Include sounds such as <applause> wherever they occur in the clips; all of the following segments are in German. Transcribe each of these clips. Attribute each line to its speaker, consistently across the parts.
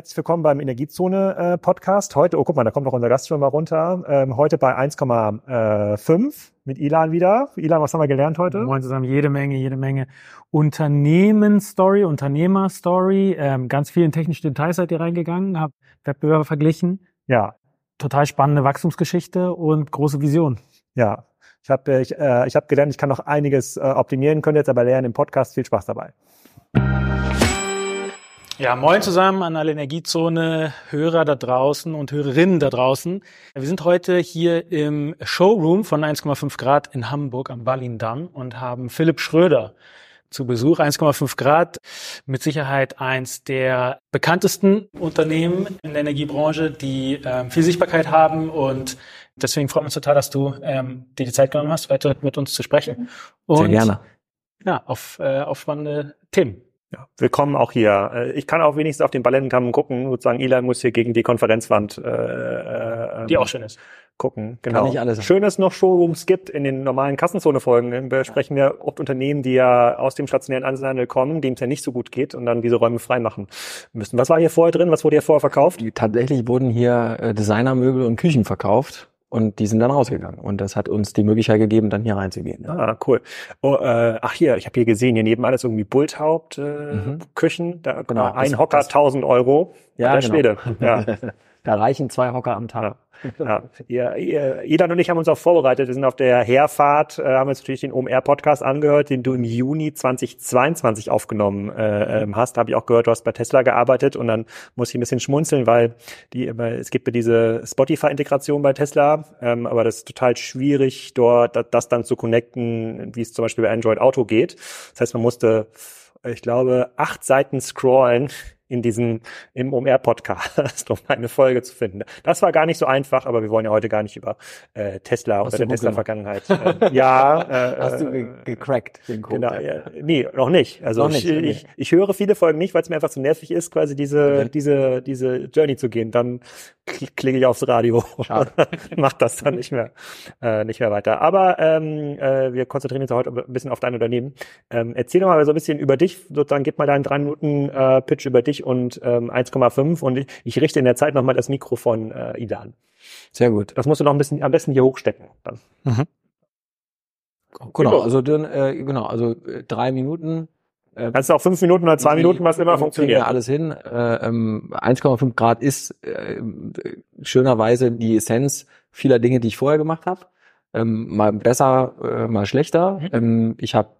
Speaker 1: Herzlich willkommen beim Energiezone äh. Heute, oh guck mal, da kommt noch unser Gast schon mal runter. Ähm, heute bei 1,5 mit Ilan wieder. Ilan, was haben wir gelernt heute?
Speaker 2: Moin zusammen, jede Menge, jede Menge Unternehmensstory, Unternehmerstory. Ähm, ganz vielen technischen Details seid ihr reingegangen, habt Wettbewerber verglichen.
Speaker 1: Ja.
Speaker 2: Total spannende Wachstumsgeschichte und große Vision.
Speaker 1: Ja. Ich habe ich, äh, ich hab gelernt, ich kann noch einiges äh, optimieren, könnt jetzt aber lernen im Podcast. Viel Spaß dabei.
Speaker 2: Ja, moin zusammen an alle Energiezone Hörer da draußen und Hörerinnen da draußen. Wir sind heute hier im Showroom von 1,5 Grad in Hamburg am Wallindamm und haben Philipp Schröder zu Besuch. 1,5 Grad, mit Sicherheit eins der bekanntesten Unternehmen in der Energiebranche, die ähm, viel Sichtbarkeit haben und deswegen freuen wir uns total, dass du ähm, dir die Zeit genommen hast, heute mit uns zu sprechen.
Speaker 3: Und, Sehr gerne.
Speaker 2: Ja, auf, äh, auf spannende Themen.
Speaker 1: Ja, willkommen auch hier. Äh, ich kann auch wenigstens auf den Ballettenkamm gucken, sozusagen Eli muss hier gegen die Konferenzwand äh,
Speaker 2: äh, die auch schön ist.
Speaker 1: Gucken, genau.
Speaker 3: Kann nicht alles.
Speaker 1: Schön, dass es noch Showrooms gibt in den normalen Kassenzone-Folgen. Wir sprechen ja oft Unternehmen, die ja aus dem stationären Einzelhandel kommen, dem es ja nicht so gut geht und dann diese Räume freimachen müssen. Was war hier vorher drin? Was wurde hier vorher verkauft?
Speaker 3: Tatsächlich wurden hier äh, Designermöbel und Küchen verkauft. Und die sind dann rausgegangen. Und das hat uns die Möglichkeit gegeben, dann hier reinzugehen.
Speaker 1: Ja. Ah, cool. Oh, äh, ach hier, ich habe hier gesehen, hier neben alles irgendwie Bulthaupt, äh, mhm. Küchen, da genau, ein Hocker, 1000 Euro.
Speaker 3: Ja,
Speaker 1: der genau. Schwede.
Speaker 3: Ja. <laughs> da reichen zwei Hocker am Tag. <laughs>
Speaker 1: Ja, ihr, ihr, Idan und ich haben uns auch vorbereitet. Wir sind auf der Herfahrt, äh, haben uns natürlich den OMR-Podcast angehört, den du im Juni 2022 aufgenommen äh, ähm, hast. Habe ich auch gehört, du hast bei Tesla gearbeitet und dann muss ich ein bisschen schmunzeln, weil die, weil es gibt ja diese Spotify-Integration bei Tesla, ähm, aber das ist total schwierig, dort das dann zu connecten, wie es zum Beispiel bei Android Auto geht. Das heißt, man musste, ich glaube, acht Seiten scrollen in diesem im OMR-Podcast, <laughs> um eine Folge zu finden. Das war gar nicht so einfach, aber wir wollen ja heute gar nicht über äh, Tesla oder der Tesla-Vergangenheit. Äh, ja, <laughs>
Speaker 3: äh, hast du ge gecrackt
Speaker 1: den Code? Genau, ja, nee, noch nicht. Also noch nicht, ich, okay. ich, ich höre viele Folgen nicht, weil es mir einfach zu nervig ist, quasi diese okay. diese diese Journey zu gehen. Dann klicke ich aufs Radio, <laughs> macht das dann nicht mehr äh, nicht mehr weiter. Aber ähm, äh, wir konzentrieren uns heute ein bisschen auf dein Unternehmen. Ähm, erzähl doch mal so ein bisschen über dich. Sozusagen, gib mal deinen drei Minuten äh, Pitch über dich und ähm, 1,5 und ich, ich richte in der Zeit nochmal das Mikro von äh, Ida an.
Speaker 3: Sehr gut.
Speaker 1: Das musst du noch ein bisschen am besten hier hochstecken. Dann. Mhm.
Speaker 3: Genau, also dann, äh, genau, also äh, drei Minuten.
Speaker 1: Äh, Kannst du auch fünf Minuten oder zwei Minuten, was immer funktioniert.
Speaker 3: alles hin. Äh, ähm, 1,5 Grad ist äh, schönerweise die Essenz vieler Dinge, die ich vorher gemacht habe. Ähm, mal besser, äh, mal schlechter. Mhm. Ähm, ich habe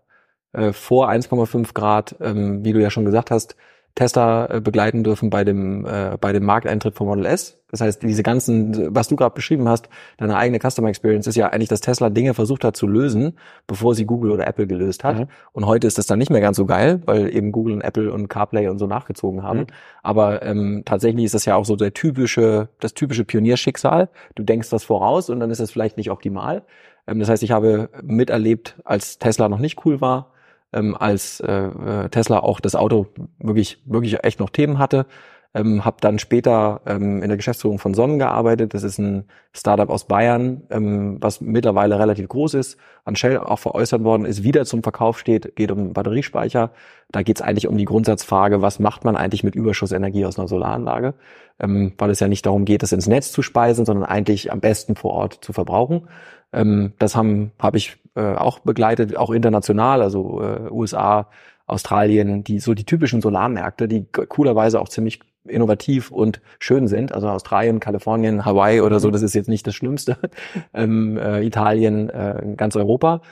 Speaker 3: äh, vor 1,5 Grad, ähm, wie du ja schon gesagt hast, Tesla äh, begleiten dürfen bei dem äh, bei dem Markteintritt von Model S. Das heißt, diese ganzen, was du gerade beschrieben hast, deine eigene Customer Experience ist ja eigentlich, dass Tesla Dinge versucht hat zu lösen, bevor sie Google oder Apple gelöst hat. Mhm. Und heute ist das dann nicht mehr ganz so geil, weil eben Google und Apple und CarPlay und so nachgezogen haben. Mhm. Aber ähm, tatsächlich ist das ja auch so der typische, das typische Pionierschicksal. Du denkst das voraus und dann ist es vielleicht nicht optimal. Ähm, das heißt, ich habe miterlebt, als Tesla noch nicht cool war, ähm, als äh, äh, Tesla auch das Auto wirklich, wirklich echt noch Themen hatte. Ähm, habe dann später ähm, in der Geschäftsführung von Sonnen gearbeitet. Das ist ein Startup aus Bayern, ähm, was mittlerweile relativ groß ist, an Shell auch veräußert worden ist, wieder zum Verkauf steht, geht um Batteriespeicher. Da geht es eigentlich um die Grundsatzfrage, was macht man eigentlich mit Überschussenergie aus einer Solaranlage, ähm, weil es ja nicht darum geht, das ins Netz zu speisen, sondern eigentlich am besten vor Ort zu verbrauchen. Ähm, das haben habe ich äh, auch begleitet, auch international, also äh, USA, Australien, die so die typischen Solarmärkte, die coolerweise auch ziemlich innovativ und schön sind. Also Australien, Kalifornien, Hawaii oder so, das ist jetzt nicht das Schlimmste. <laughs> ähm, äh, Italien, äh, ganz Europa.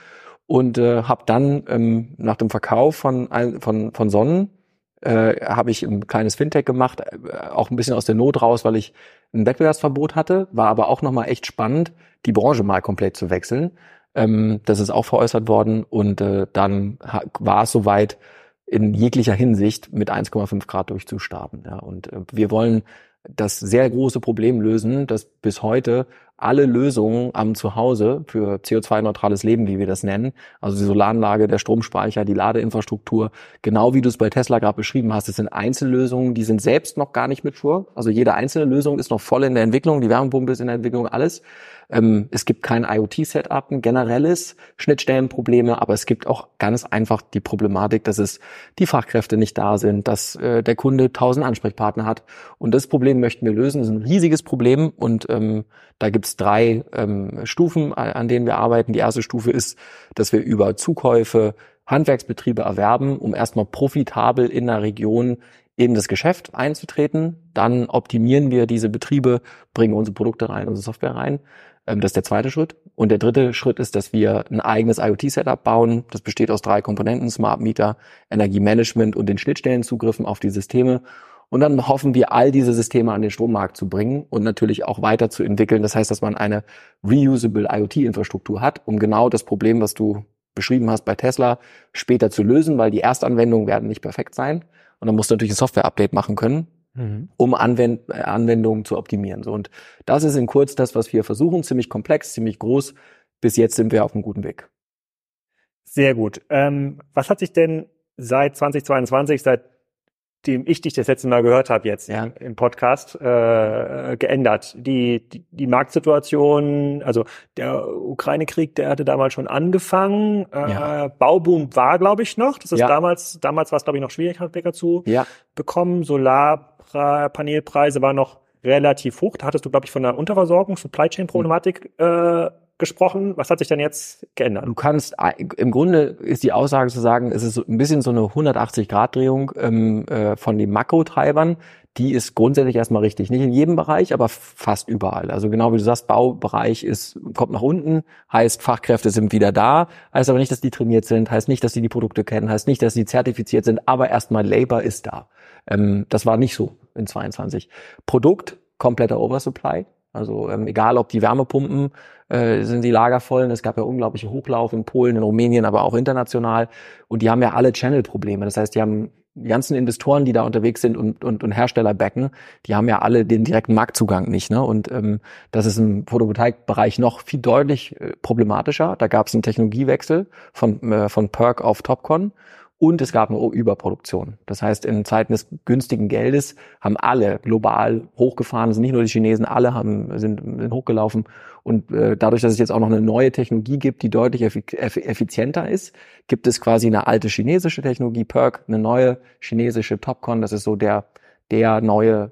Speaker 3: Und äh, habe dann ähm, nach dem Verkauf von, von, von Sonnen äh, habe ich ein kleines Fintech gemacht, äh, auch ein bisschen aus der Not raus, weil ich ein Wettbewerbsverbot hatte, war aber auch nochmal echt spannend, die Branche mal komplett zu wechseln. Ähm, das ist auch veräußert worden und äh, dann war es soweit, in jeglicher Hinsicht mit 1,5 Grad durchzustarten. Ja. Und äh, wir wollen das sehr große Problem lösen, dass bis heute alle Lösungen am Zuhause für CO2-neutrales Leben, wie wir das nennen, also die Solaranlage, der Stromspeicher, die Ladeinfrastruktur, genau wie du es bei Tesla gerade beschrieben hast, das sind Einzellösungen, die sind selbst noch gar nicht mature. Also jede einzelne Lösung ist noch voll in der Entwicklung, die Wärmepumpe ist in der Entwicklung, alles. Ähm, es gibt kein IoT-Setup, ein generelles Schnittstellenprobleme, aber es gibt auch ganz einfach die Problematik, dass es die Fachkräfte nicht da sind, dass äh, der Kunde tausend Ansprechpartner hat. Und das Problem möchten wir lösen. Das ist ein riesiges Problem und ähm, da gibt es drei ähm, Stufen, an denen wir arbeiten. Die erste Stufe ist, dass wir über Zukäufe Handwerksbetriebe erwerben, um erstmal profitabel in der Region in das Geschäft einzutreten. Dann optimieren wir diese Betriebe, bringen unsere Produkte rein, unsere Software rein. Ähm, das ist der zweite Schritt. Und der dritte Schritt ist, dass wir ein eigenes IoT-Setup bauen. Das besteht aus drei Komponenten, Smart Meter, Energiemanagement und den Schnittstellenzugriffen auf die Systeme. Und dann hoffen wir, all diese Systeme an den Strommarkt zu bringen und natürlich auch weiterzuentwickeln. Das heißt, dass man eine reusable IoT-Infrastruktur hat, um genau das Problem, was du beschrieben hast bei Tesla, später zu lösen, weil die Erstanwendungen werden nicht perfekt sein. Und dann musst du natürlich ein Software-Update machen können, mhm. um Anwend äh, Anwendungen zu optimieren. So, und das ist in kurz das, was wir versuchen. Ziemlich komplex, ziemlich groß. Bis jetzt sind wir auf einem guten Weg.
Speaker 1: Sehr gut. Ähm, was hat sich denn seit 2022, seit dem ich dich das letzte Mal gehört habe jetzt ja. im Podcast, äh, geändert. Die, die, die Marktsituation, also der Ukraine-Krieg, der hatte damals schon angefangen. Äh, ja. Bauboom war, glaube ich, noch. Das ist ja. damals, damals war es, glaube ich, noch schwierig, Handwerker zu bekommen. Solarpanelpreise waren noch relativ hoch. Da hattest du, glaube ich, von der Unterversorgung, Supply Chain-Problematik äh, gesprochen. Was hat sich denn jetzt geändert?
Speaker 3: Du kannst, im Grunde ist die Aussage zu sagen, es ist ein bisschen so eine 180-Grad-Drehung ähm, äh, von den Makrotreibern. Die ist grundsätzlich erstmal richtig. Nicht in jedem Bereich, aber fast überall. Also genau wie du sagst, Baubereich ist, kommt nach unten, heißt Fachkräfte sind wieder da, heißt aber nicht, dass die trainiert sind, heißt nicht, dass sie die Produkte kennen, heißt nicht, dass sie zertifiziert sind, aber erstmal Labor ist da. Ähm, das war nicht so in 22. Produkt, kompletter Oversupply. Also ähm, egal, ob die Wärmepumpen äh, sind die Lager voll. Es gab ja unglaubliche Hochlauf in Polen, in Rumänien, aber auch international. Und die haben ja alle Channel-Probleme. Das heißt, die haben die ganzen Investoren, die da unterwegs sind und, und, und Hersteller backen, die haben ja alle den direkten Marktzugang nicht. Ne? Und ähm, das ist im Photovoltaikbereich noch viel deutlich äh, problematischer. Da gab es einen Technologiewechsel von, äh, von Perk auf Topcon und es gab eine Überproduktion. Das heißt, in Zeiten des günstigen Geldes haben alle global hochgefahren, sind nicht nur die Chinesen, alle haben, sind, sind hochgelaufen. Und äh, dadurch, dass es jetzt auch noch eine neue Technologie gibt, die deutlich effizienter ist, gibt es quasi eine alte chinesische Technologie, PERC, eine neue chinesische Topcon. Das ist so der, der neue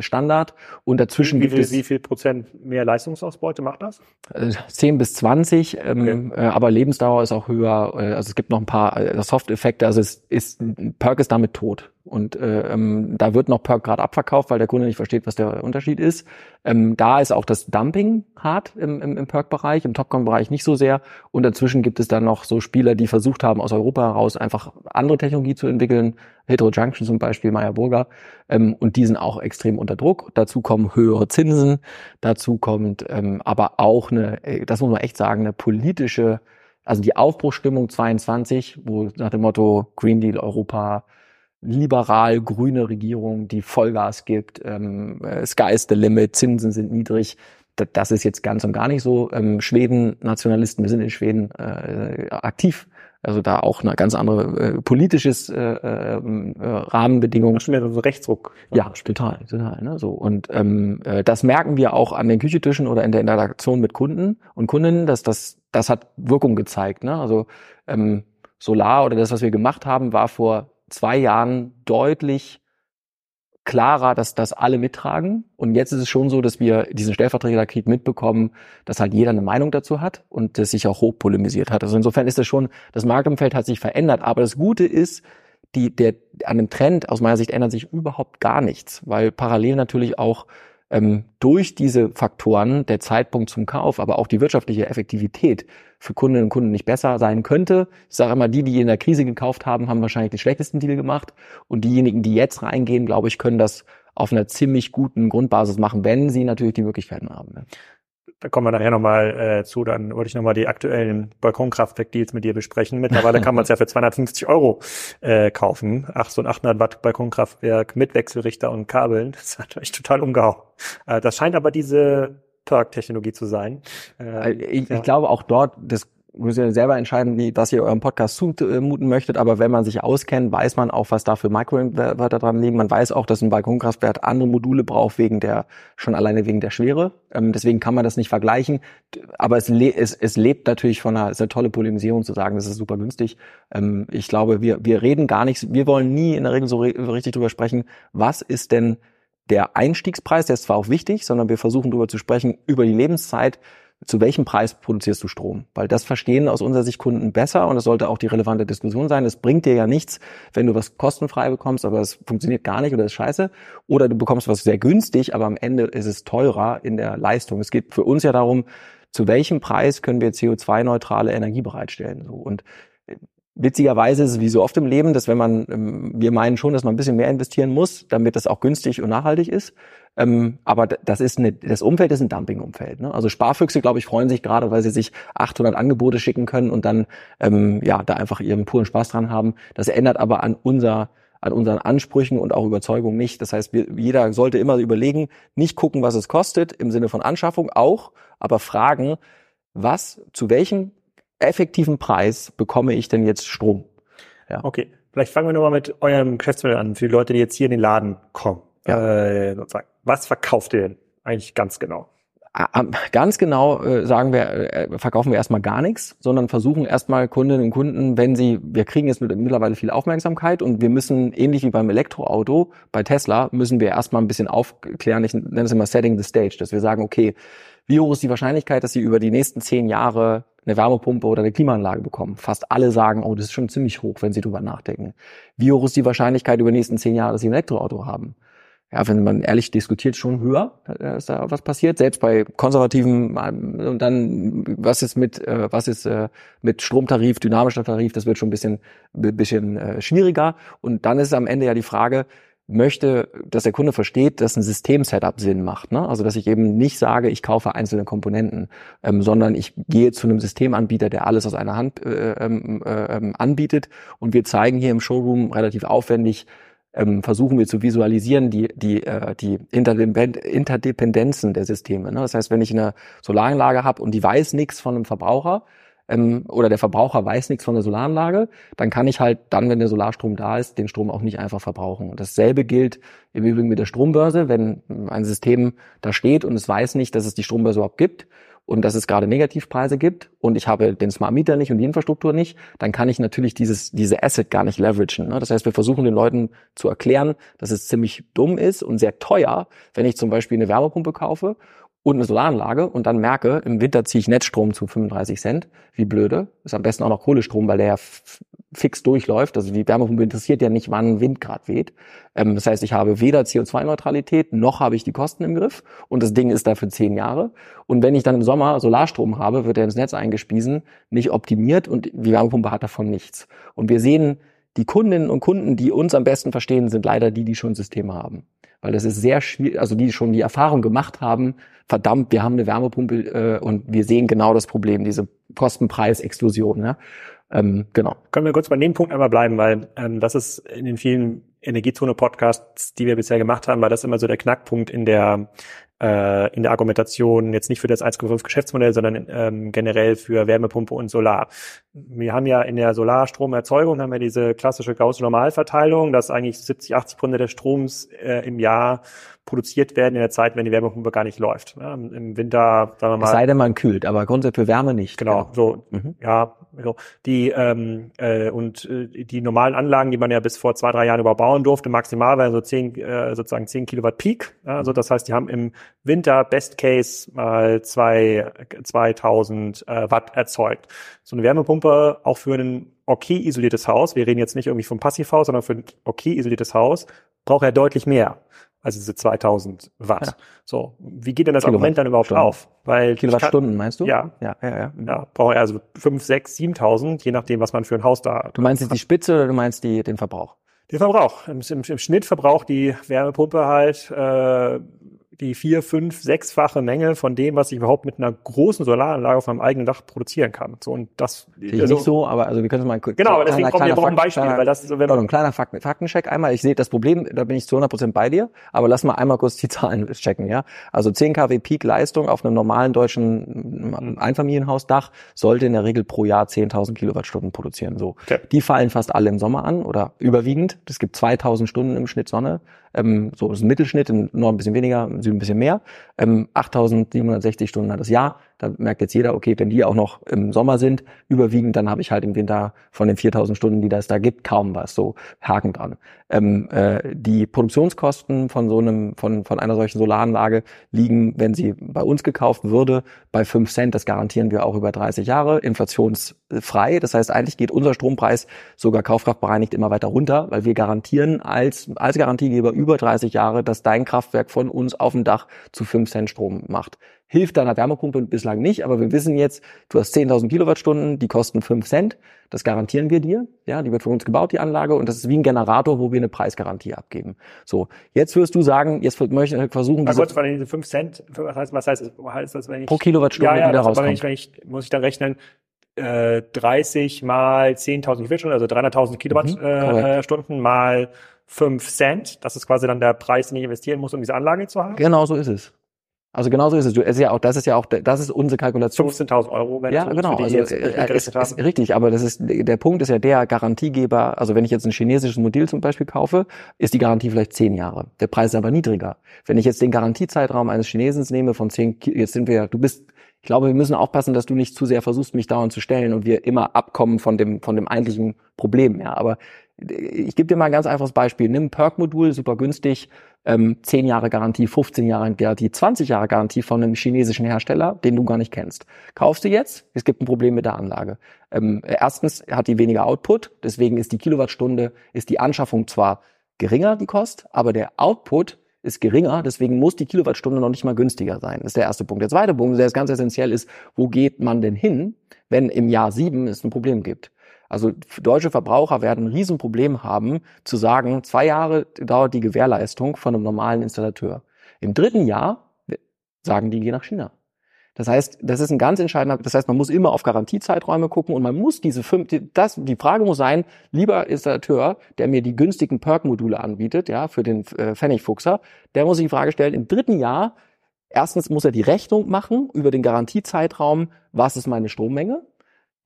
Speaker 3: Standard. Und dazwischen
Speaker 1: wie
Speaker 3: viel, gibt
Speaker 1: es. Wie viel Prozent mehr Leistungsausbeute macht das?
Speaker 3: 10 äh, bis 20, ähm, okay. äh, aber Lebensdauer ist auch höher. Äh, also es gibt noch ein paar äh, Soft-Effekte. Also es ist, Perk ist damit tot. Und äh, ähm, da wird noch Perk gerade abverkauft, weil der Kunde nicht versteht, was der Unterschied ist. Ähm, da ist auch das Dumping hart im, im, im Perk-Bereich, im Topcon-Bereich nicht so sehr. Und dazwischen gibt es dann noch so Spieler, die versucht haben, aus Europa heraus einfach andere Technologie zu entwickeln. Heterojunction zum Beispiel, Meyer Burger. Ähm, und die sind auch extrem unter Druck. Dazu kommen höhere Zinsen. Dazu kommt ähm, aber auch eine, äh, das muss man echt sagen, eine politische, also die Aufbruchstimmung 22, wo nach dem Motto Green Deal Europa liberal grüne Regierung, die Vollgas gibt, ähm, äh, Sky is the limit, Zinsen sind niedrig. Das ist jetzt ganz und gar nicht so. Ähm, Schweden, Nationalisten, wir sind in Schweden äh, aktiv. Also da auch eine ganz andere äh, politisches äh, äh, Rahmenbedingungen.
Speaker 1: Schon wieder so Rechtsruck.
Speaker 3: Ja, total, total. Ne? So und ähm, äh, das merken wir auch an den Küchentischen oder in der Interaktion mit Kunden und Kundinnen, dass das das hat Wirkung gezeigt. Ne? Also ähm, Solar oder das, was wir gemacht haben, war vor zwei Jahren deutlich klarer, dass das alle mittragen. Und jetzt ist es schon so, dass wir diesen Stellvertreterkrieg mitbekommen, dass halt jeder eine Meinung dazu hat und das sich auch hoch polemisiert hat. Also insofern ist das schon, das Marktumfeld hat sich verändert. Aber das Gute ist, die, der, an dem Trend aus meiner Sicht ändert sich überhaupt gar nichts, weil parallel natürlich auch ähm, durch diese Faktoren der Zeitpunkt zum Kauf, aber auch die wirtschaftliche Effektivität für Kundinnen und Kunden nicht besser sein könnte. Ich sage immer, die, die in der Krise gekauft haben, haben wahrscheinlich den schlechtesten Deal gemacht. Und diejenigen, die jetzt reingehen, glaube ich, können das auf einer ziemlich guten Grundbasis machen, wenn sie natürlich die Möglichkeiten haben. Ne?
Speaker 1: Da kommen wir nachher nochmal äh, zu, dann wollte ich nochmal die aktuellen Balkonkraftwerk-Deals mit dir besprechen. Mittlerweile kann man es ja für 250 Euro äh, kaufen. Ach, so ein 800 Watt Balkonkraftwerk mit Wechselrichter und Kabeln. Das ist natürlich total umgehauen. Äh, das scheint aber diese Perk-Technologie zu sein.
Speaker 3: Äh, ich, ja. ich glaube auch dort, das müsst ihr selber entscheiden, wie, was ihr eurem Podcast zumuten möchtet. Aber wenn man sich auskennt, weiß man auch, was da für Microinverter dran liegen. Man weiß auch, dass ein Balkonkraftwerk andere Module braucht wegen der, schon alleine wegen der Schwere. Ähm, deswegen kann man das nicht vergleichen. Aber es, le es, es lebt natürlich von einer, ist eine tolle Polemisierung zu sagen, das ist super günstig. Ähm, ich glaube, wir, wir reden gar nichts, wir wollen nie in der Regel so richtig drüber sprechen, was ist denn der Einstiegspreis, der ist zwar auch wichtig, sondern wir versuchen darüber zu sprechen, über die Lebenszeit, zu welchem Preis produzierst du Strom? Weil das verstehen aus unserer Sicht Kunden besser und das sollte auch die relevante Diskussion sein. Es bringt dir ja nichts, wenn du was kostenfrei bekommst, aber es funktioniert gar nicht oder ist scheiße. Oder du bekommst was sehr günstig, aber am Ende ist es teurer in der Leistung. Es geht für uns ja darum, zu welchem Preis können wir CO2-neutrale Energie bereitstellen. Und Witzigerweise ist es wie so oft im Leben, dass wenn man, ähm, wir meinen schon, dass man ein bisschen mehr investieren muss, damit das auch günstig und nachhaltig ist. Ähm, aber das ist eine, das Umfeld ist ein Dumping-Umfeld. Ne? Also Sparfüchse, glaube ich, freuen sich gerade, weil sie sich 800 Angebote schicken können und dann ähm, ja da einfach ihren puren Spaß dran haben. Das ändert aber an unser an unseren Ansprüchen und auch Überzeugungen nicht. Das heißt, jeder sollte immer überlegen, nicht gucken, was es kostet im Sinne von Anschaffung auch, aber fragen, was zu welchem effektiven Preis bekomme ich denn jetzt Strom?
Speaker 1: Ja. Okay, vielleicht fangen wir nochmal mit eurem Geschäftsmodell an, für die Leute, die jetzt hier in den Laden kommen. Ja. Äh. Was verkauft ihr denn eigentlich ganz genau?
Speaker 3: Ganz genau äh, sagen wir, äh, verkaufen wir erstmal gar nichts, sondern versuchen erstmal Kundinnen und Kunden, wenn sie, wir kriegen jetzt mittlerweile viel Aufmerksamkeit und wir müssen, ähnlich wie beim Elektroauto, bei Tesla, müssen wir erstmal ein bisschen aufklären, ich nenne es immer Setting the Stage, dass wir sagen, okay, wie hoch ist die Wahrscheinlichkeit, dass Sie über die nächsten zehn Jahre eine Wärmepumpe oder eine Klimaanlage bekommen? Fast alle sagen, oh, das ist schon ziemlich hoch, wenn Sie drüber nachdenken. Wie hoch ist die Wahrscheinlichkeit über die nächsten zehn Jahre, dass Sie ein Elektroauto haben? ja, wenn man ehrlich diskutiert, schon höher, dass da was passiert. Selbst bei konservativen und dann was ist mit äh, was ist äh, mit Stromtarif, dynamischer Tarif, das wird schon ein bisschen bisschen äh, schwieriger. Und dann ist am Ende ja die Frage, möchte, dass der Kunde versteht, dass ein System-Setup Sinn macht. Ne? Also dass ich eben nicht sage, ich kaufe einzelne Komponenten, ähm, sondern ich gehe zu einem Systemanbieter, der alles aus einer Hand äh, ähm, äh, ähm, anbietet. Und wir zeigen hier im Showroom relativ aufwendig, ähm, versuchen wir zu visualisieren, die, die, äh, die Interdependenzen der Systeme. Ne? Das heißt, wenn ich eine Solaranlage habe und die weiß nichts von einem Verbraucher, ähm, oder der Verbraucher weiß nichts von der Solaranlage, dann kann ich halt dann, wenn der Solarstrom da ist, den Strom auch nicht einfach verbrauchen. Und dasselbe gilt im Übrigen mit der Strombörse, wenn ein System da steht und es weiß nicht, dass es die Strombörse überhaupt gibt und dass es gerade Negativpreise gibt und ich habe den Smart Meter nicht und die Infrastruktur nicht, dann kann ich natürlich dieses, diese Asset gar nicht leveragen. Ne? Das heißt, wir versuchen den Leuten zu erklären, dass es ziemlich dumm ist und sehr teuer, wenn ich zum Beispiel eine Wärmepumpe kaufe und eine Solaranlage und dann merke, im Winter ziehe ich Netzstrom zu 35 Cent. Wie blöde. Ist am besten auch noch Kohlestrom, weil der ja fix durchläuft. Also die Wärmepumpe interessiert ja nicht, wann Wind gerade weht. Ähm, das heißt, ich habe weder CO2-Neutralität, noch habe ich die Kosten im Griff. Und das Ding ist da für zehn Jahre. Und wenn ich dann im Sommer Solarstrom habe, wird er ins Netz eingespiesen, nicht optimiert und die Wärmepumpe hat davon nichts. Und wir sehen, die Kundinnen und Kunden, die uns am besten verstehen, sind leider die, die schon Systeme haben weil das ist sehr schwierig, also die schon die Erfahrung gemacht haben, verdammt, wir haben eine Wärmepumpe äh, und wir sehen genau das Problem, diese Kostenpreisexplosion. Ja? Ähm, genau.
Speaker 1: Können wir kurz bei dem Punkt einmal bleiben, weil ähm, das ist in den vielen Energiezone-Podcasts, die wir bisher gemacht haben, war das immer so der Knackpunkt in der äh, in der Argumentation, jetzt nicht für das 1,5 Geschäftsmodell, sondern ähm, generell für Wärmepumpe und Solar. Wir haben ja in der Solarstromerzeugung haben wir diese klassische Gaußsche Normalverteilung, dass eigentlich 70, 80 Prozent des Stroms äh, im Jahr produziert werden in der Zeit, wenn die Wärmepumpe gar nicht läuft. Ja, Im Winter,
Speaker 3: sagen wir mal. Es sei denn, man kühlt, aber grundsätzlich für Wärme nicht.
Speaker 1: Genau, so, mhm. ja, so. Die, ähm, äh, und äh, die normalen Anlagen, die man ja bis vor zwei, drei Jahren überbauen durfte, maximal waren so zehn, äh, sozusagen zehn Kilowatt Peak. Ja, also das heißt, die haben im Winter Best Case mal zwei, 2000 äh, Watt erzeugt. So eine Wärmepumpe auch für ein okay isoliertes Haus, wir reden jetzt nicht irgendwie vom Passivhaus, sondern für ein okay isoliertes Haus, braucht er deutlich mehr also diese 2000 Watt. Ja. So, wie geht denn das Kilowatt Argument dann überhaupt Stunden. auf?
Speaker 3: Weil Kilowattstunden meinst du?
Speaker 1: Ja, ja, ja, ja. ja brauche er also 5, 6, 7000, je nachdem, was man für ein Haus da hat.
Speaker 3: Du meinst jetzt die Spitze oder du meinst die, den Verbrauch?
Speaker 1: Den Verbrauch. Im, im, im Schnitt verbraucht die Wärmepumpe halt äh, die vier, fünf, sechsfache Menge von dem, was ich überhaupt mit einer großen Solaranlage auf meinem eigenen Dach produzieren kann. So und das
Speaker 3: Sehe also, nicht so, aber also wir können es mal
Speaker 1: kurz. Genau, aber deswegen kommen wir brauchen ein Beispiel,
Speaker 3: weil das so, wenn ein kleiner Fakten, Faktencheck einmal. Ich sehe das Problem, da bin ich zu 100 Prozent bei dir, aber lass mal einmal kurz die <laughs> Zahlen checken, ja. Also 10 kW Peak Leistung auf einem normalen deutschen Einfamilienhausdach sollte in der Regel pro Jahr 10.000 Kilowattstunden produzieren. So, okay. die fallen fast alle im Sommer an oder überwiegend. Es gibt 2.000 Stunden im Schnitt Sonne. Ähm, so ist ein Mittelschnitt, im Norden ein bisschen weniger, im Süden ein bisschen mehr. Ähm, 8.760 Stunden hat das Jahr. Da merkt jetzt jeder, okay, wenn die auch noch im Sommer sind, überwiegend, dann habe ich halt im Winter von den 4.000 Stunden, die das da gibt, kaum was. So Haken dran. Ähm, äh, die Produktionskosten von so einem, von, von einer solchen Solaranlage liegen, wenn sie bei uns gekauft würde, bei 5 Cent. Das garantieren wir auch über 30 Jahre, inflationsfrei. Das heißt, eigentlich geht unser Strompreis sogar kaufkraftbereinigt immer weiter runter, weil wir garantieren als, als Garantiegeber über 30 Jahre, dass dein Kraftwerk von uns auf dem Dach zu 5 Cent Strom macht. Hilft deiner Wärmepumpe bislang nicht, aber wir wissen jetzt, du hast 10.000 Kilowattstunden, die kosten 5 Cent. Das garantieren wir dir. Ja, die wird von uns gebaut, die Anlage. Und das ist wie ein Generator, wo wir eine Preisgarantie abgeben. So, jetzt wirst du sagen, jetzt möchte ich versuchen,
Speaker 1: diese... Kurz, weil diese 5 Cent, was heißt, was heißt, heißt das, wenn ich...
Speaker 3: Pro Kilowattstunde,
Speaker 1: ja, ja,
Speaker 3: die da
Speaker 1: rauskommt. Wenn ich, wenn ich, muss ich dann rechnen, äh, 30 mal 10.000 Kilowattstunden, also 300.000 Kilowattstunden mhm, äh, mal 5 Cent. Das ist quasi dann der Preis, den ich investieren muss, um diese Anlage zu haben.
Speaker 3: Genau so ist es. Also genauso ist es. Du, es ist ja auch, das ist ja auch, das ist unsere Kalkulation.
Speaker 1: 15.000 Euro,
Speaker 3: wenn ja, genau. Also, jetzt äh, ist, ist richtig, aber das ist der Punkt ist ja der Garantiegeber. Also wenn ich jetzt ein chinesisches Modell zum Beispiel kaufe, ist die Garantie vielleicht zehn Jahre. Der Preis ist aber niedriger. Wenn ich jetzt den Garantiezeitraum eines Chinesens nehme von zehn, jetzt sind wir, du bist ich glaube, wir müssen aufpassen, dass du nicht zu sehr versuchst, mich dauernd zu stellen und wir immer abkommen von dem, von dem eigentlichen Problem. Ja, aber ich gebe dir mal ein ganz einfaches Beispiel. Nimm ein Perk-Modul, super günstig, ähm, 10 Jahre Garantie, 15 Jahre Garantie, 20 Jahre Garantie von einem chinesischen Hersteller, den du gar nicht kennst. Kaufst du jetzt, es gibt ein Problem mit der Anlage. Ähm, erstens hat die weniger Output, deswegen ist die Kilowattstunde, ist die Anschaffung zwar geringer, die Kost, aber der Output ist geringer, deswegen muss die Kilowattstunde noch nicht mal günstiger sein. Das ist der erste Punkt. Der zweite Punkt, der ist ganz essentiell, ist, wo geht man denn hin, wenn im Jahr sieben es ein Problem gibt? Also deutsche Verbraucher werden ein Riesenproblem haben, zu sagen, zwei Jahre dauert die Gewährleistung von einem normalen Installateur. Im dritten Jahr sagen die, geh nach China. Das heißt, das ist ein ganz entscheidender, das heißt, man muss immer auf Garantiezeiträume gucken und man muss diese fünf, das, die Frage muss sein, lieber Installateur, der mir die günstigen Perk-Module anbietet, ja, für den äh, Pfennigfuchser, der muss sich die Frage stellen, im dritten Jahr, erstens muss er die Rechnung machen über den Garantiezeitraum, was ist meine Strommenge?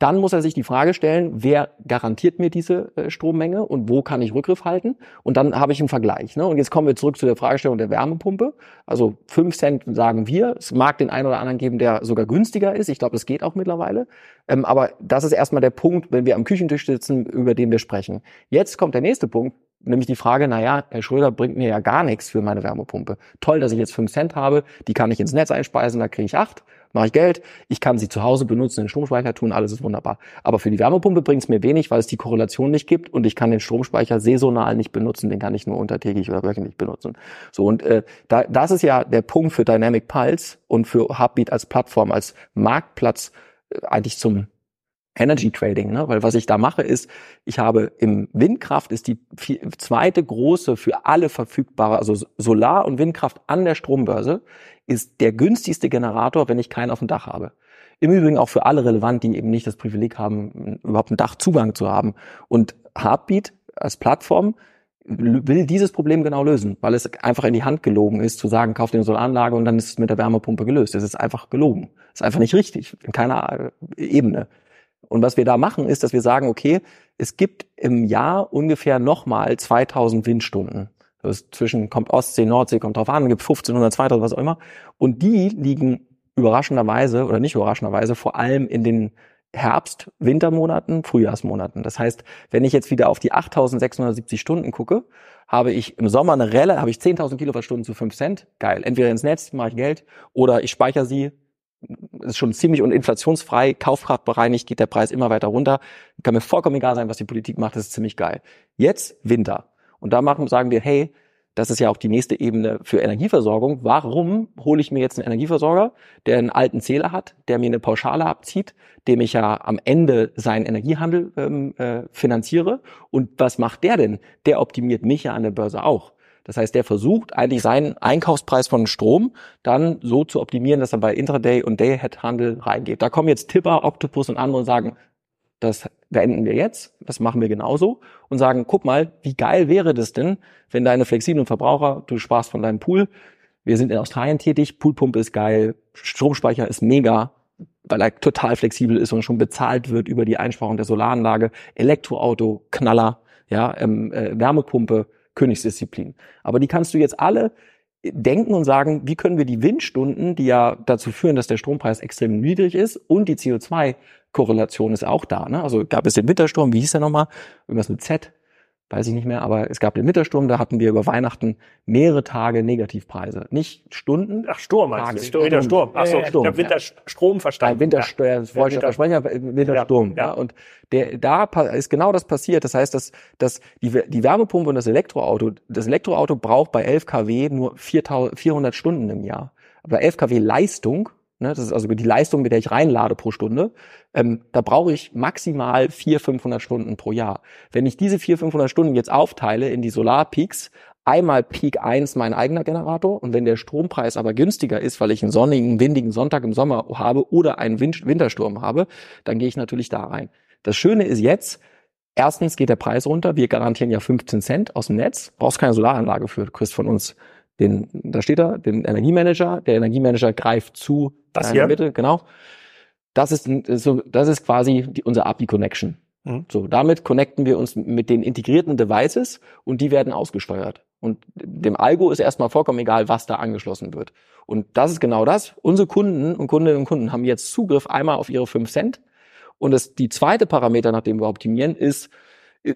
Speaker 3: Dann muss er sich die Frage stellen, wer garantiert mir diese äh, Strommenge und wo kann ich Rückgriff halten? Und dann habe ich einen Vergleich. Ne? Und jetzt kommen wir zurück zu der Fragestellung der Wärmepumpe. Also fünf Cent sagen wir. Es mag den einen oder anderen geben, der sogar günstiger ist. Ich glaube, das geht auch mittlerweile. Ähm, aber das ist erstmal der Punkt, wenn wir am Küchentisch sitzen, über den wir sprechen. Jetzt kommt der nächste Punkt, nämlich die Frage, na ja, Herr Schröder bringt mir ja gar nichts für meine Wärmepumpe. Toll, dass ich jetzt fünf Cent habe, die kann ich ins Netz einspeisen, da kriege ich acht mache ich Geld. Ich kann sie zu Hause benutzen, den Stromspeicher tun, alles ist wunderbar. Aber für die Wärmepumpe bringt es mir wenig, weil es die Korrelation nicht gibt und ich kann den Stromspeicher saisonal nicht benutzen, den kann ich nur untertägig oder wöchentlich benutzen. So und äh, da, das ist ja der Punkt für Dynamic Pulse und für Hubbeat als Plattform, als Marktplatz äh, eigentlich zum Energy Trading, ne? weil was ich da mache ist, ich habe im Windkraft ist die zweite große für alle verfügbare, also Solar- und Windkraft an der Strombörse ist der günstigste Generator, wenn ich keinen auf dem Dach habe. Im Übrigen auch für alle relevant, die eben nicht das Privileg haben, überhaupt einen Dachzugang zu haben. Und Heartbeat als Plattform will dieses Problem genau lösen, weil es einfach in die Hand gelogen ist, zu sagen, kauf dir eine Solaranlage und dann ist es mit der Wärmepumpe gelöst. Es ist einfach gelogen. Es ist einfach nicht richtig, in keiner äh, Ebene. Und was wir da machen, ist, dass wir sagen, okay, es gibt im Jahr ungefähr nochmal 2000 Windstunden. Das ist zwischen, kommt Ostsee, Nordsee, kommt drauf an, gibt 1500, 2000, was auch immer. Und die liegen überraschenderweise oder nicht überraschenderweise vor allem in den Herbst, Wintermonaten, Frühjahrsmonaten. Das heißt, wenn ich jetzt wieder auf die 8670 Stunden gucke, habe ich im Sommer eine Relle, habe ich 10.000 Kilowattstunden zu 5 Cent. Geil. Entweder ins Netz, mache ich Geld, oder ich speichere sie, ist schon ziemlich und inflationsfrei, kaufkraftbereinigt, geht der Preis immer weiter runter. Kann mir vollkommen egal sein, was die Politik macht, das ist ziemlich geil. Jetzt Winter. Und da machen, sagen wir, hey, das ist ja auch die nächste Ebene für Energieversorgung. Warum hole ich mir jetzt einen Energieversorger, der einen alten Zähler hat, der mir eine Pauschale abzieht, dem ich ja am Ende seinen Energiehandel ähm, äh, finanziere? Und was macht der denn? Der optimiert mich ja an der Börse auch. Das heißt, der versucht eigentlich seinen Einkaufspreis von Strom dann so zu optimieren, dass er bei Intraday und Day-Ahead-Handel reingeht. Da kommen jetzt Tipper, Octopus und andere und sagen, das beenden wir jetzt, das machen wir genauso und sagen, guck mal, wie geil wäre das denn, wenn deine flexiblen Verbraucher, du sparst von deinem Pool, wir sind in Australien tätig, Poolpumpe ist geil, Stromspeicher ist mega, weil er total flexibel ist und schon bezahlt wird über die Einsparung der Solaranlage, Elektroauto, Knaller, ja, ähm, äh, Wärmepumpe, Königsdisziplin. Aber die kannst du jetzt alle denken und sagen, wie können wir die Windstunden, die ja dazu führen, dass der Strompreis extrem niedrig ist und die CO2-Korrelation ist auch da. Ne? Also gab es den Wintersturm, wie hieß der nochmal? Irgendwas mit Z weiß ich nicht mehr, aber es gab den Wintersturm, da hatten wir über Weihnachten mehrere Tage Negativpreise. Nicht Stunden.
Speaker 1: Ach, Sturm meinst
Speaker 3: Tage.
Speaker 1: Sturm. Wintersturm. Ach so,
Speaker 3: Ja, ja, Sturm,
Speaker 1: ich habe Winterstrom verstanden.
Speaker 3: Ein Wintersteuer,
Speaker 1: Ja.
Speaker 3: das wollte ich
Speaker 1: Winter-
Speaker 3: versprechen, aber Wintersturm.
Speaker 1: Ja,
Speaker 3: Ja,
Speaker 1: ja.
Speaker 3: Und der, da ist genau das passiert. Das heißt, dass, dass die, die Wärmepumpe und das Elektroauto, das Elektroauto braucht bei 11 kW nur 4000 400 Stunden im Jahr. Aber bei 11 kW Leistung, ne, das ist also die Leistung, mit der ich reinlade pro Stunde, ähm, da brauche ich maximal 400, 500 Stunden pro Jahr. Wenn ich diese 400, 500 Stunden jetzt aufteile in die Solarpeaks, einmal Peak 1 mein eigener Generator und wenn der Strompreis aber günstiger ist, weil ich einen sonnigen, windigen Sonntag im Sommer habe oder einen Win- Wintersturm habe, dann gehe ich natürlich da rein. Das Schöne ist jetzt, erstens geht der Preis runter, wir garantieren ja 15 Cent aus dem Netz, brauchst keine Solaranlage für, kriegst von uns den, da steht da, den Energiemanager, der Energiemanager greift zu,
Speaker 1: Das hier?
Speaker 3: Mitte, genau. Das ist, so, das ist quasi die, unser API-Connection.
Speaker 1: Mhm.
Speaker 3: So, damit connecten wir uns mit den integrierten Devices und die werden ausgesteuert. Und dem Algo ist erstmal vollkommen egal, was da angeschlossen wird. Und das ist genau das. Unsere Kunden und Kundinnen und Kunden haben jetzt Zugriff einmal auf ihre 5 Cent. Und das, die zweite Parameter, nach dem wir optimieren, ist,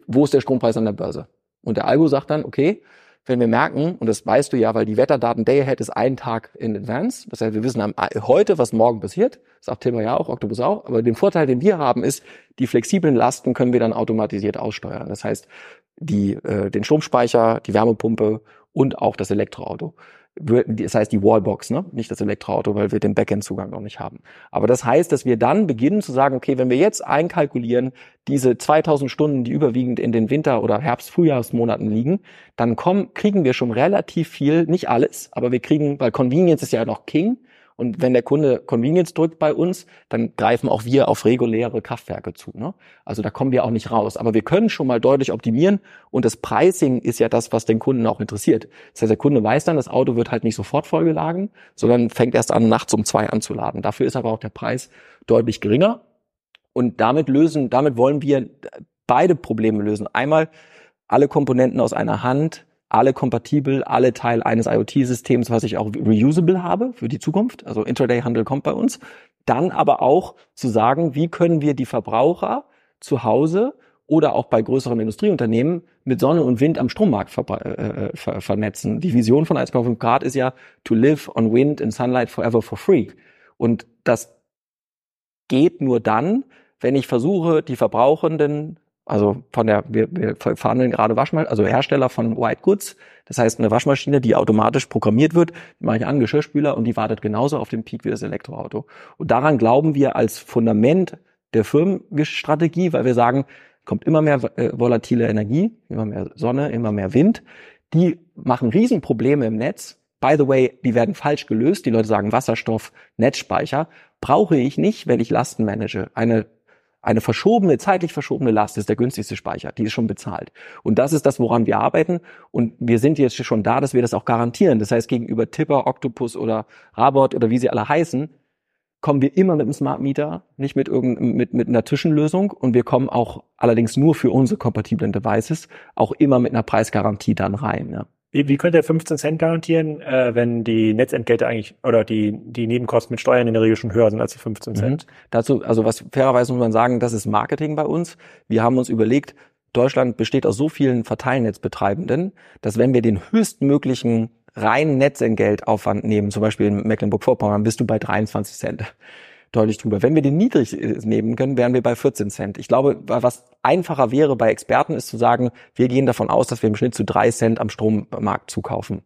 Speaker 3: wo ist der Strompreis an der Börse? Und der Algo sagt dann, okay, wenn wir merken, und das weißt du ja, weil die Wetterdaten Day Ahead ist einen Tag in Advance, das heißt, wir wissen am- heute, was morgen passiert, das sagt Timmer ja auch, Octopus auch, aber den Vorteil, den wir haben, ist, die flexiblen Lasten können wir dann automatisiert aussteuern. Das heißt, die, äh, den Stromspeicher, die Wärmepumpe und auch das Elektroauto. Das heißt die Wallbox, ne? nicht das Elektroauto, weil wir den Backend-Zugang noch nicht haben. Aber das heißt, dass wir dann beginnen zu sagen, okay, wenn wir jetzt einkalkulieren, diese 2000 Stunden, die überwiegend in den Winter- oder Herbst-Frühjahrsmonaten liegen, dann kommen, kriegen wir schon relativ viel, nicht alles, aber wir kriegen, weil Convenience ist ja noch King. Und wenn der Kunde Convenience drückt bei uns, dann greifen auch wir auf reguläre Kraftwerke zu. Ne? Also da kommen wir auch nicht raus. Aber wir können schon mal deutlich optimieren und das Pricing ist ja das, was den Kunden auch interessiert. Das heißt, der Kunde weiß dann, das Auto wird halt nicht sofort vollgeladen, sondern fängt erst an, nachts um zwei anzuladen. Dafür ist aber auch der Preis deutlich geringer. Und damit lösen, damit wollen wir beide Probleme lösen. Einmal alle Komponenten aus einer Hand, alle kompatibel, alle Teil eines IoT-Systems, was ich auch reusable habe für die Zukunft. Also Intraday-Handel kommt bei uns. Dann aber auch zu sagen, wie können wir die Verbraucher zu Hause oder auch bei größeren Industrieunternehmen mit Sonne und Wind am Strommarkt ver äh, ver vernetzen. Die Vision von 1,5 Grad ist ja to live on wind and sunlight forever for free. Und das geht nur dann, wenn ich versuche, die Verbrauchenden, also von der, wir, wir verhandeln gerade Waschmaschinen, also Hersteller von White Goods, das heißt eine Waschmaschine, die automatisch programmiert wird, die mache ich an, Geschirrspüler und die wartet genauso auf den Peak wie das Elektroauto. Und daran glauben wir als Fundament der Firmenstrategie, weil wir sagen, kommt immer mehr äh, volatile Energie, immer mehr Sonne, immer mehr Wind. Die machen Riesenprobleme im Netz. By the way, die werden falsch gelöst. Die Leute sagen Wasserstoff, Netzspeicher. Brauche ich nicht, wenn ich Lasten manage. Eine, eine verschobene, zeitlich verschobene Last ist der günstigste Speicher. Die ist schon bezahlt. Und das ist das, woran wir arbeiten. Und wir sind jetzt schon da, dass wir das auch garantieren. Das heißt, gegenüber Tipper, Octopus oder Rabot oder wie sie alle heißen, kommen wir immer mit einem Smart Meter, nicht mit irgendeinem, mit, mit einer Zwischenlösung. Und wir kommen auch allerdings nur für unsere kompatiblen Devices auch immer mit einer Preisgarantie dann rein. Ja.
Speaker 1: Wie, wie könnt ihr 15 Cent garantieren, äh, wenn die Netzentgelte eigentlich oder die, die Nebenkosten mit Steuern in der Regel schon höher sind als die 15 Cent?
Speaker 3: Mhm. Dazu, also was fairerweise muss man sagen, das ist Marketing bei uns. Wir haben uns überlegt, Deutschland besteht aus so vielen Verteilnetzbetreibenden, dass wenn wir den höchstmöglichen reinen Netzentgeltaufwand nehmen, zum Beispiel in Mecklenburg-Vorpommern, bist du bei 23 Cent. Deutlich drüber. Wenn wir den niedrig äh, nehmen können, wären wir bei 14 Cent. Ich glaube, was einfacher wäre bei Experten, ist zu sagen, wir gehen davon aus, dass wir im Schnitt zu drei Cent am Strommarkt zukaufen.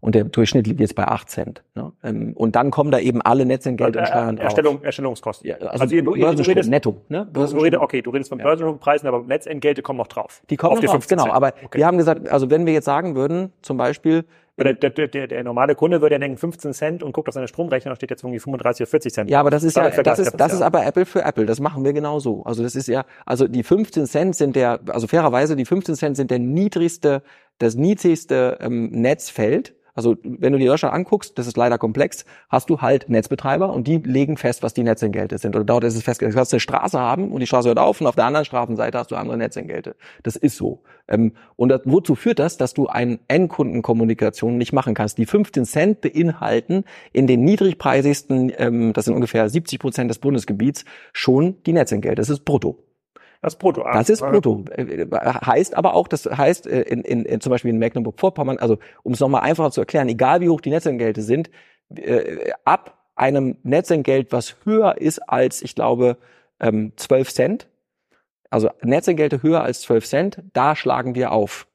Speaker 3: Und der Durchschnitt liegt jetzt bei 8 Cent. Ne? Ähm, und dann kommen da eben alle Netzentgelte und Steuern drauf.
Speaker 1: Erstellung, Erstellungskosten.
Speaker 3: Ja, also, also ihr, du, redest, netto. Ne?
Speaker 1: Du redest, okay, du redest von Börsenpreisen, aber Netzentgelte kommen noch drauf.
Speaker 3: Die kommen auf die drauf, genau. Aber okay. wir haben gesagt, also wenn wir jetzt sagen würden, zum Beispiel,
Speaker 1: der, der, der, der normale Kunde würde ja denken 15 Cent und guckt auf seine Stromrechnung, da steht jetzt irgendwie 35 oder 40 Cent.
Speaker 3: Ja, aber das ist ja, das ist, das ist aber Apple für Apple. Das machen wir genauso. Also das ist ja, also die 15 Cent sind der, also fairerweise die 15 Cent sind der niedrigste, das niedrigste ähm, Netzfeld also wenn du dir Deutschland anguckst, das ist leider komplex, hast du halt Netzbetreiber und die legen fest, was die Netzentgelte sind. Oder dort ist es festgelegt. Du kannst eine Straße haben und die Straße hört auf und auf der anderen Straßenseite hast du andere Netzentgelte. Das ist so. Ähm, und wozu führt das, dass du eine Endkundenkommunikation nicht machen kannst? Die 15 Cent beinhalten in den niedrigpreisigsten, ähm, das sind ungefähr 70 Prozent des Bundesgebiets, schon die Netzentgelte. Das ist brutto.
Speaker 1: Das ist brutto.
Speaker 3: Das ist brutto. Äh, heißt aber auch, das heißt äh, in, in, in zum Beispiel in Mecklenburg-Vorpommern, also um es nochmal einfacher zu erklären, egal wie hoch die Netzentgelte sind, äh, ab einem Netzentgelt, was höher ist als, ich glaube, ähm, 12 Cent, also Netzentgelte höher als 12 Cent, da schlagen wir auf.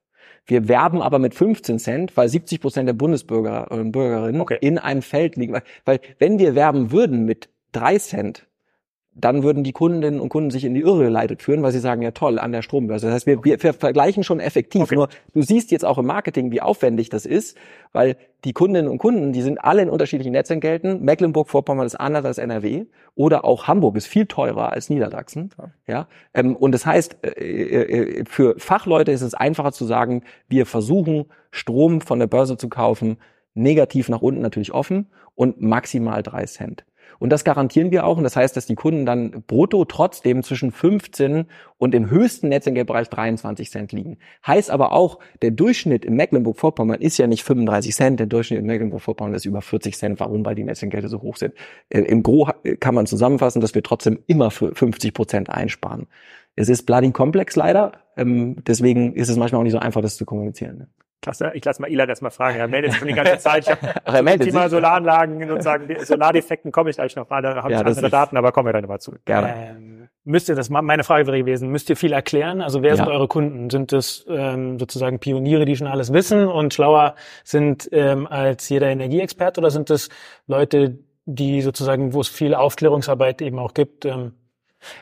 Speaker 3: Wir werben aber mit 15 Cent, weil 70 Prozent der Bundesbürger und Bürgerinnen okay. in einem Feld liegen. Weil, weil wenn wir werben würden mit 3 Cent, dann würden die Kundinnen und Kunden sich in die Irre geleitet führen, weil sie sagen, ja toll, an der Strombörse. Das heißt, wir, wir, vergleichen schon effektiv. Okay. Nur du siehst jetzt auch im Marketing, wie aufwendig das ist, weil die Kundinnen und Kunden, die sind alle in unterschiedlichen Netzentgelten. Mecklenburg-Vorpommern ist anders als NRW oder auch Hamburg ist viel teurer als Niedersachsen. Ja. ja? Ähm, und das heißt, äh, äh, äh, für Fachleute ist es einfacher zu sagen, wir versuchen, Strom von der Börse zu kaufen, negativ nach unten natürlich offen und maximal drei Cent. Und das garantieren wir auch. Und das heißt, dass die Kunden dann brutto trotzdem zwischen 15 und im höchsten Netzentgeltbereich 23 Cent liegen. Heißt aber auch, der Durchschnitt in Mecklenburg-Vorpommern ist ja nicht 35 Cent. Der Durchschnitt in Mecklenburg-Vorpommern ist über 40 Cent. Warum? Weil die Netzentgelte so hoch sind. Äh, Im Gro kann man zusammenfassen, dass wir trotzdem immer für 50 Prozent einsparen. Es ist bloody komplex leider. Ähm, deswegen ist es manchmal auch nicht so einfach, das zu kommunizieren.
Speaker 1: Klasse. Ich lasse mal Ilan erstmal fragen. Er meldet sich schon die ganze Zeit. Ich habe <laughs> Thema Solaranlagen und sagen, Solardefekten komme ich gleich noch mal. Da habe ja, ich andere Daten, aber kommen wir dann mal zu.
Speaker 2: Gerne. Ähm, müsst ihr, das meine Frage wäre gewesen, müsst ihr viel erklären? Also wer ja. sind eure Kunden? Sind das ähm, sozusagen Pioniere, die schon alles wissen und schlauer sind ähm, als jeder Energieexpert oder sind das Leute, die sozusagen, wo es viel Aufklärungsarbeit eben auch gibt? Ähm,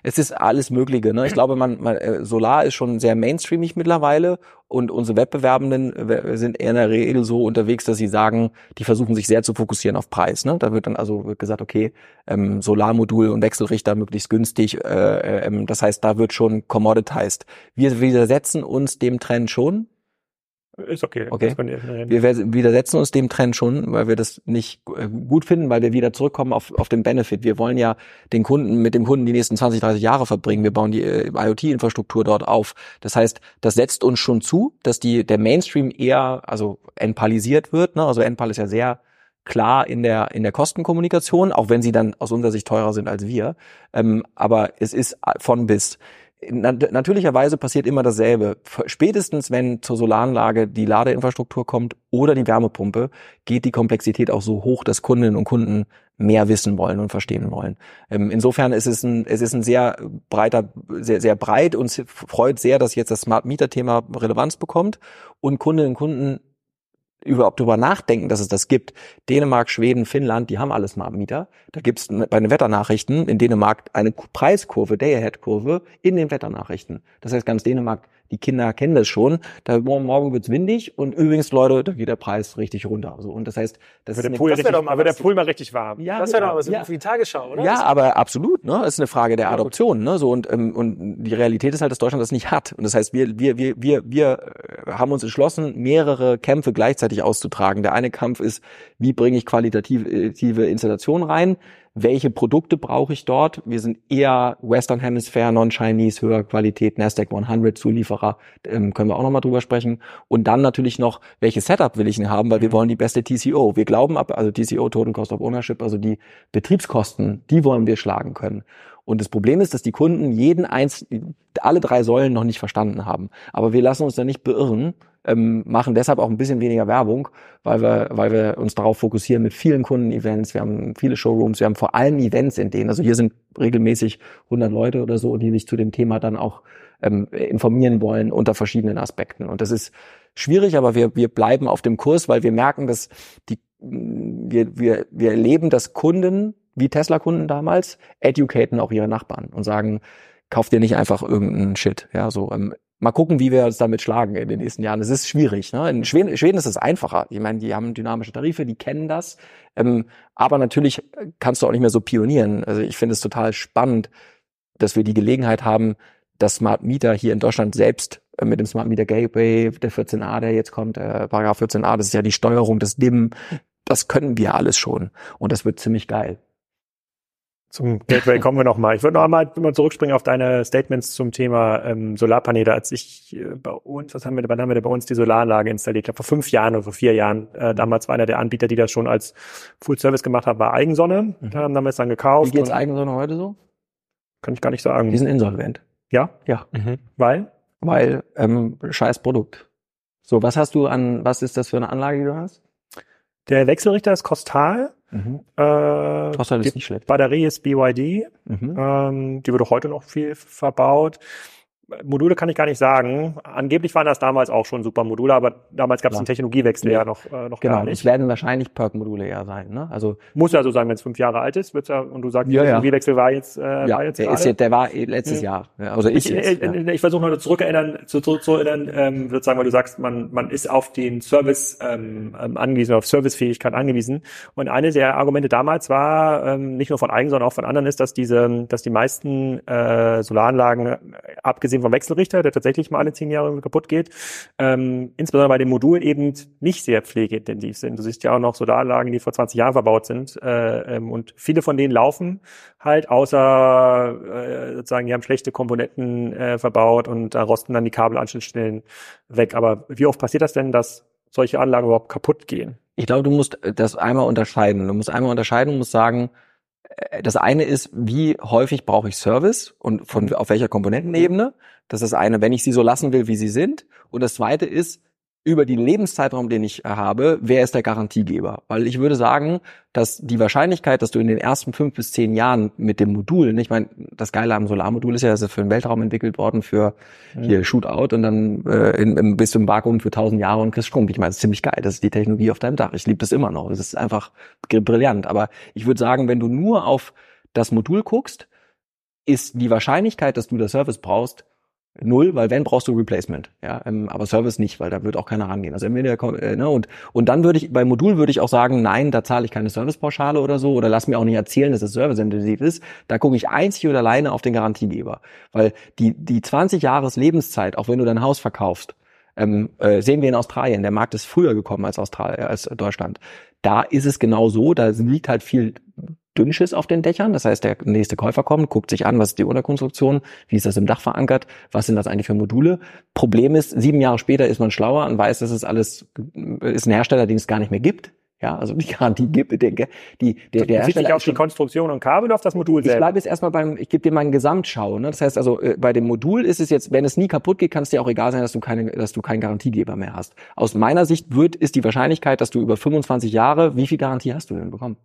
Speaker 3: es ist alles Mögliche. Ne? Ich glaube, man, man äh, Solar ist schon sehr mainstreamig mittlerweile und unsere Wettbewerbenden äh, sind eher in der Regel so unterwegs, dass sie sagen, die versuchen sich sehr zu fokussieren auf Preis. Ne? Da wird dann also gesagt, okay, ähm, Solarmodul und Wechselrichter möglichst günstig. Äh, äh, das heißt, da wird schon commoditized. Wir widersetzen uns dem Trend schon.
Speaker 1: Ist okay.
Speaker 3: okay. Wir widersetzen uns dem Trend schon, weil wir das nicht äh, gut finden, weil wir wieder zurückkommen auf, auf den Benefit. Wir wollen ja den Kunden mit dem Kunden die nächsten 20, 30 Jahre verbringen. Wir bauen die äh, IoT-Infrastruktur dort auf. Das heißt, das setzt uns schon zu, dass die, der Mainstream eher, also entpalisiert wird. Ne? Also Enpal ist ja sehr klar in der, in der Kostenkommunikation, auch wenn sie dann aus unserer Sicht teurer sind als wir. Ähm, aber es ist von bis natürlicherweise passiert immer dasselbe. Spätestens, wenn zur Solaranlage die Ladeinfrastruktur kommt oder die Wärmepumpe, geht die Komplexität auch so hoch, dass Kundinnen und Kunden mehr wissen wollen und verstehen wollen. Ähm, insofern ist es ein, es ist ein sehr breiter, sehr, sehr breit und freut sehr, dass jetzt das Smart Meter Thema Relevanz bekommt und Kundinnen und Kunden überhaupt drüber nachdenken, dass es das gibt. Dänemark, Schweden, Finnland, die haben alles Smart Mieter. Da gibt es bei den Wetternachrichten in Dänemark eine Preiskurve, Day-Ahead-Kurve in den Wetternachrichten. Das heißt, ganz Dänemark die Kinder kennen das schon. Da morgen, wird's windig und übrigens, Leute, da geht der Preis richtig runter. So und das heißt, das
Speaker 1: wird ist der Pool, das doch mal, wird der Pool mal richtig warm.
Speaker 2: Ja, das wäre doch aber so ja. wie die Tagesschau, oder?
Speaker 3: Ja, aber absolut. Ne, das ist eine Frage der Adoption. Ne, so und ähm, und die Realität ist halt, dass Deutschland das nicht hat. Und das heißt, wir wir wir wir wir äh, haben uns entschlossen, mehrere Kämpfe gleichzeitig auszutragen. Der eine Kampf ist, wie bringe ich qualitative Installationen rein? Welche Produkte brauche ich dort. Wir sind eher Western Hemisphere, Non-Chinese, höhere Qualität, Nasdaq 100 Zulieferer, ähm, können wir auch nochmal drüber sprechen. Und dann natürlich noch, welches Setup will ich denn haben, weil wir mhm. wollen die beste TCO. Wir glauben ab, also TCO, Total Cost of Ownership, also die Betriebskosten, die wollen wir schlagen können. Und das Problem ist, dass die Kunden jeden eins, alle drei Säulen noch nicht verstanden haben. Aber wir lassen uns da nicht beirren, ähm, machen deshalb auch ein bisschen weniger Werbung, weil wir, weil wir uns darauf fokussieren mit vielen Kunden-Events. Wir haben viele Showrooms, wir haben vor allem Events in denen, also hier sind regelmäßig 100 Leute oder so, die sich zu dem Thema dann auch ähm, informieren wollen unter verschiedenen Aspekten. Und das ist schwierig, aber wir, wir bleiben auf dem Kurs, weil wir merken, dass die, wir, wir, wir erleben, dass Kunden, wie Tesla-Kunden damals, educaten auch ihre Nachbarn und sagen, kauft dir nicht einfach irgendeinen Shit. Ja, so ähm, mal gucken, wie wir uns damit schlagen in den nächsten Jahren. Es ist schwierig. Ne? In Schweden, Schweden ist es einfacher. Ich meine, die haben dynamische Tarife, die kennen das. Ähm, aber natürlich kannst du auch nicht mehr so pionieren. Also ich finde es total spannend, dass wir die Gelegenheit haben, das Smart Meter hier in Deutschland selbst äh, mit dem Smart Meter Gateway, der 14a, der jetzt kommt, äh, Paragraph 14a, das ist ja die Steuerung des DIM. Das können wir alles schon. Und das wird ziemlich geil.
Speaker 1: Zum Gateway kommen wir noch mal. Ich würde noch einmal mal zurückspringen auf deine Statements zum Thema ähm, Solarpaneele. Als ich äh, bei uns, was haben wir, wann haben wir bei uns die Solaranlage installiert? Ich glaube vor fünf Jahren oder vor vier Jahren. Äh, damals war einer der Anbieter, die das schon als Full Service gemacht haben, war Eigensonne. Mhm. Dann haben wir es dann gekauft.
Speaker 3: Wie geht's Eigensonne heute so?
Speaker 1: Kann ich gar nicht sagen.
Speaker 3: Die sind insolvent.
Speaker 1: Ja?
Speaker 3: Ja.
Speaker 1: Mhm. Weil?
Speaker 3: Weil ähm, scheiß Produkt. So, was hast du an, was ist das für eine Anlage, die du hast?
Speaker 1: Der Wechselrichter ist Kostal.
Speaker 3: Mhm. Äh, Kostal ist nicht schlecht.
Speaker 1: Batterie ist BYD. Mhm. Ähm, die wird auch heute noch viel verbaut. Module kann ich gar nicht sagen. Angeblich waren das damals auch schon super Module, aber damals gab es einen Technologiewechsel ja, ja noch, äh, noch
Speaker 3: genau,
Speaker 1: gar nicht.
Speaker 3: Es werden wahrscheinlich Perk-Module eher sein. Ne? Also
Speaker 1: muss ja so sein, wenn es fünf Jahre alt ist, wird's ja und du sagst,
Speaker 3: ja,
Speaker 1: der Technologiewechsel war jetzt,
Speaker 3: äh, ja, war jetzt der, ist jetzt, der war letztes hm. Jahr. Ja, also
Speaker 1: ich,
Speaker 3: ich,
Speaker 1: jetzt, ich, ich versuche noch zurückerinnern, zu, zu, zu erinnern, ähm, sozusagen, weil du sagst, man man ist auf den Service ähm, ähm, angewiesen, auf Servicefähigkeit angewiesen. Und eine der Argumente damals war ähm, nicht nur von eigen, sondern auch von anderen ist, dass diese, dass die meisten äh, Solaranlagen, abgesehen vom Wechselrichter, der tatsächlich mal alle zehn Jahre kaputt geht. Ähm, insbesondere bei den Modulen eben nicht sehr pflegeintensiv sind. Du siehst ja auch noch Solaranlagen, die vor 20 Jahren verbaut sind. Äh, ähm, und viele von denen laufen halt, außer äh, sozusagen, die haben schlechte Komponenten äh, verbaut und da rosten dann die Kabelanschnittstellen weg. Aber wie oft passiert das denn, dass solche Anlagen überhaupt kaputt gehen?
Speaker 3: Ich glaube, du musst das einmal unterscheiden. Du musst einmal unterscheiden, du musst sagen, das eine ist, wie häufig brauche ich Service und von auf welcher Komponentenebene. Das ist das eine, wenn ich sie so lassen will, wie sie sind. Und das zweite ist, über den Lebenszeitraum, den ich habe, wer ist der Garantiegeber? Weil ich würde sagen, dass die Wahrscheinlichkeit, dass du in den ersten fünf bis zehn Jahren mit dem Modul, ich meine, das Geile am Solarmodul ist ja, dass es für den Weltraum entwickelt worden, für mhm. hier Shootout und dann äh, in, in, bist du im Vakuum für tausend Jahre und kriegst Strom. Ich meine, das ist ziemlich geil. Das ist die Technologie auf deinem Dach. Ich liebe das immer noch. Das ist einfach brillant. Aber ich würde sagen, wenn du nur auf das Modul guckst, ist die Wahrscheinlichkeit, dass du das Service brauchst, null, weil wenn brauchst du Replacement, ja, ähm, aber Service nicht, weil da wird auch keiner rangehen. Also entweder äh, ne, und und dann würde ich bei Modul würde ich auch sagen, nein, da zahle ich keine Servicepauschale oder so oder lass mir auch nicht erzählen, dass es serviceintensiv ist. Da gucke ich einzig und alleine auf den Garantiegeber, weil die die 20 Jahres Lebenszeit, auch wenn du dein Haus verkaufst, ähm, äh, sehen wir in Australien. Der Markt ist früher gekommen als Australien, als Deutschland. Da ist es genau so, da liegt halt viel Dünnschiss auf den Dächern. Das heißt, der nächste Käufer kommt, guckt sich an, was ist die Unterkonstruktion, wie ist das im Dach verankert, was sind das eigentlich für Module. Problem ist, sieben Jahre später ist man schlauer und weiß, dass es alles ist ein Hersteller, den es gar nicht mehr gibt. Ja, also die Garantie gibt, die, die, der, der
Speaker 1: Hersteller auf die Konstruktion und Kabel auf das Modul
Speaker 3: selbst? Ich bleibe jetzt erstmal beim, ich gebe dir mal einen Gesamtschau. Ne? Das heißt also, äh, bei dem Modul ist es jetzt, wenn es nie kaputt geht, kann es dir auch egal sein, dass du keine, dass du keinen Garantiegeber mehr hast. Aus meiner Sicht wird, ist die Wahrscheinlichkeit, dass du über 25 Jahre, wie viel Garantie hast du denn bekommen?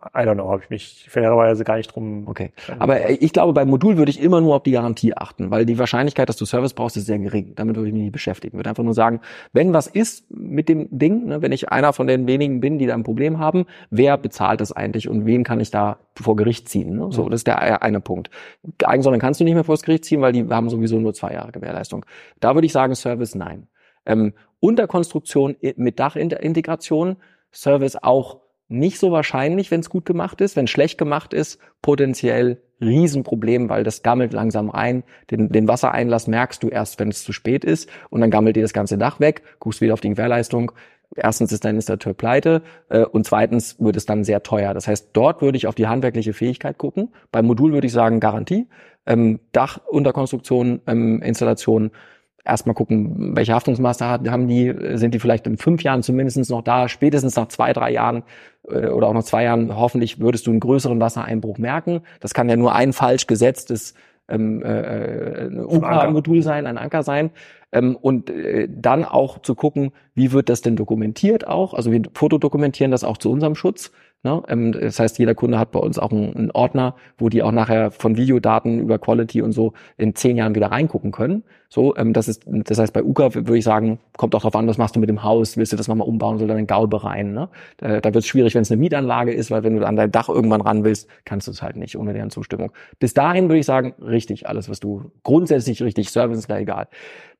Speaker 1: I don't know, habe ich mich fairerweise gar nicht drum.
Speaker 3: Okay. Aber ich glaube, beim Modul würde ich immer nur auf die Garantie achten, weil die Wahrscheinlichkeit, dass du Service brauchst, ist sehr gering. Damit würde ich mich nicht beschäftigen. Ich würde einfach nur sagen, wenn was ist mit dem Ding, ne, wenn ich einer von den wenigen bin, die da ein Problem haben, wer bezahlt das eigentlich und wen kann ich da vor Gericht ziehen? Ne? So, das ist der eine Punkt. Eigensonnen kannst du nicht mehr vor das Gericht ziehen, weil die haben sowieso nur zwei Jahre Gewährleistung. Da würde ich sagen, Service nein. Ähm, Unterkonstruktion mit Dachintegration, Service auch nicht so wahrscheinlich, wenn es gut gemacht ist. Wenn schlecht gemacht ist, potenziell Riesenproblem, weil das gammelt langsam rein. Den, den Wassereinlass merkst du erst, wenn es zu spät ist und dann gammelt dir das ganze Dach weg, guckst wieder auf die Gewährleistung. Erstens ist dein Installateur pleite äh, und zweitens wird es dann sehr teuer. Das heißt, dort würde ich auf die handwerkliche Fähigkeit gucken. Beim Modul würde ich sagen Garantie. Ähm, Dach, Unterkonstruktion, ähm, Installation erstmal gucken, welche Haftungsmaße haben die, sind die vielleicht in fünf Jahren zumindest noch da, spätestens nach zwei, drei Jahren äh, oder auch nach zwei Jahren, hoffentlich würdest du einen größeren Wassereinbruch merken. Das kann ja nur ein falsch gesetztes ähm, äh, ein UPA-Modul sein, ein Anker sein. Ähm, und äh, dann auch zu gucken, wie wird das denn dokumentiert auch? Also wir fotodokumentieren das auch zu unserem Schutz. Ne? Ähm, das heißt, jeder Kunde hat bei uns auch einen, einen, Ordner, wo die auch nachher von Videodaten über Quality und so in zehn Jahren wieder reingucken können. So, ähm, das ist, das heißt, bei UKA würde ich sagen, kommt auch darauf an, was machst du mit dem Haus? Willst du das nochmal umbauen, soll dann ein Gaube rein? Ne? Da, da wird es schwierig, wenn es eine Mietanlage ist, weil wenn du an dein Dach irgendwann ran willst, kannst du es halt nicht ohne deren Zustimmung. Bis dahin würde ich sagen, richtig, alles, was du grundsätzlich richtig, Service ist gleich egal.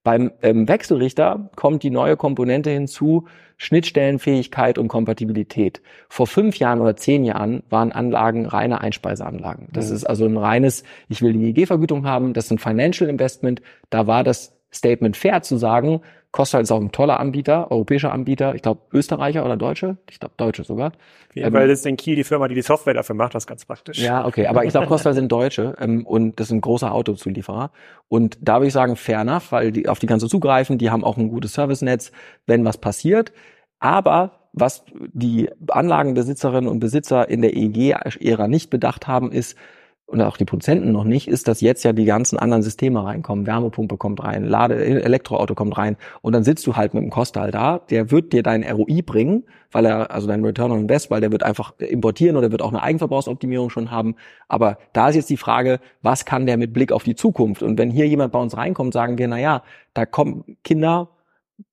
Speaker 3: Beim ähm, Wechselrichter kommt die neue Komponente hinzu, Schnittstellenfähigkeit und Kompatibilität. Vor fünf Jahren oder zehn Jahren waren Anlagen reine Einspeiseanlagen. Das mhm. ist also ein reines, ich will die EG-Vergütung haben, das ist ein Financial Investment. Da war das Statement fair zu sagen, Costa ist auch ein toller Anbieter, europäischer Anbieter, ich glaube Österreicher oder Deutsche, ich glaube Deutsche sogar.
Speaker 1: Ja, weil das ist in Kiel die Firma, die die Software dafür macht, das ist ganz praktisch.
Speaker 3: Ja, okay, aber ich glaube Costa sind Deutsche ähm, und das sind große Autozulieferer und da würde ich sagen fair enough, weil die auf die ganze zugreifen, die haben auch ein gutes Servicenetz, wenn was passiert, aber was die Anlagenbesitzerinnen und Besitzer in der EEG-Ära nicht bedacht haben, ist, und auch die Produzenten noch nicht, ist, dass jetzt ja die ganzen anderen Systeme reinkommen. Wärmepumpe kommt rein, Lade, Elektroauto kommt rein und dann sitzt du halt mit dem Kostal da, der wird dir dein ROI bringen, weil er, also dein Return on Invest, weil der wird einfach importieren oder wird auch eine Eigenverbrauchsoptimierung schon haben. Aber da ist jetzt die Frage, was kann der mit Blick auf die Zukunft? Und wenn hier jemand bei uns reinkommt, sagen wir, na ja, da kommen Kinder,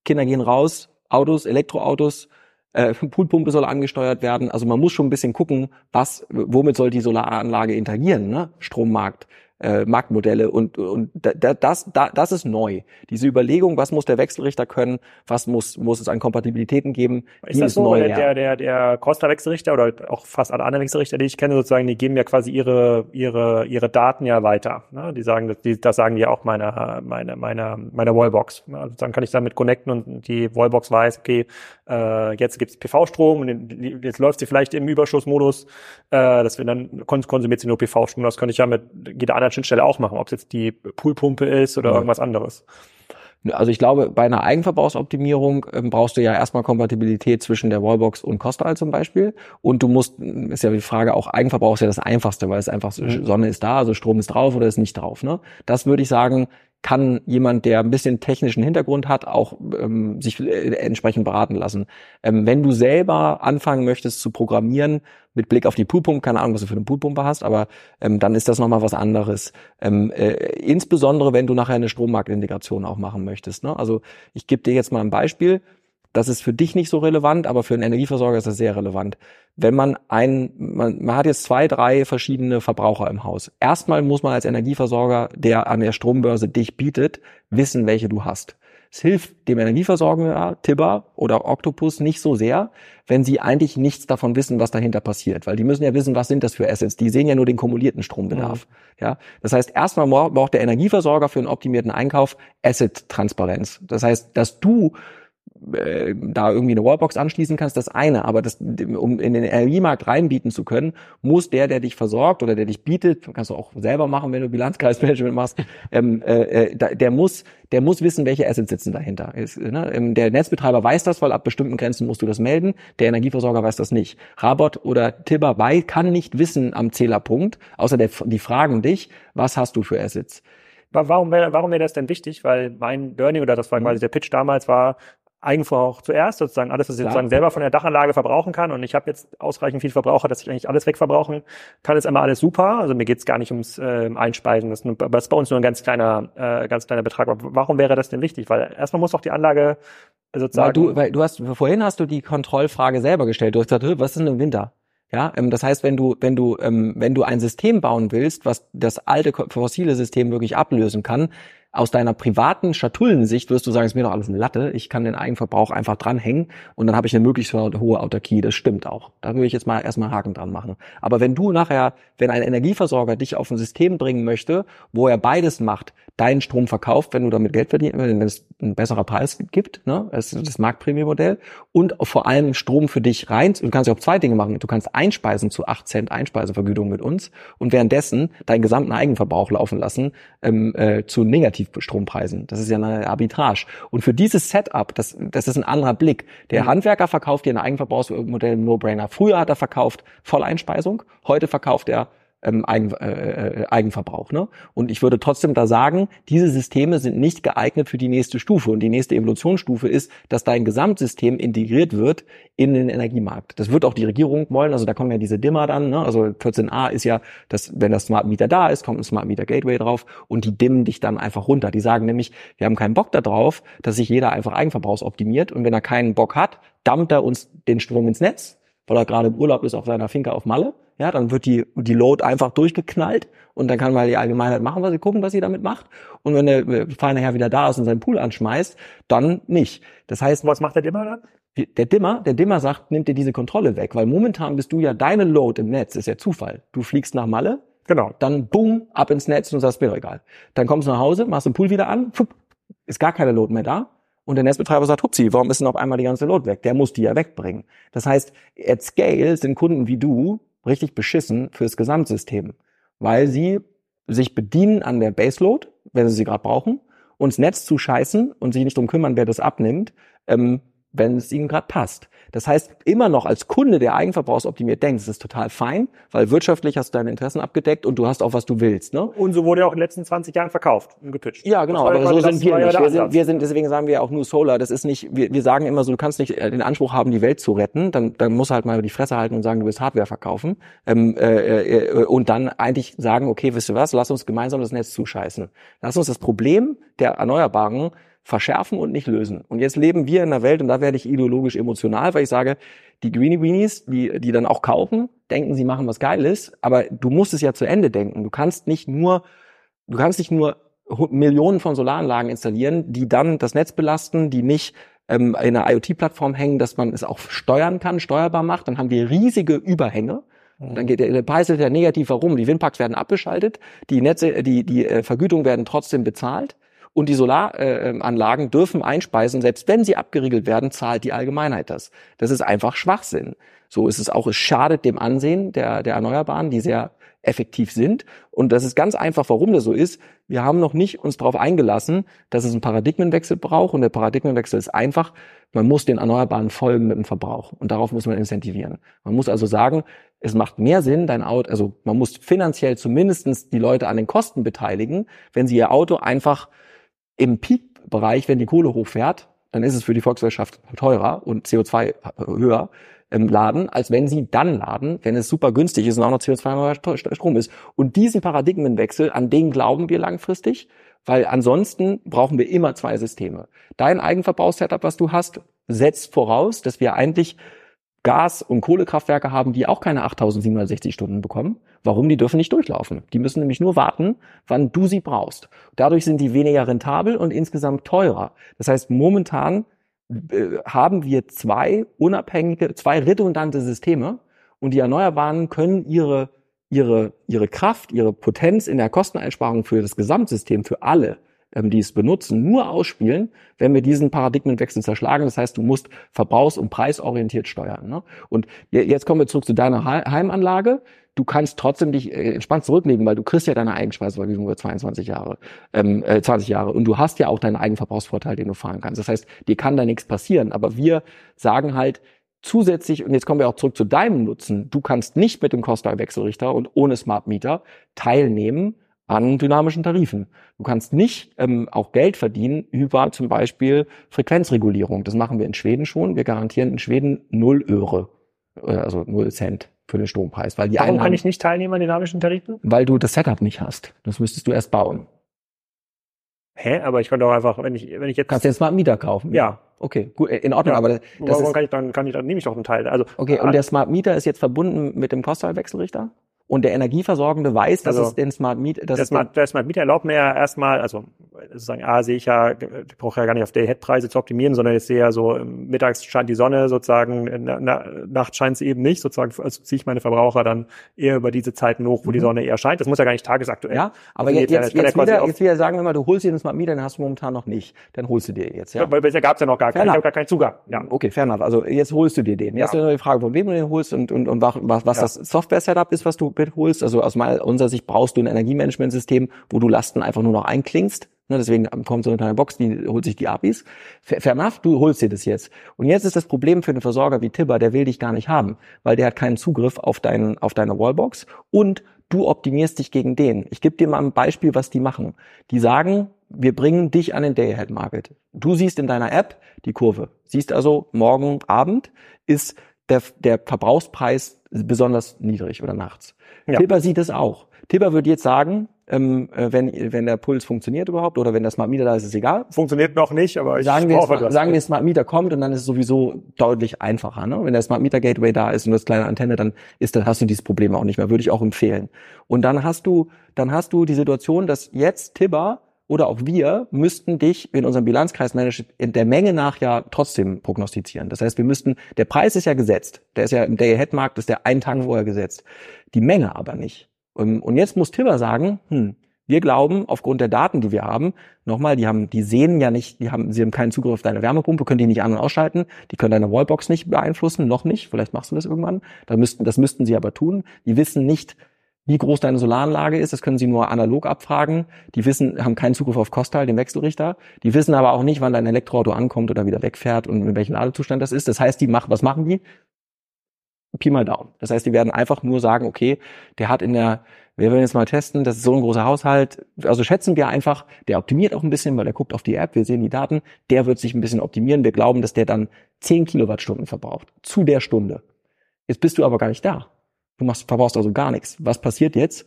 Speaker 3: Kinder gehen raus, Autos, Elektroautos, äh, Poolpumpe soll angesteuert werden. Also man muss schon ein bisschen gucken, was, womit soll die Solaranlage interagieren, ne? Strommarkt, äh, Marktmodelle und, und da, das, da, das ist neu. Diese Überlegung, was muss der Wechselrichter können, was muss, muss es an Kompatibilitäten geben,
Speaker 1: ist das ist so, neu. Der, der, der, der Costa-Wechselrichter oder auch fast alle anderen Wechselrichter, die ich kenne, sozusagen, die geben ja quasi ihre, ihre, ihre Daten ja weiter. Ne? Die sagen, die, das sagen die auch meiner, meiner, meiner, meiner Wallbox. Also dann kann ich damit connecten und die Wallbox weiß, okay, äh, jetzt gibt's PV-Strom und jetzt läuft sie vielleicht im Überschussmodus, äh, dass wir dann konsumiert sie nur PV-Strom. Das könnte ich ja mit jeder anderen Schnittstelle auch machen, ob es jetzt die Poolpumpe ist oder ja. irgendwas anderes.
Speaker 3: Also ich glaube, bei einer Eigenverbrauchsoptimierung ähm, brauchst du ja erstmal Kompatibilität zwischen der Wallbox und Costal zum Beispiel. Und du musst, ist ja die Frage, auch Eigenverbrauch ist ja das Einfachste, weil es einfach mhm. Sonne ist da, also Strom ist drauf oder ist nicht drauf. Ne? Das würde ich sagen, kann jemand, der ein bisschen technischen Hintergrund hat, auch ähm, sich äh, entsprechend beraten lassen. Ähm, wenn du selber anfangen möchtest zu programmieren, mit Blick auf die Poolpumpe, keine Ahnung, was du für eine Poolpumpe hast, aber ähm, dann ist das nochmal was anderes. Ähm, äh, insbesondere, wenn du nachher eine Strommarktintegration auch machen möchtest. Ne? Also ich gebe dir jetzt mal ein Beispiel. Das ist für dich nicht so relevant, aber für einen Energieversorger ist das sehr relevant. Wenn man ein, man, man hat jetzt zwei, drei verschiedene Verbraucher im Haus. Erstmal muss man als Energieversorger, der an der Strombörse dich bietet, wissen, welche du hast. Es hilft dem Energieversorger, Tibber oder Octopus nicht so sehr, wenn sie eigentlich nichts davon wissen, was dahinter passiert. Weil die müssen ja wissen, was sind das für Assets. Die sehen ja nur den kumulierten Strombedarf. Mhm. Ja, das heißt, erstmal braucht der Energieversorger für einen optimierten Einkauf Asset-Transparenz. Das heißt, dass du äh, da irgendwie eine Wallbox anschließen kannst, das eine. Aber das, um in den Energiemarkt reinbieten zu können, muss der, der dich versorgt oder der dich bietet, kannst du auch selber machen, wenn du Bilanzkreismanagement machst, <laughs> ähm, äh, äh der muss, der muss wissen, welche Assets sitzen dahinter. Ist, ne? Ähm, der Netzbetreiber weiß das, weil ab bestimmten Grenzen musst du das melden. Der Energieversorger weiß das nicht. Rabot oder Tibber kann nicht wissen am Zählerpunkt, außer der, die fragen dich, was hast du für Assets?
Speaker 1: Warum wäre warum wäre das denn wichtig? Weil mein Learning oder das war quasi der Pitch damals war, Eigenverbrauch zuerst, sozusagen alles, was ich sozusagen selber von der Dachanlage verbrauchen kann. Und ich habe jetzt ausreichend viel Verbraucher, dass ich eigentlich alles wegverbrauchen kann. Ist immer alles super. Also mir geht's gar nicht ums äh, Einspeisen. Das ist, nur, das ist bei uns nur ein ganz kleiner, äh, ganz kleiner Betrag. Aber warum wäre das denn wichtig? Weil erstmal muss doch die Anlage sozusagen.
Speaker 3: Weil du, weil du hast vorhin hast du die Kontrollfrage selber gestellt. Du hast gesagt, was ist denn im Winter? Ja, ähm, das heißt, wenn du, wenn du, ähm, wenn du ein System bauen willst, was das alte fossile System wirklich ablösen kann, aus deiner privaten Schatullensicht wirst du sagen, es ist mir doch alles eine Latte, ich kann den Eigenverbrauch einfach dranhängen und dann habe ich eine möglichst hohe Autarkie. Das stimmt auch. Da würde ich jetzt mal erstmal Haken dran machen. Aber wenn du nachher, wenn ein Energieversorger dich auf ein System bringen möchte, wo er beides macht, deinen Strom verkauft, wenn du damit Geld verdienst, wenn es ein besserer Preis gibt, ne, das ist das Marktprämienmodell und vor allem Strom für dich rein, du kannst ja auch zwei Dinge machen. Du kannst einspeisen zu 8 Cent Einspeisevergütung mit uns und währenddessen deinen gesamten Eigenverbrauch laufen lassen ähm, äh, zu negativ Strompreisen. Das ist ja eine Arbitrage. Und für dieses Setup, das, das ist ein anderer Blick. Der mhm. Handwerker verkauft dir ein Eigenverbrauchsmodell No-Brainer. Früher hat er verkauft Volleinspeisung, heute verkauft er ähm, Eigen, äh, äh, Eigenverbrauch. Ne? Und ich würde trotzdem da sagen, diese Systeme sind nicht geeignet für die nächste Stufe. Und die nächste Evolutionsstufe ist, dass dein Gesamtsystem integriert wird in den Energiemarkt. Das wird auch die Regierung wollen. Also da kommen ja diese Dimmer dann. Ne? Also 14a ist ja, dass wenn das Smart Meter da ist, kommt ein Smart Meter Gateway drauf und die dimmen dich dann einfach runter. Die sagen nämlich, wir haben keinen Bock darauf, dass sich jeder einfach eigenverbrauchsoptimiert und wenn er keinen Bock hat, dampft er uns den Strom ins Netz, weil er gerade im Urlaub ist auf seiner Finca auf Malle ja, dann wird die, die Load einfach durchgeknallt und dann kann mal die Allgemeinheit machen, was sie gucken, was sie damit macht. Und wenn der feine Herr wieder da ist und seinen Pool anschmeißt, dann nicht. Das heißt,
Speaker 1: was macht der Dimmer dann?
Speaker 3: Der Dimmer, der Dimmer sagt, nimmt dir diese Kontrolle weg, weil momentan bist du ja deine Load im Netz, ist ja Zufall. Du fliegst nach Malle,
Speaker 1: genau,
Speaker 3: dann boom, ab ins Netz und sagst, mir doch egal. Dann kommst du nach Hause, machst den Pool wieder an, fupp, ist gar keine Load mehr da. Und der Netzbetreiber sagt, hupsi, warum ist denn auf einmal die ganze Load weg? Der muss die ja wegbringen. Das heißt, at scale sind Kunden wie du richtig beschissen fürs Gesamtsystem, weil sie sich bedienen an der Baseload, wenn sie sie gerade brauchen, und ins Netz zu scheißen und sich nicht drum kümmern, wer das abnimmt, ähm, wenn es ihnen gerade passt. Das heißt, immer noch als Kunde, der eigenverbrauchsoptimiert denkt, das ist total fein, weil wirtschaftlich hast du deine Interessen abgedeckt und du hast auch, was du willst. Ne?
Speaker 1: Und so wurde ja auch in den letzten 20 Jahren verkauft und gepitcht.
Speaker 3: Ja, genau, aber so sind wir nicht. Wir sind, wir sind, deswegen sagen wir auch nur Solar. Das ist nicht, wir, wir sagen immer so, du kannst nicht äh, den Anspruch haben, die Welt zu retten. Dann, dann musst du halt mal die Fresse halten und sagen, du willst Hardware verkaufen. Ähm, äh, äh, und dann eigentlich sagen, okay, wisst ihr was, lass uns gemeinsam das Netz zuscheißen. Lass uns das Problem der Erneuerbaren verschärfen und nicht lösen. Und jetzt leben wir in einer Welt, und da werde ich ideologisch emotional, weil ich sage, die Greenie Weenies, die, die dann auch kaufen, denken, sie machen was Geiles, aber du musst es ja zu Ende denken. Du kannst nicht nur, du kannst nicht nur Millionen von Solaranlagen installieren, die dann das Netz belasten, die nicht ähm, in einer IoT-Plattform hängen, dass man es auch steuern kann, steuerbar macht. Dann haben wir riesige Überhänge. Und dann geht der, der preiselt ja negativ herum. Die Windparks werden abgeschaltet, die Netze, die, die äh, Vergütung werden trotzdem bezahlt und die Solaranlagen dürfen einspeisen, selbst wenn sie abgeriegelt werden, zahlt die Allgemeinheit das. Das ist einfach Schwachsinn. So ist es auch, es schadet dem Ansehen der, der Erneuerbaren, die sehr effektiv sind. Und das ist ganz einfach, warum das so ist. Wir haben noch nicht uns darauf eingelassen, dass es einen Paradigmenwechsel braucht. Und der Paradigmenwechsel ist einfach, man muss den Erneuerbaren folgen mit dem Verbrauch. Und darauf muss man incentivieren. Man muss also sagen, es macht mehr Sinn, dein Auto, also man muss finanziell zumindestens die Leute an den Kosten beteiligen, wenn sie ihr Auto einfach im Peak-Bereich, wenn die Kohle hochfährt, dann ist es für die Volkswirtschaft teurer und CO2 höher im Laden, als wenn sie dann laden, wenn es super günstig ist und auch noch CO2 Strom ist. Und diesen Paradigmenwechsel, an den glauben wir langfristig, weil ansonsten brauchen wir immer zwei Systeme. Dein Eigenverbrauchssetup, was du hast, setzt voraus, dass wir eigentlich Gas- und Kohlekraftwerke haben, die auch keine 8760 Stunden bekommen. Warum? Die dürfen nicht durchlaufen. Die müssen nämlich nur warten, wann du sie brauchst. Dadurch sind die weniger rentabel und insgesamt teurer. Das heißt, momentan äh, haben wir zwei unabhängige, zwei redundante Systeme und die Erneuerbaren können ihre, ihre, ihre Kraft, ihre Potenz in der Kosteneinsparung für das Gesamtsystem, für alle ähm, die es benutzen, nur ausspielen, wenn wir diesen Paradigmenwechsel zerschlagen. Das heißt, du musst verbrauchs- und preisorientiert steuern. Ne? Und jetzt kommen wir zurück zu deiner Heimanlage. Du kannst trotzdem dich äh, entspannt zurücklegen, weil du kriegst ja deine Eigenspeisevergütung über 22 Jahre, ähm, äh, 20 Jahre. Und du hast ja auch deinen Eigenverbrauchsvorteil, den du fahren kannst. Das heißt, dir kann da nichts passieren. Aber wir sagen halt, zusätzlich, und jetzt kommen wir auch zurück zu deinem Nutzen, du kannst nicht mit dem Costa-Wechselrichter und ohne Smart Meter teilnehmen an dynamischen Tarifen. Du kannst nicht ähm, auch Geld verdienen über zum Beispiel Frequenzregulierung. Das machen wir in Schweden schon. Wir garantieren in Schweden null Öre, äh, also null Cent für den Strompreis. Weil die
Speaker 1: Warum kann ich nicht teilnehmen an dynamischen Tarifen?
Speaker 3: Weil du das Setup nicht hast. Das müsstest du erst bauen.
Speaker 1: Hä? Aber ich könnte auch einfach, wenn ich, wenn ich jetzt.
Speaker 3: Kannst du jetzt mal einen Mieter kaufen?
Speaker 1: Ja.
Speaker 3: Okay, gut, in Ordnung, ja. aber das
Speaker 1: Warum ist, kann ich dann, kann ich dann, nehme ich doch einen Teil. Also.
Speaker 3: Okay, und der Smart Meter ist jetzt verbunden mit dem Kostalwechselrichter? Und der Energieversorgende weiß, dass
Speaker 1: Also,
Speaker 3: es den Smart Meter, dass
Speaker 1: Der Smart, der Smart Meter erlaubt mir ja erstmal, also sozusagen, A, sehe ich ja, ich brauche ja gar nicht auf Day-Head-Preise zu optimieren, sondern ich sehe ja so, mittags scheint die Sonne sozusagen, in der na, Nacht scheint sie eben nicht, sozusagen, also ziehe ich meine Verbraucher dann eher über diese Zeiten hoch, wo die
Speaker 3: Mhm.
Speaker 1: Sonne eher scheint. Das muss ja gar nicht tagesaktuell.
Speaker 3: ja, aber
Speaker 1: Also
Speaker 3: jetzt,
Speaker 1: ja-
Speaker 3: jetzt,
Speaker 1: ja
Speaker 3: jetzt,
Speaker 1: quasi
Speaker 3: wieder, jetzt wieder sagen wir mal, du holst dir den Smart Meter, den hast du momentan noch nicht. Dann holst du dir jetzt, ja?
Speaker 1: Ja. Weil bisher gab es ja noch gar keinen, ich habe gar keinen Zugang. Ja.
Speaker 3: Okay, fair enough. Also jetzt holst du dir den. Jetzt
Speaker 1: Ja.
Speaker 3: ist nur die Frage, von wem du den holst und, und, und was, was
Speaker 1: Ja.
Speaker 3: das Software-Setup ist, was du holst. Also aus meiner, unserer Sicht brauchst du ein Energiemanagementsystem, wo du Lasten einfach nur noch einklingst. Ne, deswegen kommt so eine kleine Box, die holt sich die APIs. Fair, du holst dir das jetzt. Und jetzt ist das Problem für einen Versorger wie Tibber, der will dich gar nicht haben, weil der hat keinen Zugriff auf, deinen, auf deine Wallbox und Du optimierst dich gegen den. Ich gebe dir mal ein Beispiel, was die machen. Die sagen, wir bringen dich an den Day-Ahead-Market. Du siehst in deiner App die Kurve. Siehst also, morgen Abend ist der, der Verbrauchspreis besonders niedrig oder nachts. Ja. Tipper sieht es auch. Tipper würde jetzt sagen, ähm, äh, wenn, wenn der Puls funktioniert überhaupt oder wenn der Smart Meter da ist, ist es egal.
Speaker 1: Funktioniert noch nicht, aber ich
Speaker 3: sagen wir, das. Sagen wir, Smart Meter kommt und dann ist es sowieso deutlich einfacher. Ne? Wenn der Smart Meter Gateway da ist und das kleine Antenne, dann ist, dann hast du dieses Problem auch nicht mehr. Würde ich auch empfehlen. Und dann hast du, dann hast du die Situation, dass jetzt Tibber oder auch wir müssten dich in unserem Bilanzkreismanagement in der Menge nach ja trotzdem prognostizieren. Das heißt, wir müssten, der Preis ist ja gesetzt. Der ist ja im Day-Ahead-Markt, ist der einen Tag vorher gesetzt. Die Menge aber nicht. Ähm, und jetzt muss Tibber sagen, hm, wir glauben, aufgrund der Daten, die wir haben, nochmal, die haben, die sehen ja nicht, die haben, sie haben keinen Zugriff auf deine Wärmepumpe, können die nicht an- und ausschalten, die können deine Wallbox nicht beeinflussen, noch nicht, vielleicht machst du das irgendwann, da müssten, das müssten sie aber tun. Die wissen nicht, wie groß deine Solaranlage ist, das können sie nur analog abfragen. Die wissen, haben keinen Zugriff auf Kostal, den Wechselrichter. Die wissen aber auch nicht, wann dein Elektroauto ankommt oder wieder wegfährt und in welchem Ladezustand das ist. Das heißt, die machen, was machen die? Pi mal Daumen. Das heißt, die werden einfach nur sagen, okay, der hat in der, wir werden jetzt mal testen, das ist so ein großer Haushalt. Also schätzen wir einfach, der optimiert auch ein bisschen, weil er guckt auf die App, wir sehen die Daten, der wird sich ein bisschen optimieren. Wir glauben, dass der dann 10 Kilowattstunden verbraucht. Zu der Stunde. Jetzt bist du aber gar nicht da. Du machst, verbrauchst also gar nichts. Was passiert jetzt?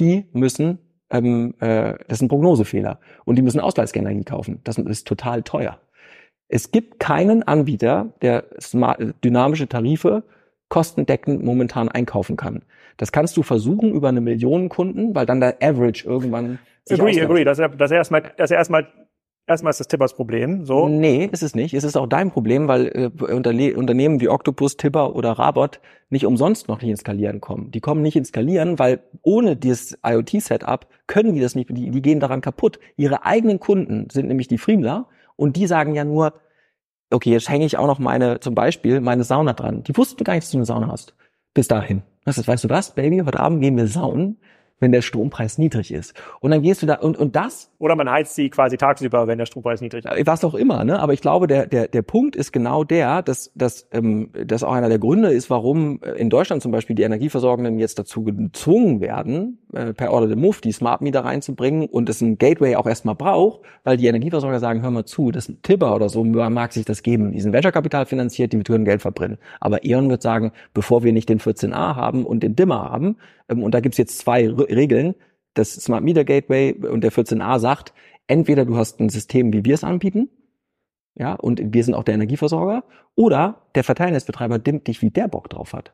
Speaker 3: Die müssen, ähm, äh, das ist ein Prognosefehler. Und die müssen Ausgleichsenergie kaufen. Das ist total teuer. Es gibt keinen Anbieter, der smart, dynamische Tarife kostendeckend momentan einkaufen kann. Das kannst du versuchen über eine Million Kunden, weil dann der Average irgendwann.
Speaker 1: Agree, agree. Das ist, das ist erstmal, das ist erstmal Erstmal ist das Tippers Problem, so.
Speaker 3: Nee, ist es nicht. Es ist auch dein Problem, weil äh, Unternehmen wie Octopus, Tipper oder Rabot nicht umsonst noch nicht ins Skalieren kommen. Die kommen nicht ins Skalieren, weil ohne dieses IoT-Setup können die das nicht, die, die gehen daran kaputt. Ihre eigenen Kunden sind nämlich die Friemler und die sagen ja nur, okay, jetzt hänge ich auch noch meine, zum Beispiel, meine Sauna dran. Die wussten gar nicht, dass du eine Sauna hast. Bis dahin. Das ist, weißt du was, Baby, heute Abend gehen wir saunen wenn der Strompreis niedrig ist. Und dann gehst du da und und das
Speaker 1: oder man heizt sie quasi tagsüber, wenn der Strompreis niedrig ist.
Speaker 3: Was auch immer, ne? Aber ich glaube, der der der Punkt ist genau der, dass dass ähm, das auch einer der Gründe ist, warum äh, in Deutschland zum Beispiel die Energieversorgenden jetzt dazu gezwungen werden, äh, per Order de Move die Smart Meter reinzubringen und es ein Gateway auch erstmal braucht, weil die Energieversorger sagen, hör mal zu, das Tibber oder so mag sich das geben. Die sind Venture-Kapital finanziert, die können Geld verbrennen. Aber E.ON wird sagen, bevor wir nicht den 14a haben und den Dimmer haben, und da gibt's jetzt zwei Regeln, das Smart Meter Gateway und der 14a sagt, entweder du hast ein System, wie wir es anbieten, ja, und wir sind auch der Energieversorger, oder der Verteilnetzbetreiber dimmt dich, wie der Bock drauf hat.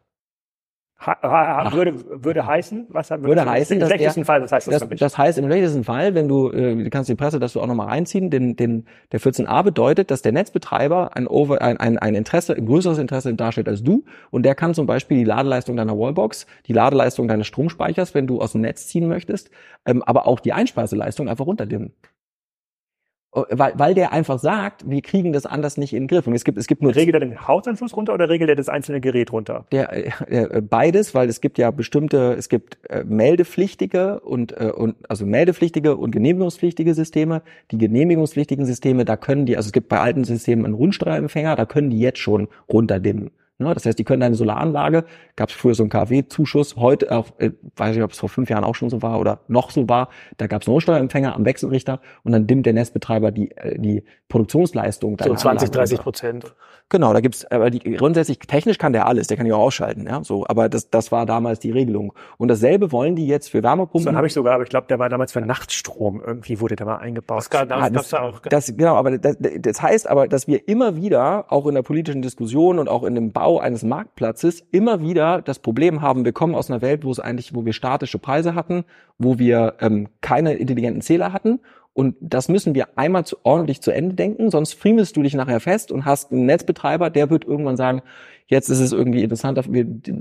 Speaker 1: Ha, würde, würde heißen, was
Speaker 3: würde, würde heißen,
Speaker 1: im schlechtesten der, Fall, was heißt
Speaker 3: das, das, das heißt im schlechtesten Fall, wenn du, äh, du kannst die Presse das du auch nochmal reinziehen, den, den, der 14a bedeutet, dass der Netzbetreiber ein, Over, ein, ein, ein Interesse, ein größeres Interesse darstellt als du und der kann zum Beispiel die Ladeleistung deiner Wallbox, die Ladeleistung deines Stromspeichers, wenn du aus dem Netz ziehen möchtest, ähm, aber auch die Einspeiseleistung einfach runterdimmen. Oh, weil, weil der einfach sagt, wir kriegen das anders nicht in den Griff. Und es gibt, es gibt nur.
Speaker 1: Regelt er den Hausanschluss runter oder regelt er das einzelne Gerät runter?
Speaker 3: Der, äh, äh, beides, weil es gibt ja bestimmte, es gibt äh, meldepflichtige und, äh, und also meldepflichtige und genehmigungspflichtige Systeme. Die genehmigungspflichtigen Systeme, da können die, also es gibt bei alten Systemen einen Rundstreuempfänger, da können die jetzt schon runterdimmen. Ne? Das heißt, die können eine Solaranlage, gab es früher so einen KfW-Zuschuss, heute, auch, äh, weiß ich, ob es vor fünf Jahren auch schon so war oder noch so war, da gab es einen Notsteuerempfänger am Wechselrichter und dann dimmt der Netzbetreiber die, äh, die Produktionsleistung.
Speaker 1: So 20, 30 Prozent.
Speaker 3: Genau, da gibt's, aber die, grundsätzlich, technisch kann der alles, der kann ja auch ausschalten, ja, so, aber das, das war damals die Regelung. Und dasselbe wollen die jetzt für Wärmepumpen.
Speaker 1: So habe ich sogar, aber ich glaube, der war damals für Nachtstrom, irgendwie wurde der mal eingebaut. Das,
Speaker 3: gab, ah, das, das, auch. das, genau, aber das, das heißt aber, dass wir immer wieder, auch in der politischen Diskussion und auch in dem Bau eines Marktplatzes, immer wieder das Problem haben, wir kommen aus einer Welt, wo es eigentlich, wo wir statische Preise hatten, wo wir ähm, keine intelligenten Zähler hatten und das müssen wir einmal zu, ordentlich zu Ende denken, sonst friemelst du dich nachher fest und hast einen Netzbetreiber, der wird irgendwann sagen, jetzt ist es irgendwie interessanter,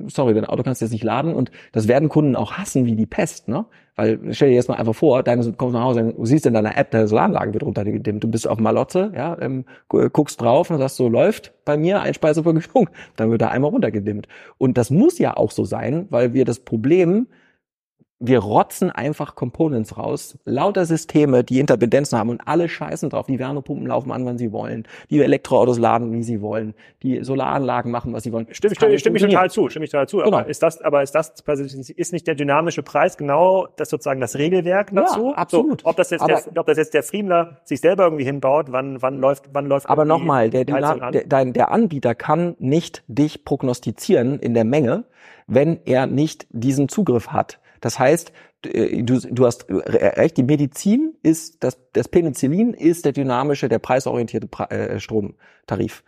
Speaker 3: sorry, dein Auto kannst du jetzt nicht laden und das werden Kunden auch hassen wie die Pest, ne? Weil stell dir jetzt mal einfach vor, deine kommst nach Hause, du siehst in deiner App, deine Solaranlage wird runtergedimmt, du bist auf Malotze, ja, ähm, guckst drauf und sagst so, läuft bei mir Einspeisevergütung, dann wird da einmal runtergedimmt. Und das muss ja auch so sein, weil wir das Problem wir rotzen einfach Components raus, lauter Systeme, die Interdependenzen haben und alle scheißen drauf. Die Wärmepumpen laufen an, wann sie wollen. Die Elektroautos laden, wie sie wollen. Die Solaranlagen machen, was sie wollen.
Speaker 1: Stimmt, stimmt, stimme ich total zu, stimme ich total zu.
Speaker 3: Genau.
Speaker 1: Aber ist das, aber ist das, ist nicht der dynamische Preis genau das sozusagen das Regelwerk dazu?
Speaker 3: Ja, absolut.
Speaker 1: So, ob das jetzt,
Speaker 3: Aber-
Speaker 1: der, ob das jetzt der Friemler sich selber irgendwie hinbaut, wann, wann läuft, wann läuft
Speaker 3: Aber nochmal, der,
Speaker 1: die Heizung
Speaker 3: Dyna-
Speaker 1: an?
Speaker 3: der, dein, der Anbieter kann nicht dich prognostizieren in der Menge, wenn er nicht diesen Zugriff hat. Das heißt, äh, du, du hast recht, die Medizin ist, das, das Penicillin ist der dynamische, der preisorientierte Pre äh, Stromtarif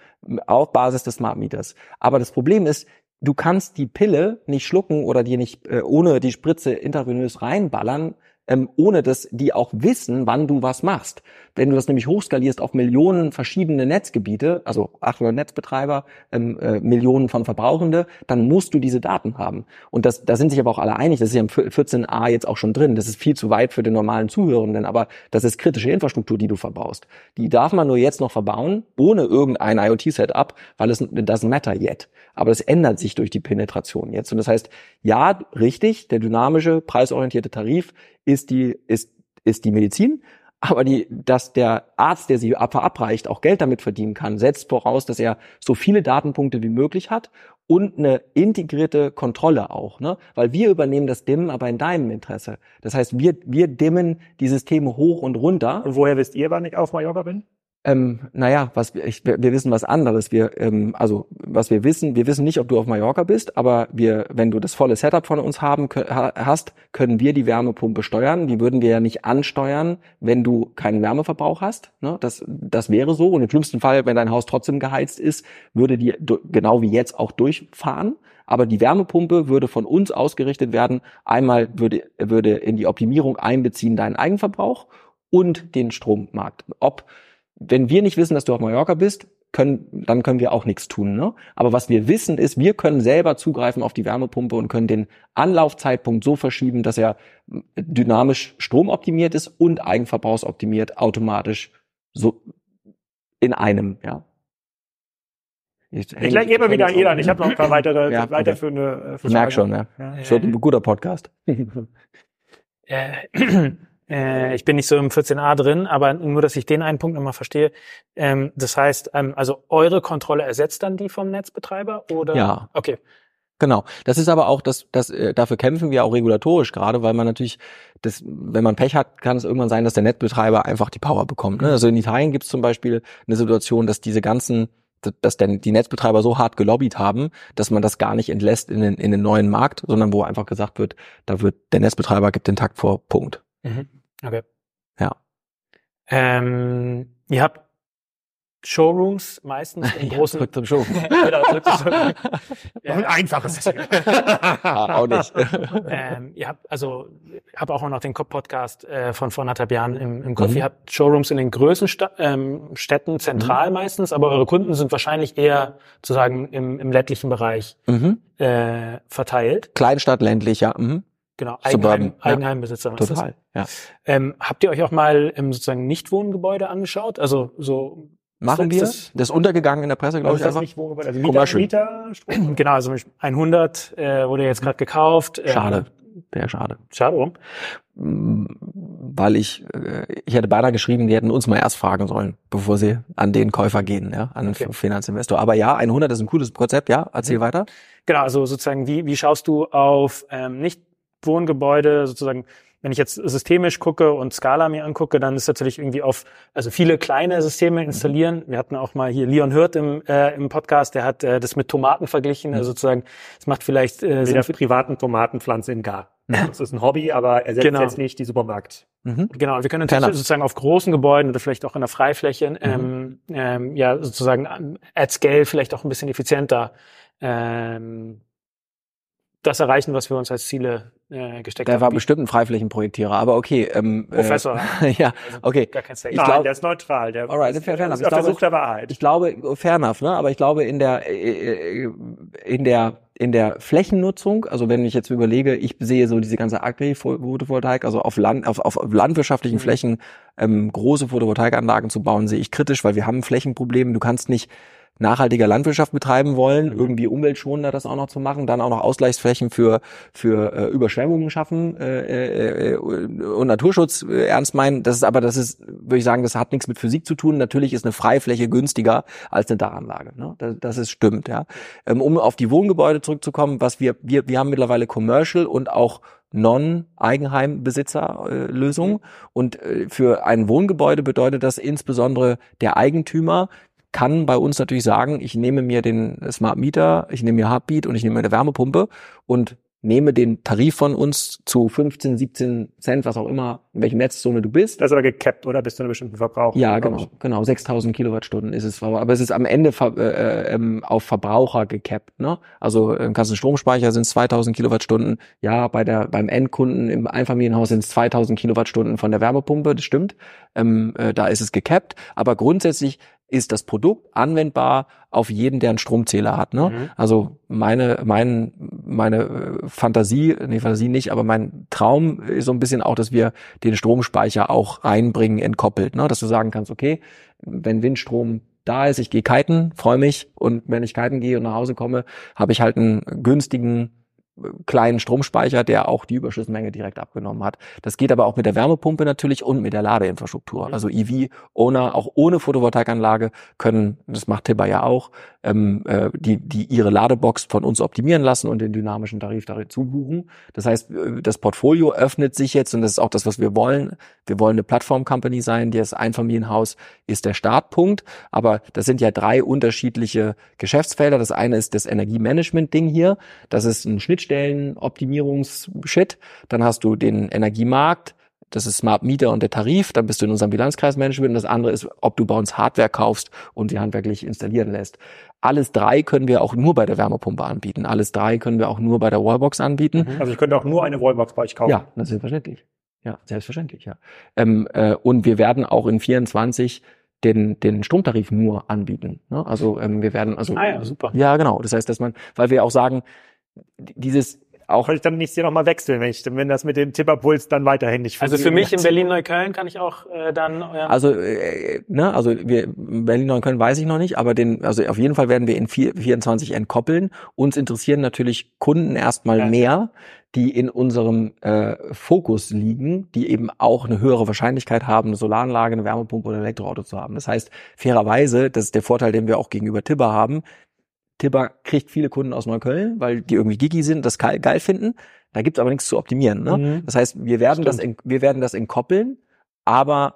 Speaker 3: auf Basis des Smart Meters. Aber das Problem ist, du kannst die Pille nicht schlucken oder dir nicht äh, ohne die Spritze intravenös reinballern, ähm, ohne dass die auch wissen, wann du was machst. Wenn du das nämlich hochskalierst auf Millionen verschiedene Netzgebiete, also 800 Netzbetreiber, ähm, äh, Millionen von Verbrauchende, dann musst du diese Daten haben. Und das, da sind sich aber auch alle einig, das ist ja im 14a jetzt auch schon drin, das ist viel zu weit für den normalen Zuhörenden, aber das ist kritische Infrastruktur, die du verbaust. Die darf man nur jetzt noch verbauen, ohne irgendein IoT-Setup, weil es doesn't matter yet. Aber es ändert sich durch die Penetration jetzt. Und das heißt, ja, richtig, der dynamische, preisorientierte Tarif ist die, ist, ist die Medizin. Aber die, dass der Arzt, der sie ab- verabreicht, auch Geld damit verdienen kann, setzt voraus, dass er so viele Datenpunkte wie möglich hat und eine integrierte Kontrolle auch, ne? Weil wir übernehmen das Dimmen, aber in deinem Interesse. Das heißt, wir, wir dimmen die Systeme hoch und runter.
Speaker 1: Und woher wisst ihr, wann ich auf Mallorca bin?
Speaker 3: Ähm, naja, was wir, ich, wir wissen was anderes. Wir, ähm, also was wir wissen, wir wissen nicht, ob du auf Mallorca bist, aber wir, wenn du das volle Setup von uns haben hast, können wir die Wärmepumpe steuern. Die würden wir ja nicht ansteuern, wenn du keinen Wärmeverbrauch hast. Ne? Das, das wäre so. Und im schlimmsten Fall, wenn dein Haus trotzdem geheizt ist, würde die genau wie jetzt auch durchfahren. Aber die Wärmepumpe würde von uns ausgerichtet werden. Einmal würde, würde in die Optimierung einbeziehen deinen Eigenverbrauch und den Strommarkt. Ob wenn wir nicht wissen, dass du auf Mallorca bist, können, dann können wir auch nichts tun. Ne? Aber was wir wissen ist, wir können selber zugreifen auf die Wärmepumpe und können den Anlaufzeitpunkt so verschieben, dass er dynamisch stromoptimiert ist und eigenverbrauchsoptimiert automatisch so in einem. Ja.
Speaker 1: Ich gleich immer wieder an Elan. Ich habe noch ein paar weitere,
Speaker 3: Ja,
Speaker 1: weiterführende äh,
Speaker 3: Ich merke schon, ja.
Speaker 1: Ja.
Speaker 3: Es wird ein guter Podcast. <laughs> <laughs> <laughs>
Speaker 2: Äh, ich bin nicht so im 14a drin, aber nur, dass ich den einen Punkt nochmal verstehe. Ähm, das heißt, ähm, also eure Kontrolle ersetzt dann die vom Netzbetreiber oder?
Speaker 3: Ja.
Speaker 2: Okay.
Speaker 3: Genau. Das ist aber auch, das, das, äh, dafür kämpfen wir auch regulatorisch gerade, weil man natürlich, das, wenn man Pech hat, kann es irgendwann sein, dass der Netzbetreiber einfach die Power bekommt. Ne? Also in Italien gibt es zum Beispiel eine Situation, dass diese ganzen, dass denn die Netzbetreiber so hart gelobbyt haben, dass man das gar nicht entlässt in den, in den neuen Markt, sondern wo einfach gesagt wird, da wird der Netzbetreiber gibt den Takt vor, Punkt.
Speaker 2: Mhm. Okay.
Speaker 3: Ja.
Speaker 2: Ähm, ihr habt Showrooms meistens in <laughs> großen.
Speaker 3: Zurück zum Show. <laughs>
Speaker 2: Genau, zurück zu-
Speaker 1: Noch ein einfaches Ziel.
Speaker 3: Ah, auch nicht. <laughs>
Speaker 2: ähm, ihr habt also ich habe auch noch den Podcast äh, von vor anderthalb Jahren im, im Kopf.
Speaker 3: Mhm.
Speaker 2: Ihr habt Showrooms in den größten Sta ähm, Städten zentral meistens, aber eure Kunden sind wahrscheinlich eher sozusagen im, im ländlichen Bereich
Speaker 3: mhm.
Speaker 2: äh, verteilt.
Speaker 3: Kleinstadt, ländlich, ja. Mhm.
Speaker 2: Genau, Eigenheim,
Speaker 3: ja.
Speaker 2: Eigenheimbesitzer. das?
Speaker 3: Total, ja.
Speaker 2: Ähm, habt ihr euch auch mal im sozusagen Nichtwohngebäude angeschaut? Also so
Speaker 3: Machen
Speaker 2: ist
Speaker 3: wir.
Speaker 2: das-
Speaker 3: Das ist untergegangen in der Presse, glaube
Speaker 1: Also
Speaker 3: ich,
Speaker 1: das
Speaker 3: einfach.
Speaker 1: nicht Wohngebäude? Also Mieter. Mieter, <clears throat>
Speaker 2: genau, also 100 äh, wurde jetzt gerade gekauft. Äh,
Speaker 3: Schade. Sehr schade.
Speaker 2: Schade, warum?
Speaker 3: Mm, Weil ich, äh, ich hätte beinahe geschrieben, die hätten uns mal erst fragen sollen, bevor sie an den Käufer gehen, ja, an den
Speaker 2: Okay.
Speaker 3: Finanzinvestor. Aber ja, 100 ist ein cooles Konzept, ja. Erzähl
Speaker 2: Mhm.
Speaker 3: weiter.
Speaker 2: Genau, also sozusagen, wie, wie schaust du auf ähm, Nicht-Wohngebäude sozusagen, wenn ich jetzt systemisch gucke und Scala mir angucke, dann ist natürlich irgendwie auf, also viele kleine Systeme installieren. Wir hatten auch mal hier Leon Hirt im, äh, im Podcast, der hat äh, das mit Tomaten verglichen. Also sozusagen, es macht vielleicht äh,
Speaker 1: Mit
Speaker 2: Sinn
Speaker 1: der privaten Tomatenpflanze in Gar. Das ist ein Hobby, aber ersetzt
Speaker 2: Genau.
Speaker 1: jetzt nicht die Supermarkt.
Speaker 3: Mhm.
Speaker 2: Genau, wir können natürlich sozusagen auf großen Gebäuden oder vielleicht auch in der Freifläche, ähm, ähm, ja, sozusagen ähm, at scale vielleicht auch ein bisschen effizienter ähm, das erreichen, was wir uns als Ziele äh, gesteckt
Speaker 3: Der
Speaker 2: haben.
Speaker 3: war
Speaker 2: Wie-
Speaker 3: bestimmt ein Freiflächenprojektierer, aber okay. Ähm,
Speaker 2: Professor.
Speaker 3: Äh, <laughs> ja, okay.
Speaker 2: Gar kein Steak.
Speaker 3: Ich
Speaker 1: Nein,
Speaker 3: glaub-
Speaker 1: der ist neutral. Der
Speaker 3: Alright,
Speaker 1: ist,
Speaker 3: fair enough.
Speaker 1: ist
Speaker 3: Ich
Speaker 1: auf der
Speaker 3: glaube-
Speaker 1: Suche der Wahrheit.
Speaker 3: Ich glaube, fair enough, ne? Aber ich glaube, in der, äh, äh, in der, in der Flächennutzung, also wenn ich jetzt überlege, ich sehe so diese ganze Agri-Photovoltaik, also auf Land, auf, auf landwirtschaftlichen
Speaker 2: Mhm.
Speaker 3: Flächen, ähm, große Photovoltaikanlagen zu bauen, sehe ich kritisch, weil wir haben ein Flächenproblem. Du kannst nicht, nachhaltiger Landwirtschaft betreiben wollen, irgendwie umweltschonender das auch noch zu machen, dann auch noch Ausgleichsflächen für für äh, Überschwemmungen schaffen äh, äh, und Naturschutz äh, ernst meinen. Das ist aber das ist, würde ich sagen, das hat nichts mit Physik zu tun. Natürlich ist eine Freifläche günstiger als eine Dachanlage. Ne? Das, das ist stimmt, ja. Ähm, um auf die Wohngebäude zurückzukommen, was wir wir wir haben mittlerweile Commercial und auch Non-Eigenheimbesitzer-Lösung. Und äh, für ein Wohngebäude bedeutet das insbesondere der Eigentümer kann bei uns natürlich sagen, ich nehme mir den Smart Meter, ich nehme mir Heartbeat und ich nehme mir eine Wärmepumpe und nehme den Tarif von uns zu 15, 17 Cent, was auch immer, in welchem Netzzone du bist.
Speaker 1: Das ist aber gecapped, oder? Bis zu einem bestimmten Verbrauch.
Speaker 3: Ja, genau, genau. 6000 Kilowattstunden ist es. Aber es ist am Ende äh, äh, auf Verbraucher gecapped. Ne? Also im ganzen Stromspeicher sind es 2000 Kilowattstunden. Ja, bei der, beim Endkunden im Einfamilienhaus sind es 2000 Kilowattstunden von der Wärmepumpe. Das stimmt. Ähm, äh, da ist es gecapped. Aber grundsätzlich ist das Produkt anwendbar auf jeden, der einen Stromzähler hat. Ne? Mhm. Also meine, mein, meine äh, Fantasie, nee, Fantasie nicht, aber mein Traum ist so ein bisschen auch, dass wir den Stromspeicher auch reinbringen, entkoppelt. Ne? Dass du sagen kannst, okay, wenn Windstrom da ist, ich gehe kiten, freue mich und wenn ich kiten gehe und nach Hause komme, habe ich halt einen günstigen kleinen Stromspeicher, der auch die Überschussmenge direkt abgenommen hat. Das geht aber auch mit der Wärmepumpe natürlich und mit der Ladeinfrastruktur. Mhm. Also EV-Owner, auch ohne Photovoltaikanlage, können, das macht Tibber ja auch, ähm, äh, die, die ihre Ladebox von uns optimieren lassen und den dynamischen Tarif dazu buchen. Das heißt, äh, das Portfolio öffnet sich jetzt und das ist auch das, was wir wollen. Wir wollen eine Plattform-Company sein. Das Einfamilienhaus ist der Startpunkt, aber das sind ja drei unterschiedliche Geschäftsfelder. Das eine ist das Energiemanagement-Ding hier. Das ist ein Schnitt Schnittstellen-Optimierungs-Shit. Dann hast du den Energiemarkt, das ist Smart Meter und der Tarif, dann bist du in unserem Bilanzkreismanagement und das andere ist, ob du bei uns Hardware kaufst und sie handwerklich installieren lässt. Alles drei können wir auch nur bei der Wärmepumpe anbieten. Alles drei können wir auch nur bei der Wallbox anbieten.
Speaker 1: Also ich könnte auch nur eine Wallbox bei euch kaufen.
Speaker 3: Ja, das ist selbstverständlich. Ja, selbstverständlich, ja. Ähm, äh, und wir werden auch in 24 den, den Stromtarif nur anbieten. Ne? Also ähm, wir werden also
Speaker 2: ah ja, super.
Speaker 3: ja genau. Das heißt, dass man, weil wir auch sagen, dieses
Speaker 1: auch weil ich dann nicht hier nochmal wechseln, wenn ich, wenn das mit dem Tipperpuls dann weiterhin nicht
Speaker 2: Also für mich in Berlin-Neukölln kann ich auch äh, dann
Speaker 3: euer Also äh, ne, also wir Berlin-Neukölln weiß ich noch nicht, aber den also auf jeden Fall werden wir in 4, 24 entkoppeln. Uns interessieren natürlich Kunden erstmal ja. mehr, die in unserem äh, Fokus liegen, die eben auch eine höhere Wahrscheinlichkeit haben, eine Solaranlage, eine Wärmepumpe oder ein Elektroauto zu haben. Das heißt, fairerweise, das ist der Vorteil, den wir auch gegenüber Tibber haben, Tibber kriegt viele Kunden aus Neukölln, weil die irgendwie gigi sind, das geil finden. Da gibt's aber nichts zu optimieren. Ne? Mhm. Das heißt, wir werden Stimmt. das, wir werden das entkoppeln, aber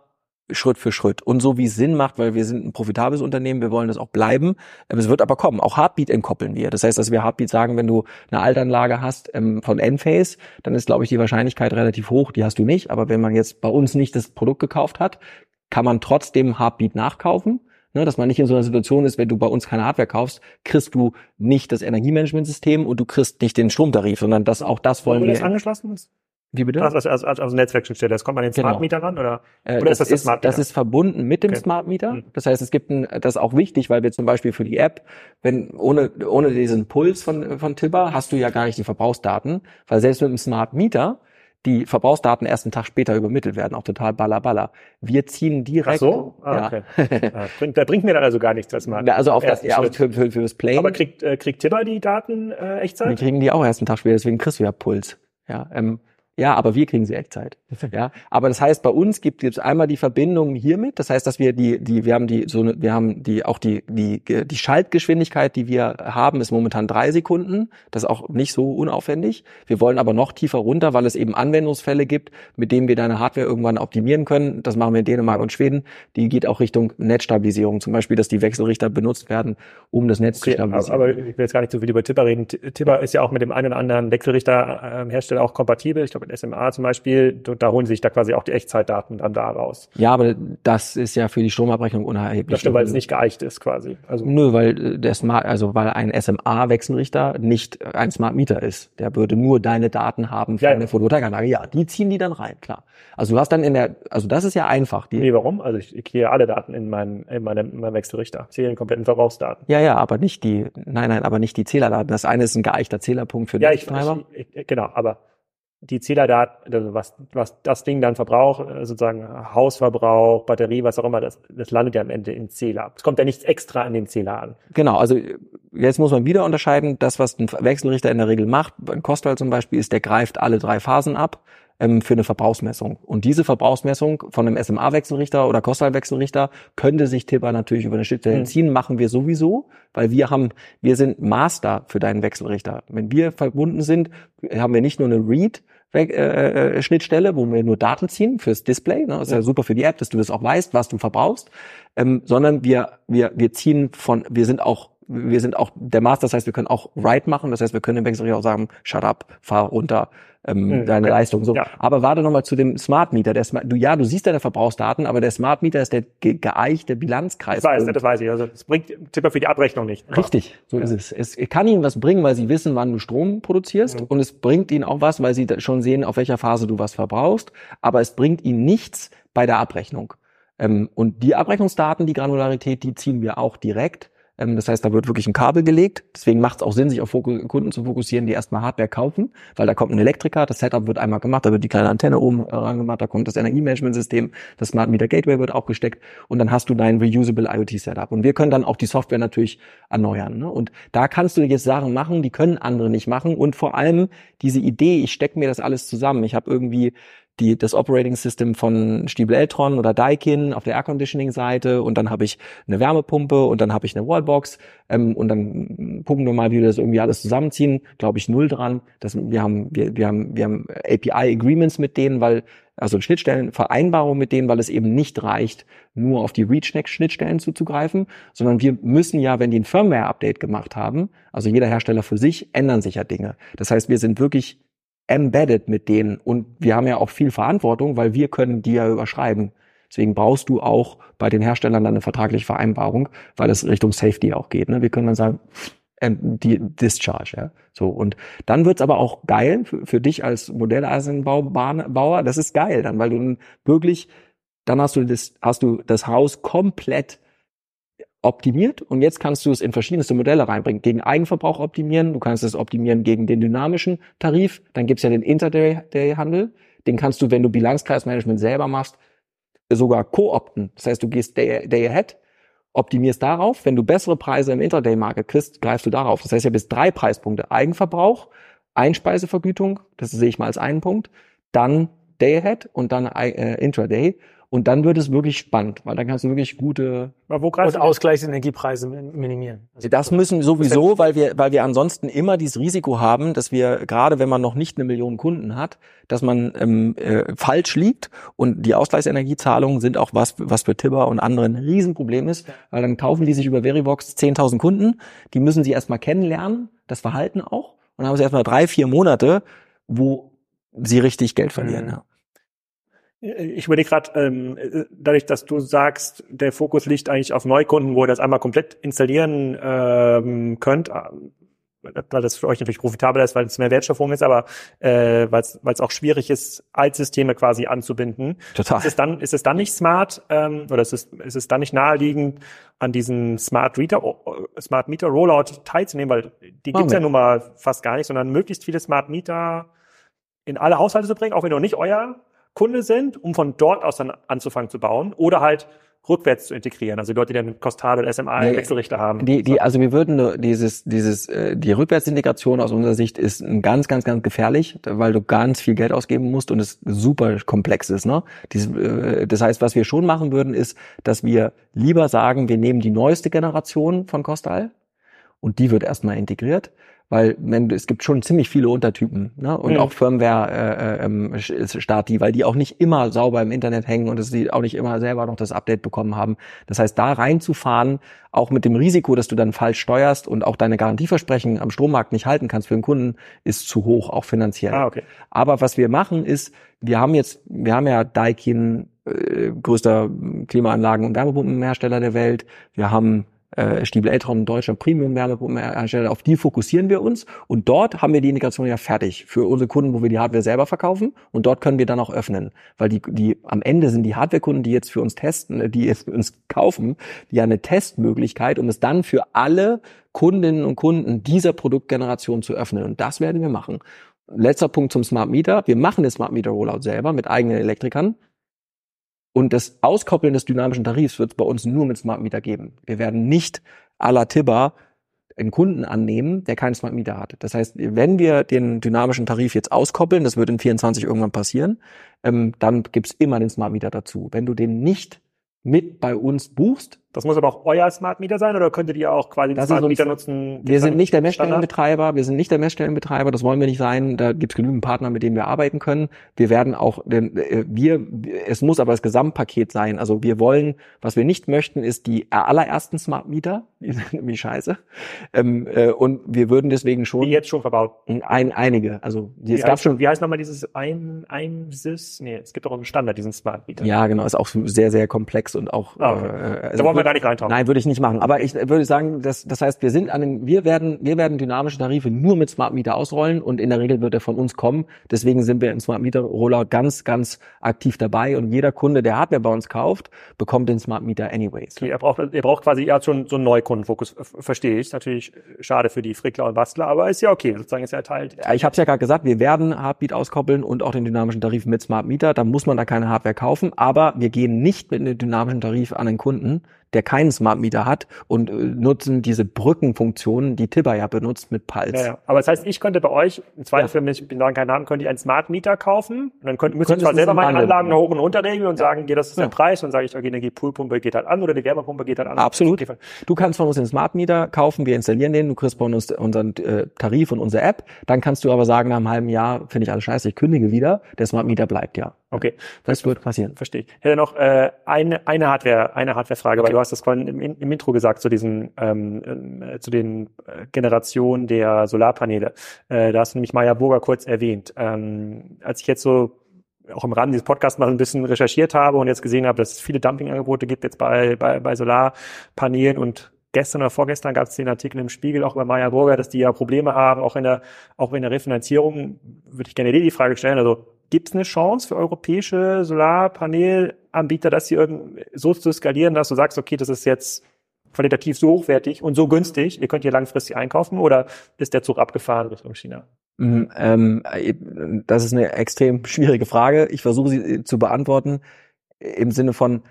Speaker 3: Schritt für Schritt. Und so wie es Sinn macht, weil wir sind ein profitables Unternehmen, wir wollen das auch bleiben. Ähm, es wird aber kommen. Auch Heartbeat entkoppeln wir. Das heißt, dass wir Heartbeat sagen, wenn du eine Altanlage hast ähm, von Enphase, dann ist, glaube ich, die Wahrscheinlichkeit relativ hoch. Die hast du nicht. Aber wenn man jetzt bei uns nicht das Produkt gekauft hat, kann man trotzdem Heartbeat nachkaufen Ne, dass man nicht in so einer Situation ist, wenn du bei uns keine Hardware kaufst, kriegst du nicht das Energiemanagementsystem und du kriegst nicht den Stromtarif, sondern das auch das wollen wir.
Speaker 1: das angeschlossen ist?
Speaker 3: Wie bitte?
Speaker 1: Also, also, also, also Netzwerkschnittstelle. Das kommt man den genau. Smart Meter ran oder,
Speaker 3: äh, oder das ist das das Smart Meter? Das ist verbunden mit dem okay. Smart Meter. Mhm. Das heißt, es gibt ein, das ist auch wichtig, weil wir zum Beispiel für die App, wenn ohne ohne diesen Puls von von Tibber hast du ja gar nicht die Verbrauchsdaten, weil selbst mit dem Smart Meter die Verbrauchsdaten erst einen Tag später übermittelt werden, auch total baller baller. Wir ziehen direkt.
Speaker 1: Ach so? Ah, okay. ja. bringt, da bringt mir dann also gar nichts, das mal.
Speaker 3: Also auf das, ja, für, für, für das Play.
Speaker 1: Aber kriegt, äh, kriegt Tibber die Daten äh, Echtzeit?
Speaker 3: Wir kriegen die auch erst einen Tag später, deswegen kriegst du ja Puls. Ja, ähm, ja, aber wir kriegen sie Echtzeit. Ja, aber das heißt, bei uns gibt es einmal die Verbindung hiermit. Das heißt, dass wir die, die, wir haben die, so, eine, wir haben die, auch die, die, die Schaltgeschwindigkeit, die wir haben, ist momentan drei Sekunden. Das ist auch nicht so unaufwendig. Wir wollen aber noch tiefer runter, weil es eben Anwendungsfälle gibt, mit denen wir deine Hardware irgendwann optimieren können. Das machen wir in Dänemark und Schweden. Die geht auch Richtung Netzstabilisierung. Zum Beispiel, dass die Wechselrichter benutzt werden, um das Netz okay, zu stabilisieren.
Speaker 1: Aber ich will jetzt gar nicht so viel über Tipper reden. Tipper ist ja auch mit dem einen oder anderen Wechselrichterhersteller auch kompatibel. Ich glaube, mit SMA zum Beispiel, da holen sie sich da quasi auch die Echtzeitdaten dann da raus.
Speaker 3: Ja, aber das ist ja für die Stromabrechnung unerheblich. Das
Speaker 1: stimmt, weil es nicht geeicht ist quasi.
Speaker 3: Also Nö, weil der Smart, also weil ein SMA-Wechselrichter nicht ein Smart Meter ist. Der würde nur deine Daten haben für ja, eine Photovoltaikanlage. Ja, die ziehen die dann rein, klar. Also du hast dann in der, also das ist ja einfach.
Speaker 1: Die, nee, warum? Also ich, ich kriege alle Daten in meinen, in meinem, in meinem Wechselrichter. Ich sehe den kompletten Verbrauchsdaten.
Speaker 3: Ja, ja, aber nicht die, nein, nein, aber nicht die Zählerdaten. Das eine ist ein geeichter Zählerpunkt für
Speaker 1: ja, ich, ich, ich, genau, aber die Zählerdaten, also was, was das Ding dann verbraucht, äh, sozusagen Hausverbrauch, Batterie, was auch immer, das, das landet ja am Ende im Zähler. Es kommt ja nichts extra an den Zähler an.
Speaker 3: Genau, also jetzt muss man wieder unterscheiden, das, was ein Wechselrichter in der Regel macht, ein Kostal zum Beispiel, ist, der greift alle drei Phasen ab ähm, für eine Verbrauchsmessung. Und diese Verbrauchsmessung von einem SMA-Wechselrichter oder Kostal-Wechselrichter könnte sich Tipper natürlich über eine Schnittstelle mhm. ziehen, machen wir sowieso, weil wir haben, wir sind Master für deinen Wechselrichter. Wenn wir verbunden sind, haben wir nicht nur eine Read, äh, äh, Schnittstelle, wo wir nur Daten ziehen fürs Display. Ne? Das ist ja super für die App, dass du das auch weißt, was du verbrauchst. Ähm, sondern wir, wir, wir ziehen von, wir sind auch wir sind auch der Master, das heißt, wir können auch Write machen, das heißt, wir können dem Wechselrichter auch sagen, shut up, fahr runter, ähm, mhm, deine okay. Leistung. So. Ja. Aber warte nochmal zu dem Smart Meter. Der Smart, du, ja, du siehst deine Verbrauchsdaten, aber der Smart Meter ist der ge geeichte Bilanzkreis.
Speaker 1: Das weiß, das weiß ich. Also es bringt Tipper für die Abrechnung nicht.
Speaker 3: Richtig, so ja. ist es. Es kann ihnen was bringen, weil sie wissen, wann du Strom produzierst. Mhm. Und es bringt ihnen auch was, weil sie schon sehen, auf welcher Phase du was verbrauchst. Aber es bringt ihnen nichts bei der Abrechnung. Ähm, und die Abrechnungsdaten, die Granularität, die ziehen wir auch direkt das heißt, da wird wirklich ein Kabel gelegt. Deswegen macht es auch Sinn, sich auf Kunden zu fokussieren, die erstmal Hardware kaufen, weil da kommt ein Elektriker, das Setup wird einmal gemacht, da wird die kleine Antenne oben rangemacht, da kommt das Energiemanagementsystem, das Smart Meter Gateway wird auch gesteckt und dann hast du dein Reusable IoT Setup. Und wir können dann auch die Software natürlich erneuern. Ne? Und da kannst du jetzt Sachen machen, die können andere nicht machen. Und vor allem diese Idee, ich stecke mir das alles zusammen. Ich habe irgendwie die, das Operating System von Stiebel Eltron oder Daikin auf der Air Conditioning Seite und dann habe ich eine Wärmepumpe und dann habe ich eine Wallbox ähm, und dann gucken wir mal, wie wir das irgendwie alles zusammenziehen. Glaube ich null dran. Das, wir haben wir, wir haben wir haben API Agreements mit denen, weil also Schnittstellenvereinbarungen mit denen, weil es eben nicht reicht, nur auf die Reach-Schnittstellen zuzugreifen, sondern wir müssen ja, wenn die ein Firmware-Update gemacht haben, also jeder Hersteller für sich, ändern sich ja Dinge. Das heißt, wir sind wirklich embedded mit denen. Und wir haben ja auch viel Verantwortung, weil wir können die ja überschreiben. Deswegen brauchst du auch bei den Herstellern dann eine vertragliche Vereinbarung, weil es Richtung Safety auch geht. Ne? Wir können dann sagen, die Discharge, ja. So und dann wird's aber auch geil für, für dich als Modelleisenbauer. Das ist geil dann, weil du wirklich, dann hast du das, hast du das Haus komplett optimiert und jetzt kannst du es in verschiedenste Modelle reinbringen. Gegen Eigenverbrauch optimieren, du kannst es optimieren gegen den dynamischen Tarif, dann gibt's ja den Interday-Handel, den kannst du, wenn du Bilanzkreismanagement selber machst, sogar koopten. Das heißt, du gehst day, day ahead, optimierst darauf, wenn du bessere Preise im Intraday-Market kriegst, greifst du darauf. Das heißt ja bis drei Preispunkte. Eigenverbrauch, Einspeisevergütung, das sehe ich mal als einen Punkt, dann Day Ahead und dann äh, Intraday. Und dann wird es wirklich spannend, weil dann kannst du wirklich gute
Speaker 2: Aber wo und Ausgleichsenergiepreise minimieren.
Speaker 3: Also das müssen sowieso, weil wir, weil wir ansonsten immer dieses Risiko haben, dass wir gerade, wenn man noch nicht eine Million Kunden hat, dass man ähm, äh, falsch liegt und die Ausgleichsenergiezahlungen sind auch was, was für Tibber und andere ein Riesenproblem ist, weil dann kaufen die sich über Verivox 10.000 Kunden, die müssen sie erstmal kennenlernen, das Verhalten auch, und dann haben sie erstmal drei, vier Monate, wo sie richtig Geld verlieren. Mhm. Ja.
Speaker 1: Ich überlege gerade, ähm, dadurch, dass du sagst, der Fokus liegt eigentlich auf Neukunden, wo ihr das einmal komplett installieren ähm, könnt, äh, weil das für euch natürlich profitabler ist, weil es mehr Wertschöpfung ist, aber äh, weil es auch schwierig ist, Altsysteme quasi anzubinden.
Speaker 3: Total.
Speaker 1: Ist es dann, ist es dann nicht smart ähm, oder ist es, ist es dann nicht naheliegend, an diesen Smart Meter, Smart Meter Rollout teilzunehmen, weil die gibt's ja nun mal fast gar nicht, sondern möglichst viele Smart Meter in alle Haushalte zu bringen, auch wenn noch nicht euer Kunde sind, um von dort aus dann anzufangen zu bauen oder halt rückwärts zu integrieren. Also Leute, die dann Costado oder SMA nee, Wechselrichter haben.
Speaker 3: Die, die, also wir würden dieses, dieses, äh, die Rückwärtsintegration aus unserer Sicht ist ganz, ganz, ganz gefährlich, weil du ganz viel Geld ausgeben musst und es super komplex ist. Ne? Dies, äh, das heißt, was wir schon machen würden, ist, dass wir lieber sagen, wir nehmen die neueste Generation von Costal und die wird erstmal integriert weil wenn, es gibt schon ziemlich viele Untertypen ne? und mhm. auch Firmware äh, ähm, Stati, weil die auch nicht immer sauber im Internet hängen und dass die auch nicht immer selber noch das Update bekommen haben. Das heißt, da reinzufahren, auch mit dem Risiko, dass du dann falsch steuerst und auch deine Garantieversprechen am Strommarkt nicht halten kannst für den Kunden, ist zu hoch, auch finanziell. Ah, okay. Aber was wir machen ist, wir haben jetzt, wir haben ja Daikin, äh, größter Klimaanlagen- und Wärmepumpenhersteller der Welt. Wir haben äh, Stiebel Eltron, deutscher Premium-Wärmepumpenhersteller, auf die fokussieren wir uns. Und dort haben wir die Integration ja fertig für unsere Kunden, wo wir die Hardware selber verkaufen. Und dort können wir dann auch öffnen. Weil die, die am Ende sind die Hardware-Kunden, die jetzt für uns testen, äh, die jetzt für uns kaufen, ja eine Testmöglichkeit, um es dann für alle Kundinnen und Kunden dieser Produktgeneration zu öffnen. Und das werden wir machen. letzter Punkt zum Smart Meter. Wir machen den Smart Meter Rollout selber mit eigenen Elektrikern. Und das Auskoppeln des dynamischen Tarifs wird es bei uns nur mit Smart Meter geben. Wir werden nicht à la Tibber einen Kunden annehmen, der keinen Smart Meter hat. Das heißt, wenn wir den dynamischen Tarif jetzt auskoppeln, das wird in 24 irgendwann passieren, ähm, dann gibt's immer den Smart Meter dazu. Wenn du den nicht mit bei uns buchst,
Speaker 1: das muss aber auch euer Smart Meter sein oder könntet ihr auch quasi
Speaker 3: Das
Speaker 1: Smart Meter nutzen?
Speaker 3: wir sind nicht der? Messstellenbetreiber, wir sind nicht der Messstellenbetreiber, das wollen wir nicht sein. Da gibt's genügend Partner, mit denen wir arbeiten können. Wir werden auch, denn äh, wir, es muss aber das Gesamtpaket sein. Also wir wollen, was wir nicht möchten, ist die allerersten Smart Meter, <laughs> die sind nämlich scheiße. Ähm, äh, und wir würden deswegen
Speaker 1: Die
Speaker 3: schon
Speaker 1: jetzt schon verbaut.
Speaker 3: ein, einige, also
Speaker 1: Wie
Speaker 3: es gab
Speaker 1: heißt,
Speaker 3: schon
Speaker 1: wie heißt nochmal dieses ein, ein Sys? Nee, es gibt doch einen Standard, diesen Smart Meter.
Speaker 3: Ja, genau, ist auch sehr, sehr komplex und auch.
Speaker 1: Ah, okay.
Speaker 3: äh, also
Speaker 1: wir gar nicht reintauchen.
Speaker 3: Nein, würde ich nicht machen. Aber ich würde sagen, das, das heißt, wir sind an den, wir werden, wir werden dynamische Tarife nur mit Smart Meter ausrollen und in der Regel wird er von uns kommen. Deswegen sind wir im Smart Meter Rollout ganz, ganz aktiv dabei und jeder Kunde, der Hardware bei uns kauft, bekommt den Smart Meter anyways.
Speaker 1: Okay, ihr braucht, ihr braucht quasi, ihr habt schon so einen Neukundenfokus, f- verstehe ich. Natürlich schade für die Frickler und Bastler, aber ist ja okay, sozusagen ist ja Teil.
Speaker 3: Ja, Ich habe es ja gerade gesagt, wir werden Heartbeat auskoppeln und auch den dynamischen Tarif mit Smart Meter. Da muss man da keine Hardware kaufen, aber wir gehen nicht mit einem dynamischen Tarif an den Kunden, der keinen Smart Meter hat und äh, nutzen diese Brückenfunktionen, die Tibber ja benutzt mit Pulse.
Speaker 1: Ja, ja. Aber das heißt, ich könnte bei euch, im zweiten
Speaker 3: Ja.
Speaker 1: Ich bin keinen Namen, könnte ich einen Smart Meter kaufen und dann könnt, müsste ich zwar selber meine Anlagen hoch und runter regeln und sagen, okay, das ist der. Preis und sage ich, okay, die Poolpumpe geht halt an oder die Wärmepumpe geht halt an.
Speaker 3: Absolut. Du kannst von uns den Smart Meter kaufen, wir installieren den, du kriegst von uns unseren äh, Tarif und unsere App. Dann kannst du aber sagen, nach einem halben Jahr finde ich alles scheiße, ich kündige wieder. Der Smart Meter bleibt ja.
Speaker 1: Okay.
Speaker 3: Das wird passieren.
Speaker 1: Verstehe ich. Ich hätte noch äh, eine, eine Hardware, eine Hardware-Frage, weil du hast das vorhin im, im Intro gesagt zu diesen, ähm, äh, zu den äh, Generationen der Solarpaneele. Äh, da hast du nämlich Maya Burger kurz erwähnt. Ähm, als ich jetzt so auch im Rahmen dieses Podcasts mal ein bisschen recherchiert habe und jetzt gesehen habe, dass es viele Dumpingangebote gibt jetzt bei, bei, bei Solarpanelen und gestern oder vorgestern gab es den Artikel im Spiegel auch über Maya Burger, dass die ja Probleme haben, auch in der, auch in der Refinanzierung, würde ich gerne dir die Frage stellen, also gibt es eine Chance für europäische Solarpanelanbieter, das hier so zu skalieren, dass du sagst, okay, das ist jetzt qualitativ so hochwertig und so günstig, ihr könnt hier langfristig einkaufen oder ist der Zug abgefahren Richtung China?
Speaker 3: Mm, Ähm, äh, das ist eine extrem schwierige Frage. Ich versuche sie äh, zu beantworten im Sinne von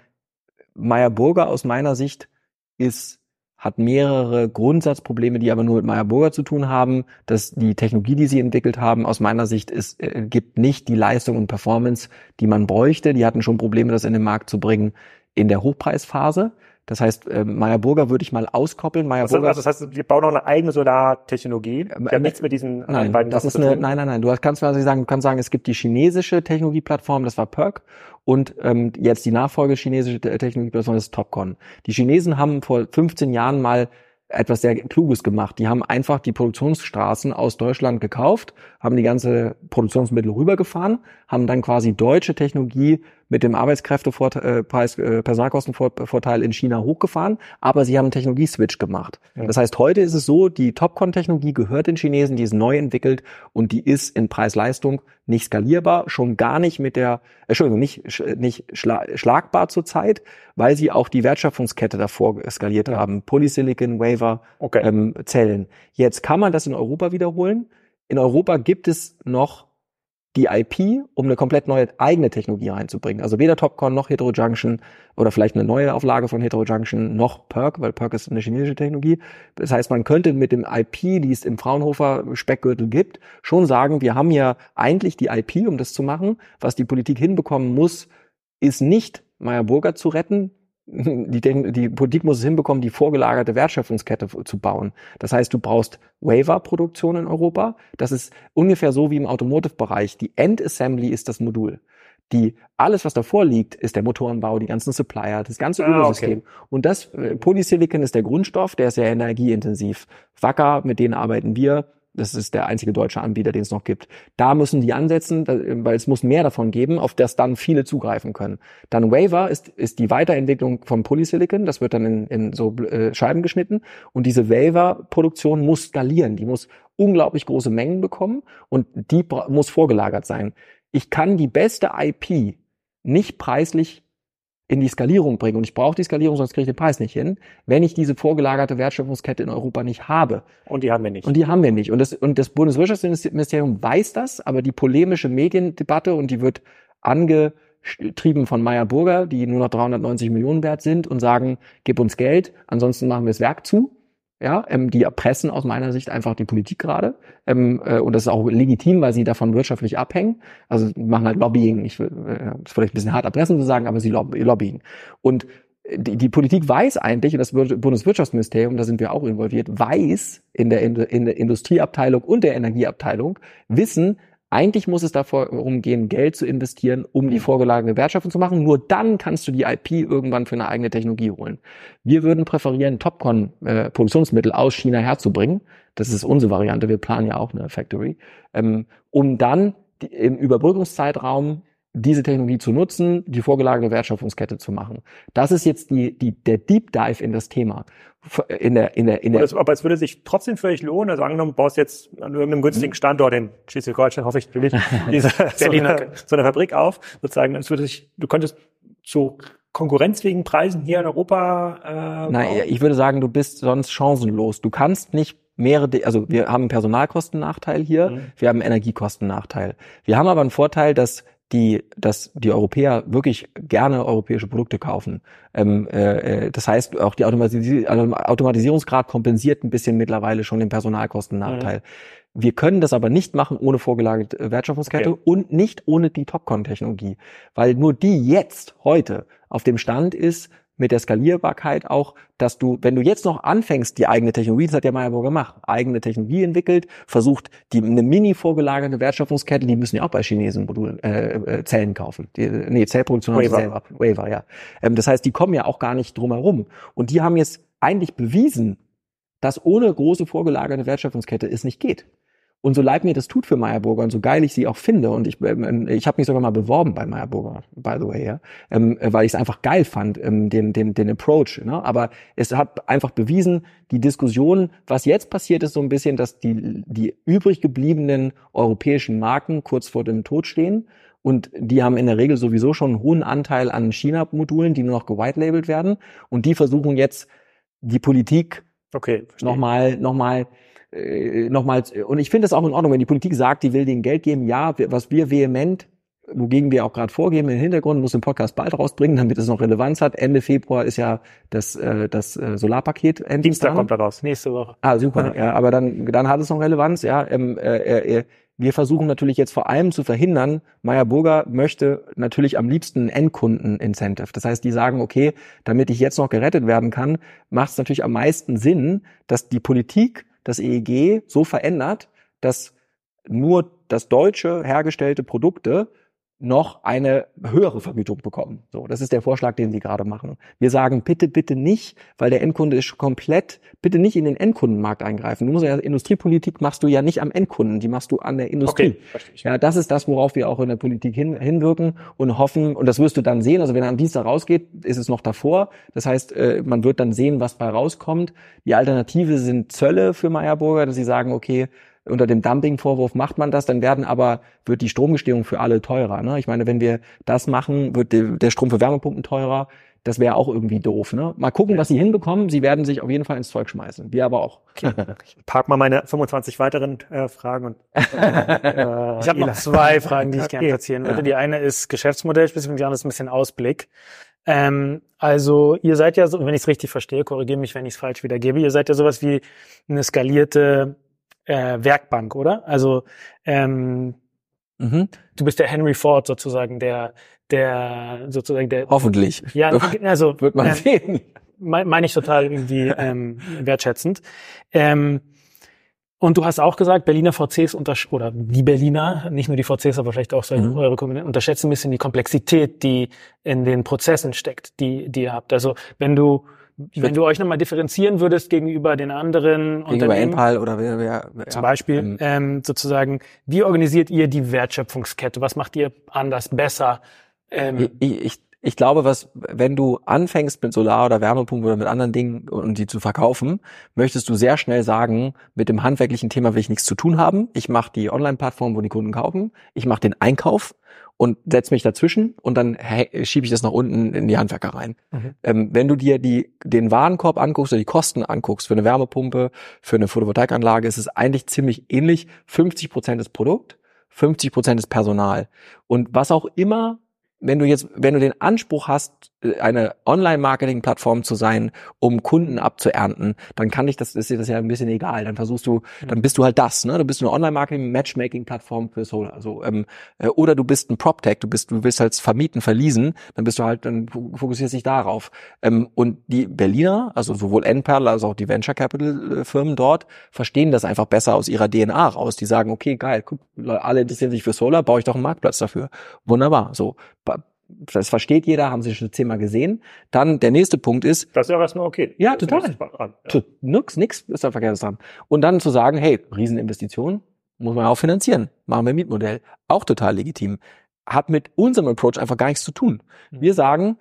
Speaker 3: Meyer Burger aus meiner Sicht ist hat mehrere Grundsatzprobleme, die aber nur mit Meyer Burger zu tun haben. Dass die Technologie, die sie entwickelt haben, aus meiner Sicht ist, äh, gibt nicht die Leistung und Performance, die man bräuchte. Die hatten schon Probleme, das in den Markt zu bringen in der Hochpreisphase. Das heißt, äh, Meyer Burger würde ich mal auskoppeln. Meyer
Speaker 1: Also,
Speaker 3: Burger
Speaker 1: also das heißt, wir bauen noch eine eigene Solartechnologie. Die
Speaker 3: Ähm,
Speaker 1: hat nichts mit diesen
Speaker 3: Nein,
Speaker 1: beiden
Speaker 3: das ist eine, nein, nein, nein. Du kannst quasi sagen, du kannst sagen, es gibt die chinesische Technologieplattform, das war PERC, und ähm, jetzt die Nachfolge chinesische Te- Technologieplattform das ist Topcon. Die Chinesen haben vor 15 Jahren mal etwas sehr Kluges gemacht. Die haben einfach die Produktionsstraßen aus Deutschland gekauft, haben die ganze Produktionsmittel rübergefahren, haben dann quasi deutsche Technologie mit dem Arbeitskräftepreis, äh, Personalkostenvorteil in China hochgefahren, aber sie haben einen Technologieswitch gemacht.
Speaker 1: Ja.
Speaker 3: Das heißt, heute ist es so, die Topcon-Technologie gehört den Chinesen, die ist neu entwickelt und die ist in Preis-Leistung nicht skalierbar, schon gar nicht mit der, äh, Entschuldigung, nicht, sch- nicht schla schlagbar zurzeit, weil sie auch die Wertschöpfungskette davor skaliert haben. Polysilicon, Waver,
Speaker 1: Okay.
Speaker 3: ähm, Zellen. Jetzt kann man das in Europa wiederholen. In Europa gibt es noch die IP, um eine komplett neue eigene Technologie reinzubringen. Also weder Topcon noch Heterojunction oder vielleicht eine neue Auflage von Heterojunction noch PERC, weil PERC ist eine chinesische Technologie. Das heißt, man könnte mit dem IP, die es im Fraunhofer Speckgürtel gibt, schon sagen, wir haben ja eigentlich die IP, um das zu machen. Was die Politik hinbekommen muss, ist nicht Meyer Burger zu retten. <laughs> Die, Techn- die Politik muss es hinbekommen, die vorgelagerte Wertschöpfungskette zu bauen. Das heißt, du brauchst Waiver-Produktion in Europa. Das ist ungefähr so wie im Automotive-Bereich. Die Endassembly ist das Modul. Die, alles, was davor liegt, ist der Motorenbau, die ganzen Supplier, das ganze
Speaker 1: Ah,
Speaker 3: Ökosystem. Und das, äh, Polysilicon ist der Grundstoff, der ist sehr energieintensiv. Wacker, mit denen arbeiten wir. Das ist der einzige deutsche Anbieter, den es noch gibt. Da müssen die ansetzen, weil es muss mehr davon geben, auf das dann viele zugreifen können. Dann Waver ist, ist die Weiterentwicklung von Polysilicon. Das wird dann in, in so äh, Scheiben geschnitten. Und diese Waver-Produktion muss skalieren. Die muss unglaublich große Mengen bekommen und die muss vorgelagert sein. Ich kann die beste IP nicht preislich in die Skalierung bringen. Und ich brauche die Skalierung, sonst kriege ich den Preis nicht hin, wenn ich diese vorgelagerte Wertschöpfungskette in Europa nicht habe.
Speaker 1: Und die haben wir nicht.
Speaker 3: Und die haben wir nicht. Und das, und das Bundeswirtschaftsministerium weiß das, aber die polemische Mediendebatte, und die wird angetrieben von Meyer Burger, die nur noch 390 Millionen wert sind und sagen, gib uns Geld, ansonsten machen wir das Werk zu. Ja, ähm, die erpressen aus meiner Sicht einfach die Politik gerade. Ähm, äh, und das ist auch legitim, weil sie davon wirtschaftlich abhängen. Also machen halt Lobbying. Ich will, äh, ist vielleicht ein bisschen hart erpressen zu sagen, aber sie lobby Lobbying. Und die, die Politik weiß eigentlich, und das Bundeswirtschaftsministerium, da sind wir auch involviert, weiß in der, in der Industrieabteilung und der Energieabteilung, wissen, eigentlich muss es darum gehen, Geld zu investieren, um die mhm. vorgelagerte Wertschöpfung zu machen. Nur dann kannst du die IP irgendwann für eine eigene Technologie holen. Wir würden präferieren, Topcon-Produktionsmittel äh, aus China herzubringen. Das ist unsere Variante. Wir planen ja auch eine Factory, ähm, um dann im Überbrückungszeitraum diese Technologie zu nutzen, die vorgelagerte Wertschöpfungskette zu machen. Das ist jetzt die, die, der Deep Dive in das Thema. In der, in der, in der
Speaker 1: aber es würde sich trotzdem völlig lohnen. Also angenommen, du baust jetzt an irgendeinem günstigen Standort in Schleswig-Holstein, hoffe ich, <laughs> diese, so, eine, so eine Fabrik auf, sozusagen. Es würde sich, du könntest zu konkurrenzfähigen Preisen hier in Europa.
Speaker 3: Äh, Nein, ich würde sagen, du bist sonst chancenlos. Du kannst nicht mehrere, also wir haben einen Personalkostennachteil hier, mhm. wir haben einen Energiekostennachteil. Wir haben aber einen Vorteil, dass die, dass die Europäer wirklich gerne europäische Produkte kaufen. Ähm, äh, äh das heißt, auch die Automatis Automatisierungsgrad kompensiert ein bisschen mittlerweile schon den Personalkostennachteil. Mhm. Wir können das aber nicht machen ohne vorgelagerte Wertschöpfungskette okay. und nicht ohne die Topcon-Technologie, weil nur die jetzt heute auf dem Stand ist, mit der Skalierbarkeit auch, dass du, wenn du jetzt noch anfängst, die eigene Technologie, das hat ja Meyerburg gemacht, eigene Technologie entwickelt, versucht, die eine mini vorgelagerte Wertschöpfungskette, die müssen ja auch bei Chinesen Modulen, äh, äh, Zellen kaufen. Die, nee, Zellproduktion haben sie selber. Waver, ja. Ähm, das heißt, die kommen ja auch gar nicht drum herum. Und die haben jetzt eigentlich bewiesen, dass ohne große vorgelagerte Wertschöpfungskette es nicht geht. Und so leid mir das tut für Meyerburger und so geil ich sie auch finde, und ich, ähm, ich habe mich sogar mal beworben bei Meyerburger, by the way, ja, ähm, weil ich es einfach geil fand, ähm, den, den, den Approach. Ne? Aber es hat einfach bewiesen, die Diskussion, was jetzt passiert, ist so ein bisschen, dass die, die übrig gebliebenen europäischen Marken kurz vor dem Tod stehen. Und die haben in der Regel sowieso schon einen hohen Anteil an China-Modulen, die nur noch gewitelabelt werden. Und die versuchen jetzt die Politik okay, nochmal, nochmal äh, nochmals, und ich finde es auch in Ordnung, wenn die Politik sagt, die will denen Geld geben, ja, was wir vehement wogegen wir auch gerade vorgeben im Hintergrund, muss den Podcast bald rausbringen, damit es noch Relevanz hat. Ende Februar ist ja das, äh, das äh, Solarpaket
Speaker 1: endlich Dienstag kommt da raus, nächste Woche.
Speaker 3: Ah, super. ja, aber dann, dann hat es noch Relevanz. Ja, ähm, äh, äh, wir versuchen natürlich jetzt vor allem zu verhindern, Meyer Burger möchte natürlich am liebsten Endkunden-Incentive. Das heißt, die sagen, okay, damit ich jetzt noch gerettet werden kann, macht es natürlich am meisten Sinn, dass die Politik das EEG so verändert, dass nur das deutsche hergestellte Produkte noch eine höhere Vergütung bekommen. So, das ist der Vorschlag, den Sie gerade machen. Wir sagen bitte, bitte nicht, weil der Endkunde ist komplett, bitte nicht in den Endkundenmarkt eingreifen. Du musst ja Industriepolitik machst du ja nicht am Endkunden, die machst du an der Industrie. Okay, verstehe ich. Ja, das ist das, worauf wir auch in der Politik hin, hinwirken und hoffen. Und das wirst du dann sehen. Also wenn er am Dienstag rausgeht, ist es noch davor. Das heißt, äh, man wird dann sehen, was bei rauskommt. Die Alternative sind Zölle für Meyerburger, dass sie sagen, okay, unter dem Dumping-Vorwurf macht man das, dann werden aber, wird die Stromgestehung für alle teurer. Ne? Ich meine, wenn wir das machen, wird der Strom für Wärmepumpen teurer. Das wäre auch irgendwie doof. Ne? Mal gucken, was sie hinbekommen. Sie werden sich auf jeden Fall ins Zeug schmeißen. Wir aber auch.
Speaker 1: Okay. Ich park mal meine 25 weiteren äh, Fragen. Und, <laughs>
Speaker 2: äh, ich habe noch zwei Fragen, die ich gerne platzieren würde. Ja. Die eine ist Geschäftsmodell, die andere ist ein bisschen Ausblick. Ähm, also ihr seid ja, so, wenn ich es richtig verstehe, korrigiere mich, wenn ich es falsch wiedergebe, ihr seid ja sowas wie eine skalierte äh, Werkbank, oder? Also ähm, mhm. du bist der Henry Ford sozusagen, der, der sozusagen der.
Speaker 3: Hoffentlich.
Speaker 2: Ja, <laughs> also
Speaker 3: wird man äh, sehen.
Speaker 2: Meine mein ich total irgendwie <laughs> ähm, wertschätzend. Ähm, und du hast auch gesagt, Berliner VCs untersch oder die Berliner, nicht nur die VCs, aber vielleicht auch so mhm. eure Kommunen, unterschätzen ein bisschen die Komplexität, die in den Prozessen steckt, die, die ihr habt. Also wenn du wenn du euch nochmal differenzieren würdest gegenüber den anderen
Speaker 3: gegenüber Enpal oder wer, wer,
Speaker 2: wer zum Beispiel ähm, ähm, sozusagen, wie organisiert ihr die Wertschöpfungskette? Was macht ihr anders, besser?
Speaker 3: Ähm, ich, ich, ich glaube, was, wenn du anfängst mit Solar- oder Wärmepumpen oder mit anderen Dingen und die zu verkaufen, möchtest du sehr schnell sagen, mit dem handwerklichen Thema will ich nichts zu tun haben. Ich mache die Online-Plattform, wo die Kunden kaufen. Ich mache den Einkauf und setze mich dazwischen und dann schiebe ich das nach unten in die Handwerker rein. Mhm. Ähm, wenn du dir die, den Warenkorb anguckst oder die Kosten anguckst für eine Wärmepumpe, für eine Photovoltaikanlage, ist es eigentlich ziemlich ähnlich. 50 Prozent ist Produkt, 50 Prozent ist Personal. Und was auch immer wenn du jetzt, wenn du den Anspruch hast, eine Online-Marketing-Plattform zu sein, um Kunden abzuernten, dann kann ich das, ist dir das ja ein bisschen egal. Dann versuchst du, dann bist du halt das, ne? Du bist eine Online-Marketing-Matchmaking-Plattform für Solar. Also, ähm, äh, oder du bist ein PropTech, du bist, du willst halt vermieten, verliesen, dann bist du halt, dann fokussierst dich darauf. Ähm, und die Berliner, also sowohl NPAL als auch die Venture Capital-Firmen dort, verstehen das einfach besser aus ihrer DNA raus. Die sagen, okay, geil, guck, alle interessieren sich für Solar, baue ich doch einen Marktplatz dafür. Wunderbar. So das versteht jeder, haben sie schon zehnmal gesehen. Dann der nächste Punkt ist.
Speaker 1: Das ist ja erstmal okay.
Speaker 3: Ja, total. Ja. Nix, nix ist da verkehrt dran. Und dann zu sagen, hey, Rieseninvestition, muss man auch finanzieren. Machen wir ein Mietmodell. Auch total legitim. Hat mit unserem Approach einfach gar nichts zu tun. Mhm. Wir sagen,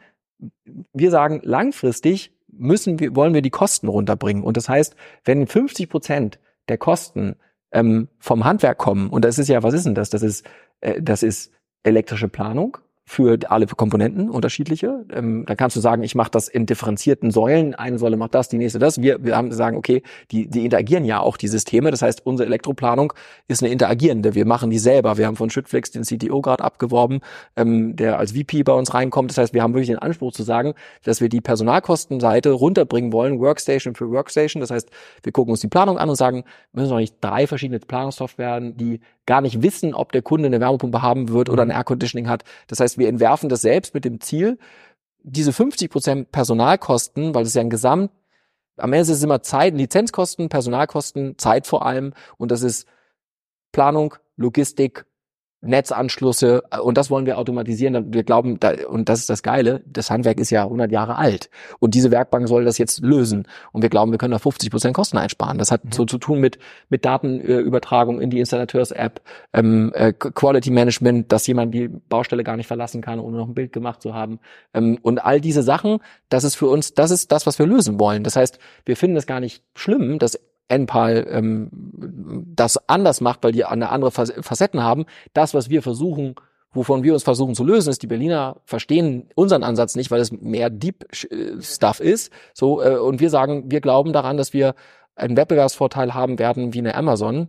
Speaker 3: wir sagen, langfristig müssen wir, wollen wir die Kosten runterbringen. Und das heißt, wenn 50 Prozent der Kosten ähm, vom Handwerk kommen, und das ist ja, was ist denn das? Das ist, äh, das ist elektrische Planung, für alle Komponenten unterschiedliche. Ähm, da kannst du sagen, ich mache das in differenzierten Säulen. Eine Säule macht das, die nächste das. Wir, wir haben sagen, okay, die, die interagieren ja auch die Systeme. Das heißt, unsere Elektroplanung ist eine interagierende. Wir machen die selber. Wir haben von Schüttflex den CTO gerade abgeworben, ähm, der als VP bei uns reinkommt. Das heißt, wir haben wirklich den Anspruch zu sagen, dass wir die Personalkostenseite runterbringen wollen, Workstation für Workstation. Das heißt, wir gucken uns die Planung an und sagen, müssen wir nicht drei verschiedene Planungssoftware, die gar nicht wissen, ob der Kunde eine Wärmepumpe haben wird oder ein Air Conditioning hat. Das heißt, wir entwerfen das selbst mit dem Ziel, diese 50 Prozent Personalkosten, weil das ja ein Gesamt, am Ende ist es immer Zeit, Lizenzkosten, Personalkosten, Zeit vor allem und das ist Planung, Logistik, Netzanschlüsse äh, und das wollen wir automatisieren. Wir glauben, da, und das ist das Geile, das Handwerk ist ja 100 Jahre alt und diese Werkbank soll das jetzt lösen und wir glauben, wir können da 50 Prozent Kosten einsparen. Das hat mhm. so zu tun mit mit Datenübertragung in die Installateurs-App, ähm, äh, Quality Management, dass jemand die Baustelle gar nicht verlassen kann, ohne noch ein Bild gemacht zu haben ähm, und all diese Sachen. Das ist für uns, das ist das, was wir lösen wollen. Das heißt, wir finden es gar nicht schlimm, dass NPAL ähm, das anders macht, weil die eine andere Facetten haben. Das, was wir versuchen, wovon wir uns versuchen zu lösen, ist, die Berliner verstehen unseren Ansatz nicht, weil es mehr Deep äh, Stuff ist. So äh, und wir sagen, wir glauben daran, dass wir einen Wettbewerbsvorteil haben werden wie eine Amazon,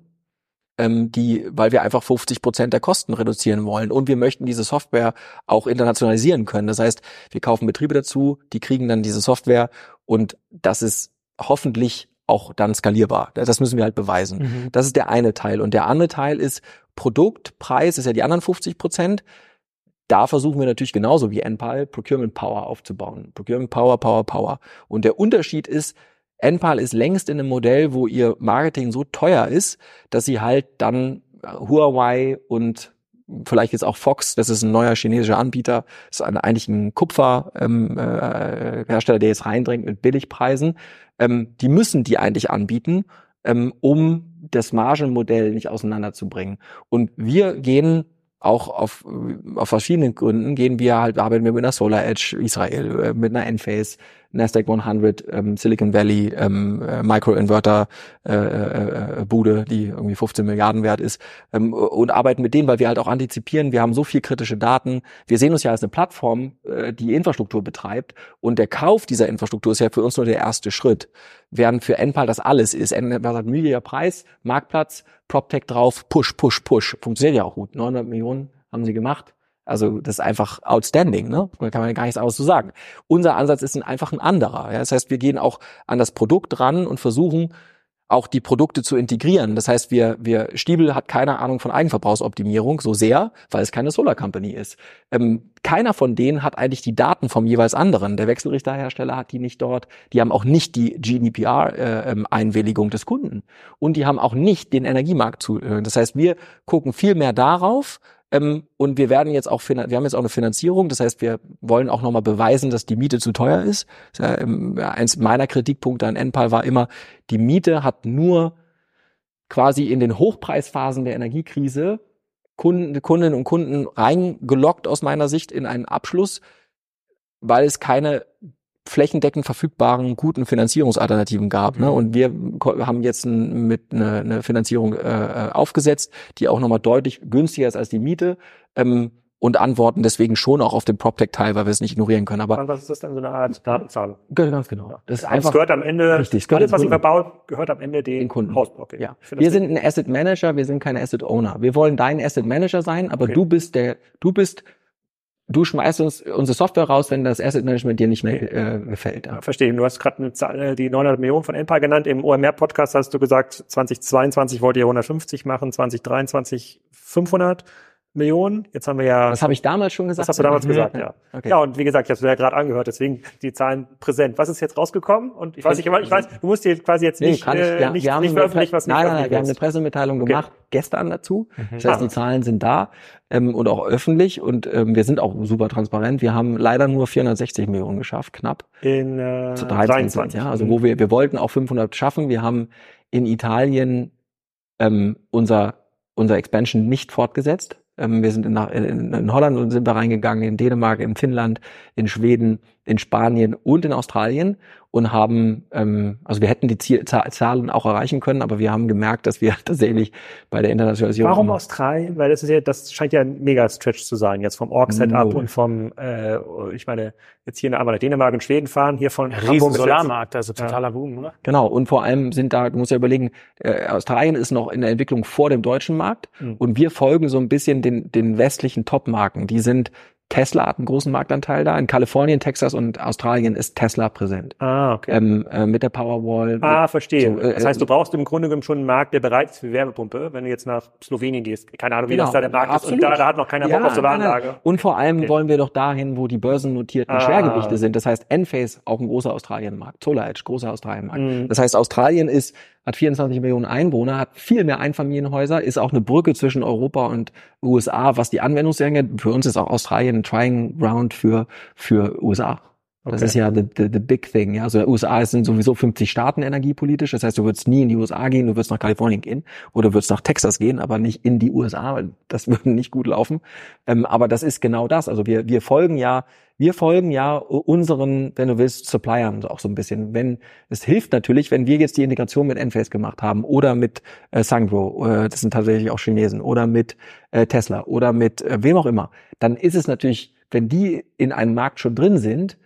Speaker 3: ähm, die, weil wir einfach 50 Prozent der Kosten reduzieren wollen und wir möchten diese Software auch internationalisieren können. Das heißt, wir kaufen Betriebe dazu, die kriegen dann diese Software und das ist hoffentlich auch dann skalierbar. Das müssen wir halt beweisen. Mhm. Das ist der eine Teil. Und der andere Teil ist Produkt, Preis, ist ja die anderen 50 Prozent. Da versuchen wir natürlich genauso wie NPAL Procurement Power aufzubauen. Procurement Power, Power, Power. Und der Unterschied ist, NPAL ist längst in einem Modell, wo ihr Marketing so teuer ist, dass sie halt dann Huawei und vielleicht jetzt auch Fox, das ist ein neuer chinesischer Anbieter, ist ein, eigentlich ein Kupferhersteller, ähm, äh, der jetzt reindrängt mit Billigpreisen. Ähm, die müssen die eigentlich anbieten, ähm, um das Margenmodell nicht auseinanderzubringen. Und wir gehen auch auf, auf verschiedenen Gründen gehen wir halt, arbeiten wir mit einer Solar Edge Israel, äh, mit einer Enphase, Nasdaq 100, ähm, Silicon Valley, ähm, äh, Microinverter äh, äh, äh, Bude, die irgendwie 15 Milliarden wert ist ähm, und arbeiten mit denen, weil wir halt auch antizipieren, wir haben so viel kritische Daten. Wir sehen uns ja als eine Plattform, äh, die Infrastruktur betreibt und der Kauf dieser Infrastruktur ist ja für uns nur der erste Schritt. Während für Enpal das alles ist, Enpal sagt milliarder Preis, Marktplatz, PropTech drauf, Push, Push, Push. Funktioniert ja auch gut. 900 Millionen haben sie gemacht. Also das ist einfach outstanding, ne? Da kann man gar nichts anderes zu sagen. Unser Ansatz ist ein, einfach ein anderer. Ja? Das heißt, wir gehen auch an das Produkt ran und versuchen auch die Produkte zu integrieren. Das heißt, wir, wir Stiebel hat keine Ahnung von Eigenverbrauchsoptimierung so sehr, weil es keine Solar Company ist. Ähm, keiner von denen hat eigentlich die Daten vom jeweils anderen. Der Wechselrichterhersteller hat die nicht dort. Die haben auch nicht die GDPR-Einwilligung äh, ähm, des Kunden. Und die haben auch nicht den Energiemarkt zu. Das heißt, wir gucken viel mehr darauf, ähm, und wir werden jetzt auch, wir haben jetzt auch eine Finanzierung. Das heißt, wir wollen auch nochmal beweisen, dass die Miete zu teuer ist. Ja, ähm, eins meiner Kritikpunkte an Enpal war immer, die Miete hat nur quasi in den Hochpreisphasen der Energiekrise Kunden, Kundinnen und Kunden reingelockt aus meiner Sicht in einen Abschluss, weil es keine flächendeckend verfügbaren guten Finanzierungsalternativen gab. Ne? Mhm. Und wir haben jetzt ein, mit eine, eine Finanzierung äh, aufgesetzt, die auch nochmal deutlich günstiger ist als die Miete. Ähm, und antworten deswegen schon auch auf den PropTech-Teil, weil wir es nicht ignorieren können. Aber
Speaker 1: Was ist das denn, so eine Art Datenzahlung?
Speaker 3: ganz genau. Das ist
Speaker 1: Also es
Speaker 3: einfach
Speaker 1: gehört am Ende,
Speaker 3: Richtig, es
Speaker 1: alles, was ihr verbaut, gehört am Ende den,
Speaker 3: Den Kunden.
Speaker 1: Haus. Okay.
Speaker 3: Ja, wir sind ein Asset Manager, wir sind keine Asset Owner. Wir wollen dein Asset Manager sein, aber
Speaker 1: Okay.
Speaker 3: du bist der, du bist, du schmeißt uns unsere Software raus, wenn das Asset Management dir nicht mehr äh, gefällt. Ja.
Speaker 1: Ja, verstehe. Du hast gerade eine Zahl, äh, die 900 Millionen von Empire genannt. Im OMR-Podcast hast du gesagt, 2022 wollt ihr 150 machen, 2023 500 Millionen. Jetzt haben wir ja,
Speaker 3: Das habe ich damals schon gesagt.
Speaker 1: das hast du damals
Speaker 3: Mhm.
Speaker 1: gesagt, ja.
Speaker 3: Okay.
Speaker 1: Ja, und wie gesagt, ich habe es ja gerade angehört, deswegen die Zahlen präsent. Was ist jetzt rausgekommen? Und ich weiß nicht, ich weiß, du musst dir quasi jetzt
Speaker 3: Nee,
Speaker 1: nicht,
Speaker 3: kann ich,
Speaker 1: äh,
Speaker 3: wir,
Speaker 1: nicht,
Speaker 3: wir haben
Speaker 1: nicht veröffentlichen, was nicht
Speaker 3: nein, nein, nein, wir haben eine Pressemitteilung
Speaker 1: Okay.
Speaker 3: gemacht gestern dazu. Das heißt,
Speaker 1: Ah.
Speaker 3: die Zahlen sind da ähm, und auch öffentlich und ähm, wir sind auch super transparent. Wir haben leider nur 460 Millionen geschafft, knapp.
Speaker 1: In äh,
Speaker 3: zu 23,
Speaker 1: 23.
Speaker 3: ja, also wo wir, wir wollten auch 500 schaffen. Wir haben in Italien ähm, unser, unser Expansion nicht fortgesetzt. Ähm, wir sind in, in, in Holland und sind da reingegangen, in Dänemark, in Finnland, in Schweden, in Spanien und in Australien und haben, ähm, also wir hätten die Ziel, Za- Zahlen auch erreichen können, aber wir haben gemerkt, dass wir <laughs> tatsächlich bei der Internationalisierung
Speaker 1: Warum Australien? Weil das ist ja, das scheint ja ein Mega-Stretch zu sein, jetzt vom Org-Setup und vom, äh, ich meine, jetzt hier einmal nach Dänemark und Schweden fahren, hier von
Speaker 2: Riesen
Speaker 1: bis jetzt-
Speaker 2: Solarmarkt, also totaler Boom, oder?
Speaker 3: Genau, und vor allem sind da, du musst ja überlegen, äh, Australien ist noch in der Entwicklung vor dem deutschen Markt
Speaker 1: Mhm.
Speaker 3: und wir folgen so ein bisschen den, den westlichen Top-Marken. Die sind, Tesla hat einen großen Marktanteil da. In Kalifornien, Texas und Australien ist Tesla präsent.
Speaker 1: Ah, okay.
Speaker 3: Ähm, äh, mit der Powerwall.
Speaker 1: Ah, verstehe.
Speaker 3: So, äh,
Speaker 1: das heißt, du brauchst im Grunde genommen schon einen Markt, der bereit ist für Wärmepumpe, wenn du jetzt nach Slowenien gehst. Keine Ahnung, wie
Speaker 3: Genau,
Speaker 1: das da der Markt ist. Und
Speaker 3: absolut.
Speaker 1: da, da hat noch keiner Bock
Speaker 3: Ja,
Speaker 1: auf Solaranlage.
Speaker 3: nein, nein. Und vor allem
Speaker 1: Okay.
Speaker 3: wollen wir doch dahin, wo die börsennotierten
Speaker 1: Ah.
Speaker 3: Schwergewichte sind. Das heißt, Enphase auch ein großer Australienmarkt. SolarEdge, großer Australienmarkt.
Speaker 1: Mhm.
Speaker 3: Das heißt, Australien ist, hat 24 Millionen Einwohner, hat viel mehr Einfamilienhäuser, ist auch eine Brücke zwischen Europa und USA, was die Anwendung angeht. Für uns ist auch Australien ein Trying Ground für, für USA. Das
Speaker 1: Okay.
Speaker 3: ist ja the, the, the big thing. Ja, also USA sind sowieso 50 Staaten energiepolitisch. Das heißt, du würdest nie in die USA gehen, du würdest nach Kalifornien gehen oder du würdest nach Texas gehen, aber nicht in die USA. Das <laughs> würde nicht gut laufen. Ähm, aber das ist genau das. Also wir, wir folgen ja, wir folgen ja unseren, wenn du willst, Suppliern auch so ein bisschen. Wenn es hilft natürlich, wenn wir jetzt die Integration mit Enphase gemacht haben oder mit äh, Sangro, äh, das sind tatsächlich auch Chinesen, oder mit äh, Tesla oder mit äh, wem auch immer, dann ist es natürlich, wenn die in einem Markt schon drin sind,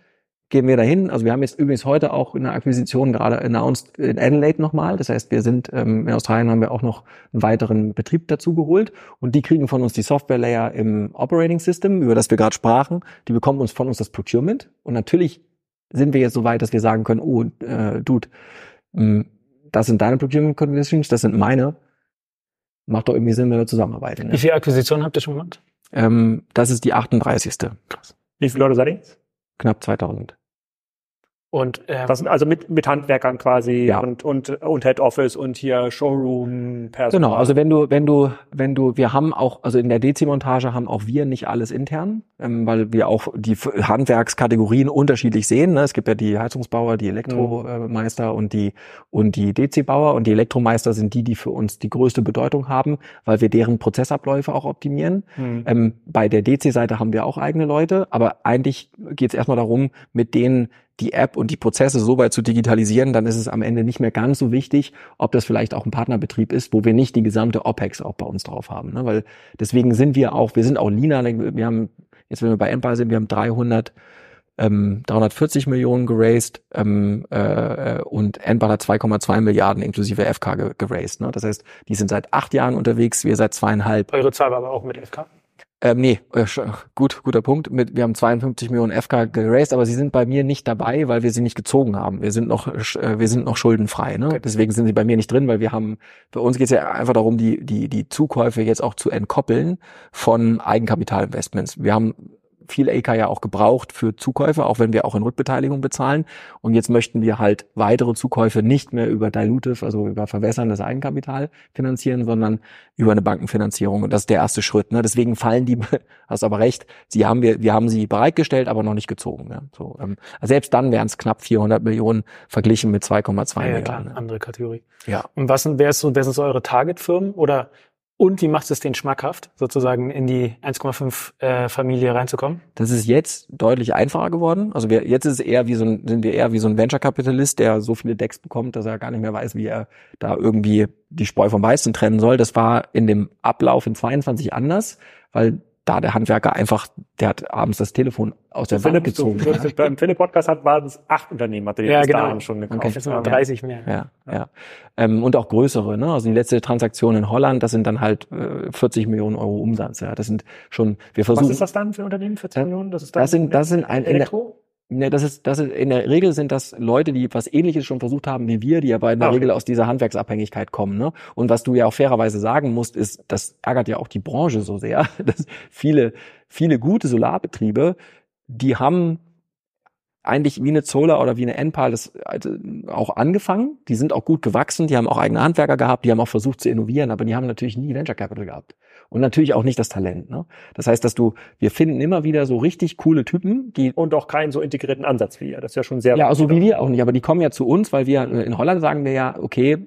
Speaker 3: gehen wir dahin. Also wir haben jetzt übrigens heute auch eine Akquisition gerade announced in Adelaide nochmal. Das heißt, wir sind ähm, in Australien haben wir auch noch einen weiteren Betrieb dazu geholt und die kriegen von uns die Software Layer im Operating System, über das wir gerade sprachen. Die bekommen uns von uns das Procurement und natürlich sind wir jetzt so weit, dass wir sagen können, oh, äh, Dude, mh, das sind deine Procurement Conditions, das sind meine. Macht doch irgendwie Sinn, wenn wir zusammenarbeiten.
Speaker 2: Wie
Speaker 3: Ne?
Speaker 2: viele Akquisitionen habt ihr schon gemacht?
Speaker 3: Ähm, das ist die 38.
Speaker 1: Wie viele Leute seid ihr?
Speaker 3: Knapp 2000.
Speaker 2: Und äh,
Speaker 1: Das sind also mit, mit Handwerkern quasi
Speaker 3: Ja.
Speaker 1: und, und, und Head Office und hier Showroom, Personal.
Speaker 3: Genau, also wenn du, wenn du, wenn du, wir haben auch, also in der DC-Montage haben auch wir nicht alles intern, ähm, weil wir auch die Handwerkskategorien unterschiedlich sehen. Ne? Es gibt ja die Heizungsbauer, die Elektromeister und die und die DC-Bauer und die Elektromeister sind die, die für uns die größte Bedeutung haben, weil wir deren Prozessabläufe auch optimieren.
Speaker 1: Hm.
Speaker 3: Ähm, bei der DC-Seite haben wir auch eigene Leute, aber eigentlich geht es erstmal darum, mit denen die App und die Prozesse so weit zu digitalisieren, dann ist es am Ende nicht mehr ganz so wichtig, ob das vielleicht auch ein Partnerbetrieb ist, wo wir nicht die gesamte OPEX auch bei uns drauf haben. Ne? Weil deswegen sind wir auch, wir sind auch leaner. Wir haben, jetzt wenn wir bei Empire sind, wir haben 300 ähm, 340 Millionen geraced ähm, äh, und Empire hat 2,2 Milliarden inklusive FK ge geraced. Ne? Das heißt, die sind seit acht Jahren unterwegs, wir seit zweieinhalb.
Speaker 2: eure Zahl war aber auch mit FK.
Speaker 3: Ähm, nee, äh, gut, guter Punkt. Mit, wir haben 52 Millionen FK geraced, aber sie sind bei mir nicht dabei, weil wir sie nicht gezogen haben. Wir sind noch, äh, wir sind noch schuldenfrei. Ne? Deswegen sind sie bei mir nicht drin, weil wir haben, bei uns geht es ja einfach darum, die, die, die Zukäufe jetzt auch zu entkoppeln von Eigenkapitalinvestments. Wir haben viel AK ja auch gebraucht für Zukäufe, auch wenn wir auch in Rückbeteiligung bezahlen. Und jetzt möchten wir halt weitere Zukäufe nicht mehr über Dilutive, also über verwässerndes Eigenkapital finanzieren, sondern über eine Bankenfinanzierung. Und das ist der erste Schritt. Ne? Deswegen fallen die, <laughs> hast aber recht, sie haben wir, wir haben sie bereitgestellt, aber noch nicht gezogen. Ja? So, ähm, selbst dann wären es knapp 400 Millionen verglichen mit 2,2
Speaker 2: Ja, ja,
Speaker 3: Milliarden.
Speaker 2: klar,
Speaker 3: ne?
Speaker 2: andere Kategorie.
Speaker 3: Ja.
Speaker 2: Und was sind, wer, ist so, wer sind so eure Targetfirmen oder und wie macht es den schmackhaft, sozusagen in die 1,5 äh, Familie reinzukommen?
Speaker 3: Das ist jetzt deutlich einfacher geworden. Also wir, jetzt ist es eher wie so ein, sind wir eher wie so ein Venture-Kapitalist, der so viele Decks bekommt, dass er gar nicht mehr weiß, wie er da irgendwie die Spreu vom Weizen trennen soll. Das war in dem Ablauf in 22 anders, weil da der Handwerker einfach, der hat abends das Telefon aus der Wand gezogen.
Speaker 1: Du, du, beim Philipp-Podcast hat, waren es acht Unternehmen, hatte
Speaker 2: Ja,
Speaker 1: bis
Speaker 2: genau.
Speaker 1: dahin schon gekauft.
Speaker 3: Okay.
Speaker 2: Jetzt sind wir 30 mehr.
Speaker 3: Ja, ja. Ähm, und auch größere, ne? Also die letzte Transaktion in Holland, das sind dann halt äh, 40 Millionen Euro Umsatz. Ja, das sind schon. Wir versuchen.
Speaker 1: Was ist das dann für ein Unternehmen? 40
Speaker 3: Ja.
Speaker 1: Millionen? Das ist dann
Speaker 3: Das sind, das sind ein,
Speaker 1: Elektro?
Speaker 3: Ne, das ist, das ist, in der Regel sind das Leute, die was Ähnliches schon versucht haben wie wir, die aber in der
Speaker 1: Ah, okay.
Speaker 3: Regel aus dieser Handwerksabhängigkeit kommen. Ne? Und was du ja auch fairerweise sagen musst, ist, das ärgert ja auch die Branche so sehr, <laughs> dass viele, viele gute Solarbetriebe, die haben eigentlich wie eine Zola oder wie eine Enpal das also auch angefangen. Die sind auch gut gewachsen, die haben auch eigene Handwerker gehabt, die haben auch versucht zu innovieren, aber die haben natürlich nie Venture Capital gehabt. Und natürlich auch nicht das Talent. Ne? Das heißt, dass du, wir finden immer wieder so richtig coole Typen, die
Speaker 1: Und auch keinen so integrierten Ansatz wie ihr. Das ist ja schon sehr
Speaker 3: ja, so wie wir auch nicht, aber die kommen ja zu uns, weil wir äh, in Holland sagen wir ja, okay,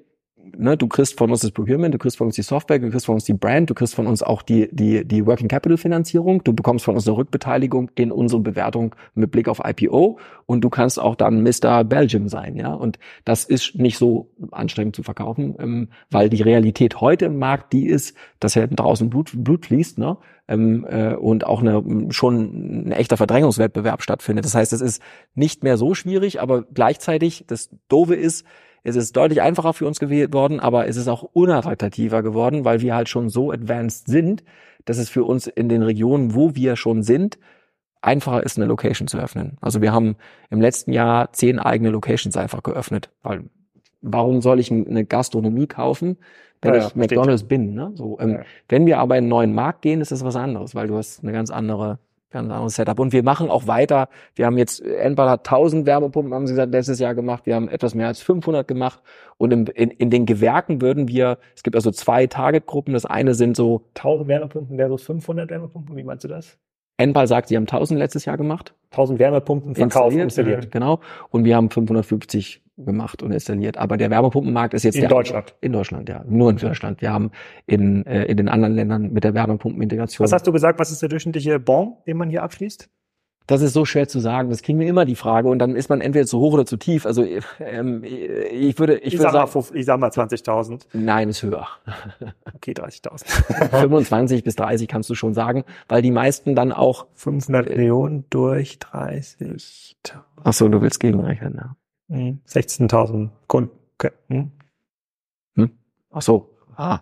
Speaker 3: ne, du kriegst von uns das Procurement, du kriegst von uns die Software, du kriegst von uns die Brand, du kriegst von uns auch die, die, die Working Capital Finanzierung, du bekommst von uns eine Rückbeteiligung in unsere Bewertung mit Blick auf IPO und du kannst auch dann Mr. Belgium sein, ja. Und das ist nicht so anstrengend zu verkaufen, ähm, weil die Realität heute im Markt die ist, dass ja draußen Blut, Blut fließt, ne? ähm, äh, und auch eine, schon ein echter Verdrängungswettbewerb stattfindet. Das heißt, es ist nicht mehr so schwierig, aber gleichzeitig das Doofe ist, es ist deutlich einfacher für uns geworden, aber es ist auch unattraktiver geworden, weil wir halt schon so advanced sind, dass es für uns in den Regionen, wo wir schon sind, einfacher ist, eine Location zu öffnen. Also wir haben im letzten Jahr zehn eigene Locations einfach geöffnet, weil warum soll ich eine Gastronomie kaufen, wenn
Speaker 1: Ja, ja,
Speaker 3: ich McDonald's bin? Ne? So, ähm,
Speaker 1: Ja.
Speaker 3: Wenn wir aber in einen neuen Markt gehen, ist das was anderes, weil du hast eine ganz andere ganz anderes Setup. Und wir machen auch weiter. Wir haben jetzt, Enpal hat 1000 Wärmepumpen, haben sie gesagt, letztes Jahr gemacht. Wir haben etwas mehr als 500 gemacht. Und in, in, in den Gewerken würden wir, es gibt also zwei Targetgruppen. Das eine sind so,
Speaker 1: 1000 Wärmepumpen versus 500 Wärmepumpen. Wie meinst du das?
Speaker 3: Enpal sagt, sie haben 1000 letztes Jahr gemacht.
Speaker 1: 1000 Wärmepumpen verkauft, installiert.
Speaker 3: äh, Genau. Und wir haben 550 gemacht und installiert. Aber der Wärmepumpenmarkt ist jetzt
Speaker 1: In Deutschland.
Speaker 3: In Deutschland, ja. Nur in Deutschland. Wir haben in, äh, in den anderen Ländern mit der Wärmepumpenintegration.
Speaker 1: Was hast du gesagt, was ist der durchschnittliche Bon, den man hier abschließt?
Speaker 3: Das ist so schwer zu sagen. Das kriegen wir immer die Frage und dann ist man entweder zu hoch oder zu tief. Also ähm, ich würde, ich,
Speaker 1: Ich,
Speaker 3: würde
Speaker 1: sag, mal,
Speaker 3: sagen,
Speaker 1: 5 ich sag mal 20.000.
Speaker 3: nein, ist höher.
Speaker 1: Okay, 30.000.
Speaker 3: 25 <laughs> <laughs> bis 30 kannst du schon sagen, weil die meisten dann auch.
Speaker 1: 500 Millionen durch 30.
Speaker 3: Ach so, du willst gegenrechnen. Ja.
Speaker 1: Hm, 16.000 Kunden. Okay. Hm.
Speaker 3: Ach so. Ah.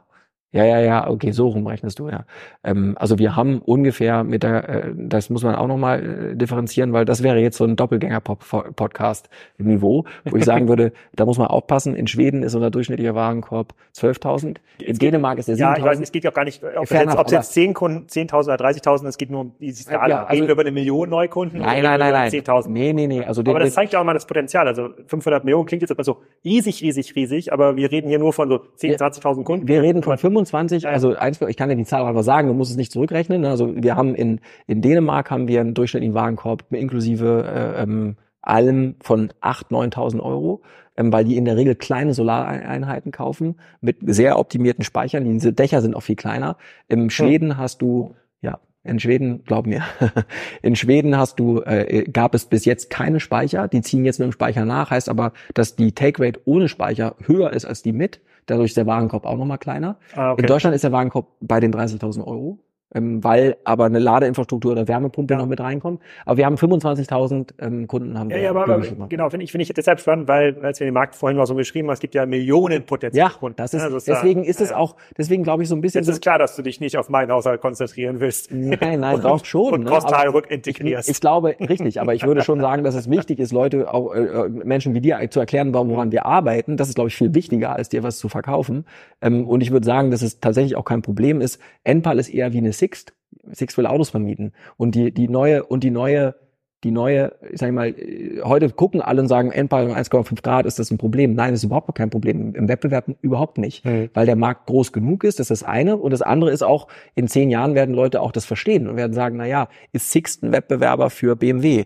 Speaker 3: Ja, ja, ja, okay, so rumrechnest du, ja. Ähm, also wir haben ungefähr mit der, äh, das muss man auch nochmal äh, differenzieren, weil das wäre jetzt so ein Doppelgänger-Podcast-Niveau, wo ich sagen <laughs> würde, da muss man aufpassen, in Schweden ist unser durchschnittlicher Warenkorb 12.000, in Dänemark ist der
Speaker 1: Ja, ich weiß,
Speaker 3: 7.000.
Speaker 1: es geht ja auch gar nicht, ob es jetzt,
Speaker 3: enough,
Speaker 1: ob es jetzt 10 Kunden, 10.000 oder 30.000, es geht nur um die Skala.
Speaker 3: Ja, also-
Speaker 1: Reden wir über eine Million Neukunden?
Speaker 3: Nein, nein, nein, nein.
Speaker 1: 10.000.
Speaker 3: Nee, nee, nee, also
Speaker 1: Aber das zeigt ja auch mal das Potenzial. Also 500 Millionen klingt jetzt immer so riesig, riesig, riesig, aber wir reden hier nur von so 10,
Speaker 3: Ja.
Speaker 1: 20.000 Kunden.
Speaker 3: Wir reden von 25, also eins, ich kann dir die Zahl auch einfach sagen, du musst es nicht zurückrechnen. ne? Also wir haben in, in Dänemark haben wir einen durchschnittlichen Warenkorb inklusive äh, ähm, allem von 8.000, 9.000 Euro, ähm, weil die in der Regel kleine Solareinheiten kaufen mit sehr optimierten Speichern. Diese Dächer sind auch viel kleiner. Im Schweden hast du, ja, in Schweden, glaub mir, <laughs> in Schweden hast du, äh, gab es bis jetzt keine Speicher. Die ziehen jetzt mit dem Speicher nach, heißt aber, dass die Take Rate ohne Speicher höher ist als die mit. Dadurch ist der Warenkorb auch nochmal kleiner.
Speaker 1: Ah, okay.
Speaker 3: In Deutschland ist der Warenkorb bei den 30.000 Euro, ähm, weil aber eine Ladeinfrastruktur oder Wärmepumpe
Speaker 1: Ja.
Speaker 3: noch mit reinkommt. Aber wir haben 25.000 ähm, Kunden haben
Speaker 1: Ja,
Speaker 3: wir
Speaker 1: ja, aber, aber genau, finde ich, finde ich deshalb spannend, weil, als wir den Markt vorhin mal so beschrieben haben, es gibt ja Millionen potenzielle
Speaker 3: Ja,
Speaker 1: Kunden.
Speaker 3: das ist,
Speaker 1: Also es
Speaker 3: deswegen
Speaker 1: da-
Speaker 3: ist es auch, deswegen glaube ich so ein bisschen so,
Speaker 1: ist klar, dass du dich nicht auf meinen Haushalt konzentrieren willst.
Speaker 3: Nein, nein, <laughs> doch schon.
Speaker 1: Und
Speaker 3: ne?
Speaker 1: Kostal
Speaker 3: Aber
Speaker 1: rückintegrierst.
Speaker 3: Ich, ich glaube, richtig, aber ich würde schon sagen, dass es wichtig ist, Leute, auch, äh, äh, Menschen wie dir zu erklären, woran wir arbeiten. Das ist, glaube ich, viel wichtiger, als dir was zu verkaufen. Ähm, und ich würde sagen, dass es tatsächlich auch kein Problem ist. Enpal ist eher wie eine Sixt. Sixt will Autos vermieten. Und die, die neue, und die neue, die neue, ich sag mal, äh, heute gucken alle und sagen, um 1,5 Grad, ist das ein Problem? Nein, das ist überhaupt kein Problem. Im Wettbewerb überhaupt nicht.
Speaker 1: Mhm.
Speaker 3: Weil der Markt groß genug ist, das ist das eine. Und das andere ist auch, in zehn Jahren werden Leute auch das verstehen und werden sagen, na ja, ist Sixt ein Wettbewerber für BMW?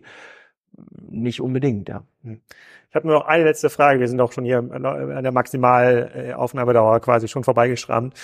Speaker 3: Nicht unbedingt, ja.
Speaker 1: Ich habe nur noch eine letzte Frage. Wir sind auch schon hier an der Maximalaufnahmedauer quasi schon vorbeigeschrammt.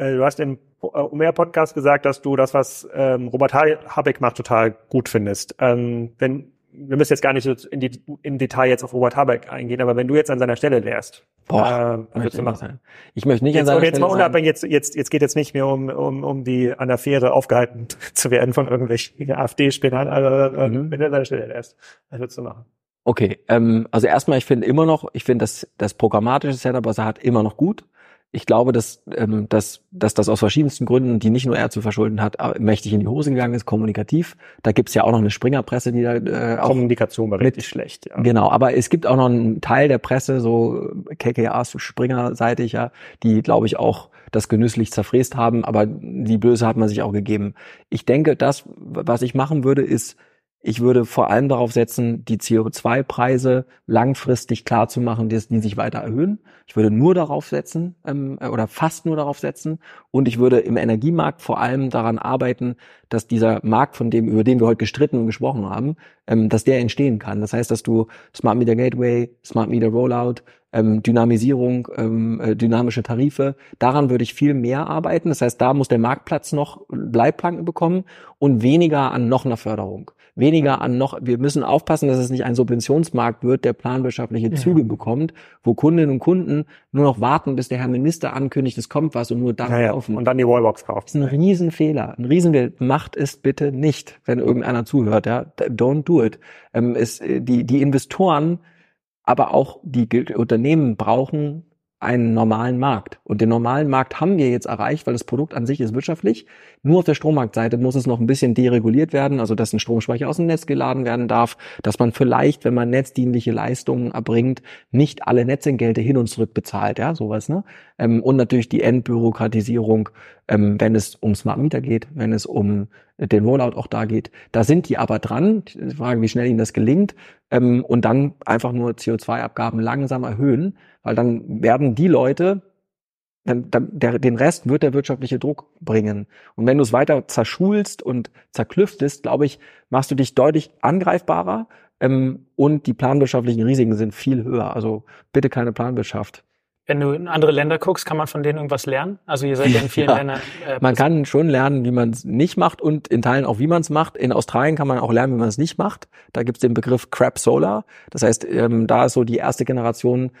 Speaker 1: Äh, Du hast im Umher-Podcast gesagt, dass du das, was ähm, Robert Ha- Habeck macht, total gut findest. Ähm, wenn wir müssen jetzt gar nicht so in, die, in Detail jetzt auf Robert Habeck eingehen, aber wenn du jetzt an seiner Stelle wärst,
Speaker 3: Boah,
Speaker 1: ähm,
Speaker 3: möchte
Speaker 1: machen.
Speaker 3: sein. ich möchte nicht
Speaker 1: Jetzt,
Speaker 3: an seiner
Speaker 1: jetzt mal
Speaker 3: Stelle sagen,
Speaker 1: unabhängig, jetzt, jetzt, jetzt geht jetzt nicht mehr um, um, um die an der Fähre aufgehalten <laughs> zu werden von irgendwelchen <laughs> AfD-Spinnern, also äh,
Speaker 3: Mhm.
Speaker 1: wenn er seine Stelle lässt. Was würdest du machen?
Speaker 3: Okay, ähm, also erstmal, ich finde immer noch, ich finde das, das programmatische Setup, was er hat, immer noch gut. Ich glaube, dass, ähm, dass, dass das aus verschiedensten Gründen, die nicht nur er zu verschulden hat, äh, mächtig in die Hose gegangen ist, kommunikativ. Da gibt's ja auch noch eine Springerpresse, die da äh, auch
Speaker 1: Kommunikation war richtig schlecht, ja.
Speaker 3: Genau, aber es gibt auch noch einen Teil der Presse, so KKAs Springer-seitig, ja, die, glaube ich, auch das genüsslich zerfräst haben, aber die Böse hat man sich auch gegeben. Ich denke, das, was ich machen würde, ist, ich würde vor allem darauf setzen, die CO2-Preise langfristig klar zu machen, dass die sich weiter erhöhen. Ich würde nur darauf setzen ähm, oder fast nur darauf setzen und ich würde im Energiemarkt vor allem daran arbeiten, dass dieser Markt, von dem über den wir heute gestritten und gesprochen haben, ähm, dass der entstehen kann. Das heißt, dass du Smart Meter Gateway, Smart Meter Rollout, ähm, Dynamisierung, ähm, äh, dynamische Tarife, daran würde ich viel mehr arbeiten. Das heißt, da muss der Marktplatz noch Leitplanken bekommen und weniger an noch einer Förderung. Weniger an noch, wir müssen aufpassen, dass es nicht ein Subventionsmarkt wird, der planwirtschaftliche Züge bekommt, wo Kundinnen und Kunden nur noch warten, bis der Herr Minister ankündigt, es kommt was und nur dann
Speaker 1: Ja, ja.
Speaker 3: kaufen.
Speaker 1: Und dann die Wallbox
Speaker 3: Das
Speaker 1: kaufen.
Speaker 3: ist ein Riesenfehler. Ein Riesenfehler. Macht es bitte nicht, wenn irgendeiner zuhört. Ja, don't do it. Ähm, es, äh, die, die Investoren, aber auch die Unternehmen brauchen einen normalen Markt. Und den normalen Markt haben wir jetzt erreicht, weil das Produkt an sich ist wirtschaftlich. Nur auf der Strommarktseite muss es noch ein bisschen dereguliert werden, also dass ein Stromspeicher aus dem Netz geladen werden darf, dass man vielleicht, wenn man netzdienliche Leistungen erbringt, nicht alle Netzentgelte hin und zurück bezahlt, ja, sowas, ne? Ähm, und natürlich die Entbürokratisierung, ähm, wenn es um Smart Meter geht, wenn es um den Rollout auch da geht. Da sind die aber dran. Die Frage, wie schnell ihnen das gelingt. Ähm, und dann einfach nur CO2-Abgaben langsam erhöhen, weil dann werden die Leute, dann, dann, der, den Rest wird der wirtschaftliche Druck bringen. Und wenn du es weiter zerschulst und zerklüftest, glaube ich, machst du dich deutlich angreifbarer ähm, und die planwirtschaftlichen Risiken sind viel höher. Also bitte keine Planwirtschaft.
Speaker 2: Wenn du in andere Länder guckst, kann man von denen irgendwas lernen? Also ihr seid ja in <laughs> vielen
Speaker 3: Ja.
Speaker 2: Ländern. Äh,
Speaker 3: Man kann schon lernen, wie man es nicht macht und in Teilen auch, wie man es macht. In Australien kann man auch lernen, wie man es nicht macht. Da gibt es den Begriff Crap Solar. Das heißt, ähm, da ist so die erste Generation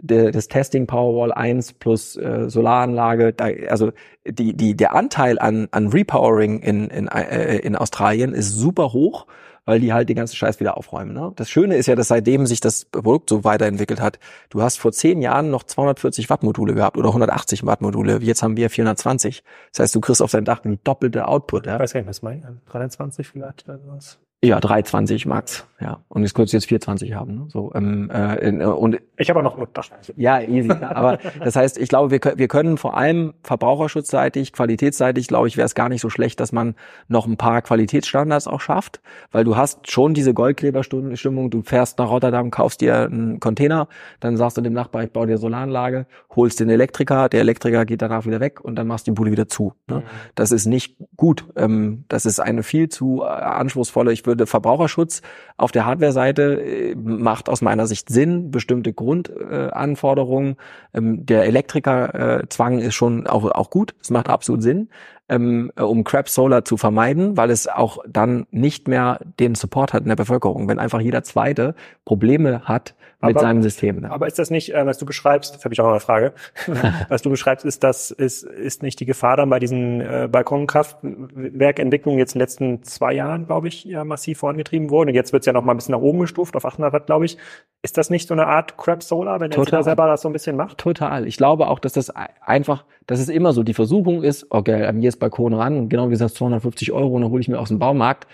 Speaker 3: de, des Testing Powerwall 1 plus äh, Solaranlage. Da, also die, die, der Anteil an, an Repowering in, in, äh, in Australien ist super hoch weil die halt den ganzen Scheiß wieder aufräumen. Ne? Das Schöne ist ja, dass seitdem sich das Produkt so weiterentwickelt hat, du hast vor zehn Jahren noch 240 Watt Module gehabt oder 180 Watt Module, jetzt haben wir 420. Das heißt, du kriegst auf dein Dach die doppelte Output.
Speaker 1: Ich
Speaker 3: Ja,
Speaker 1: weiß gar nicht, was mein 23 vielleicht oder sowas.
Speaker 3: Ja 320 Max. Ja, und jetzt könntest du jetzt 420 haben. Ne? So ähm, äh, äh, und
Speaker 1: Ich habe auch noch Dach.
Speaker 3: ja, easy. Aber das heißt, ich glaube, wir, können- wir können vor allem verbraucherschutzseitig, qualitätsseitig, glaube ich, wäre es gar nicht so schlecht, dass man noch ein paar Qualitätsstandards auch schafft, weil du hast schon diese Goldgräberstimmung, du fährst nach Rotterdam, kaufst dir einen Container, dann sagst du dem Nachbar, ich baue dir Solaranlage, holst den Elektriker, der Elektriker geht danach wieder weg und dann machst du die Bude wieder zu. Ne? Das ist nicht gut. Ähm, das ist eine viel zu äh, anspruchsvolle, ich würde Verbraucherschutz auf der Hardware-Seite äh, macht aus meiner Sicht Sinn, bestimmte Grundanforderungen. Äh, Anforderungen. ähm, der Elektrikerzwang ist schon auch, auch gut, es macht absolut Sinn, ähm, äh, um Crap Solar zu vermeiden, weil es auch dann nicht mehr den Support hat in der Bevölkerung, wenn einfach jeder Zweite Probleme hat mit
Speaker 1: Aber-
Speaker 3: seinem System. Ne?
Speaker 1: Aber ist das nicht, äh, was du beschreibst, das habe ich auch noch eine Frage, <laughs> was du beschreibst, ist das, ist, ist nicht die Gefahr dann bei diesen äh, Balkonkraftwerkentwicklungen jetzt in den letzten zwei Jahren, glaube ich, ja massiv vorangetrieben worden. Und jetzt wird es ja noch mal ein bisschen nach oben gestuft, auf 800 Watt, glaube ich. Ist das nicht so eine Art Crap Solar, wenn der selber das so ein bisschen macht?
Speaker 3: Total. Ich glaube auch, dass das ei- einfach, dass es immer so die Versuchung ist, okay, an jedes Balkon ran, genau wie gesagt 250 Euro, und dann hole ich mir aus dem Baumarkt.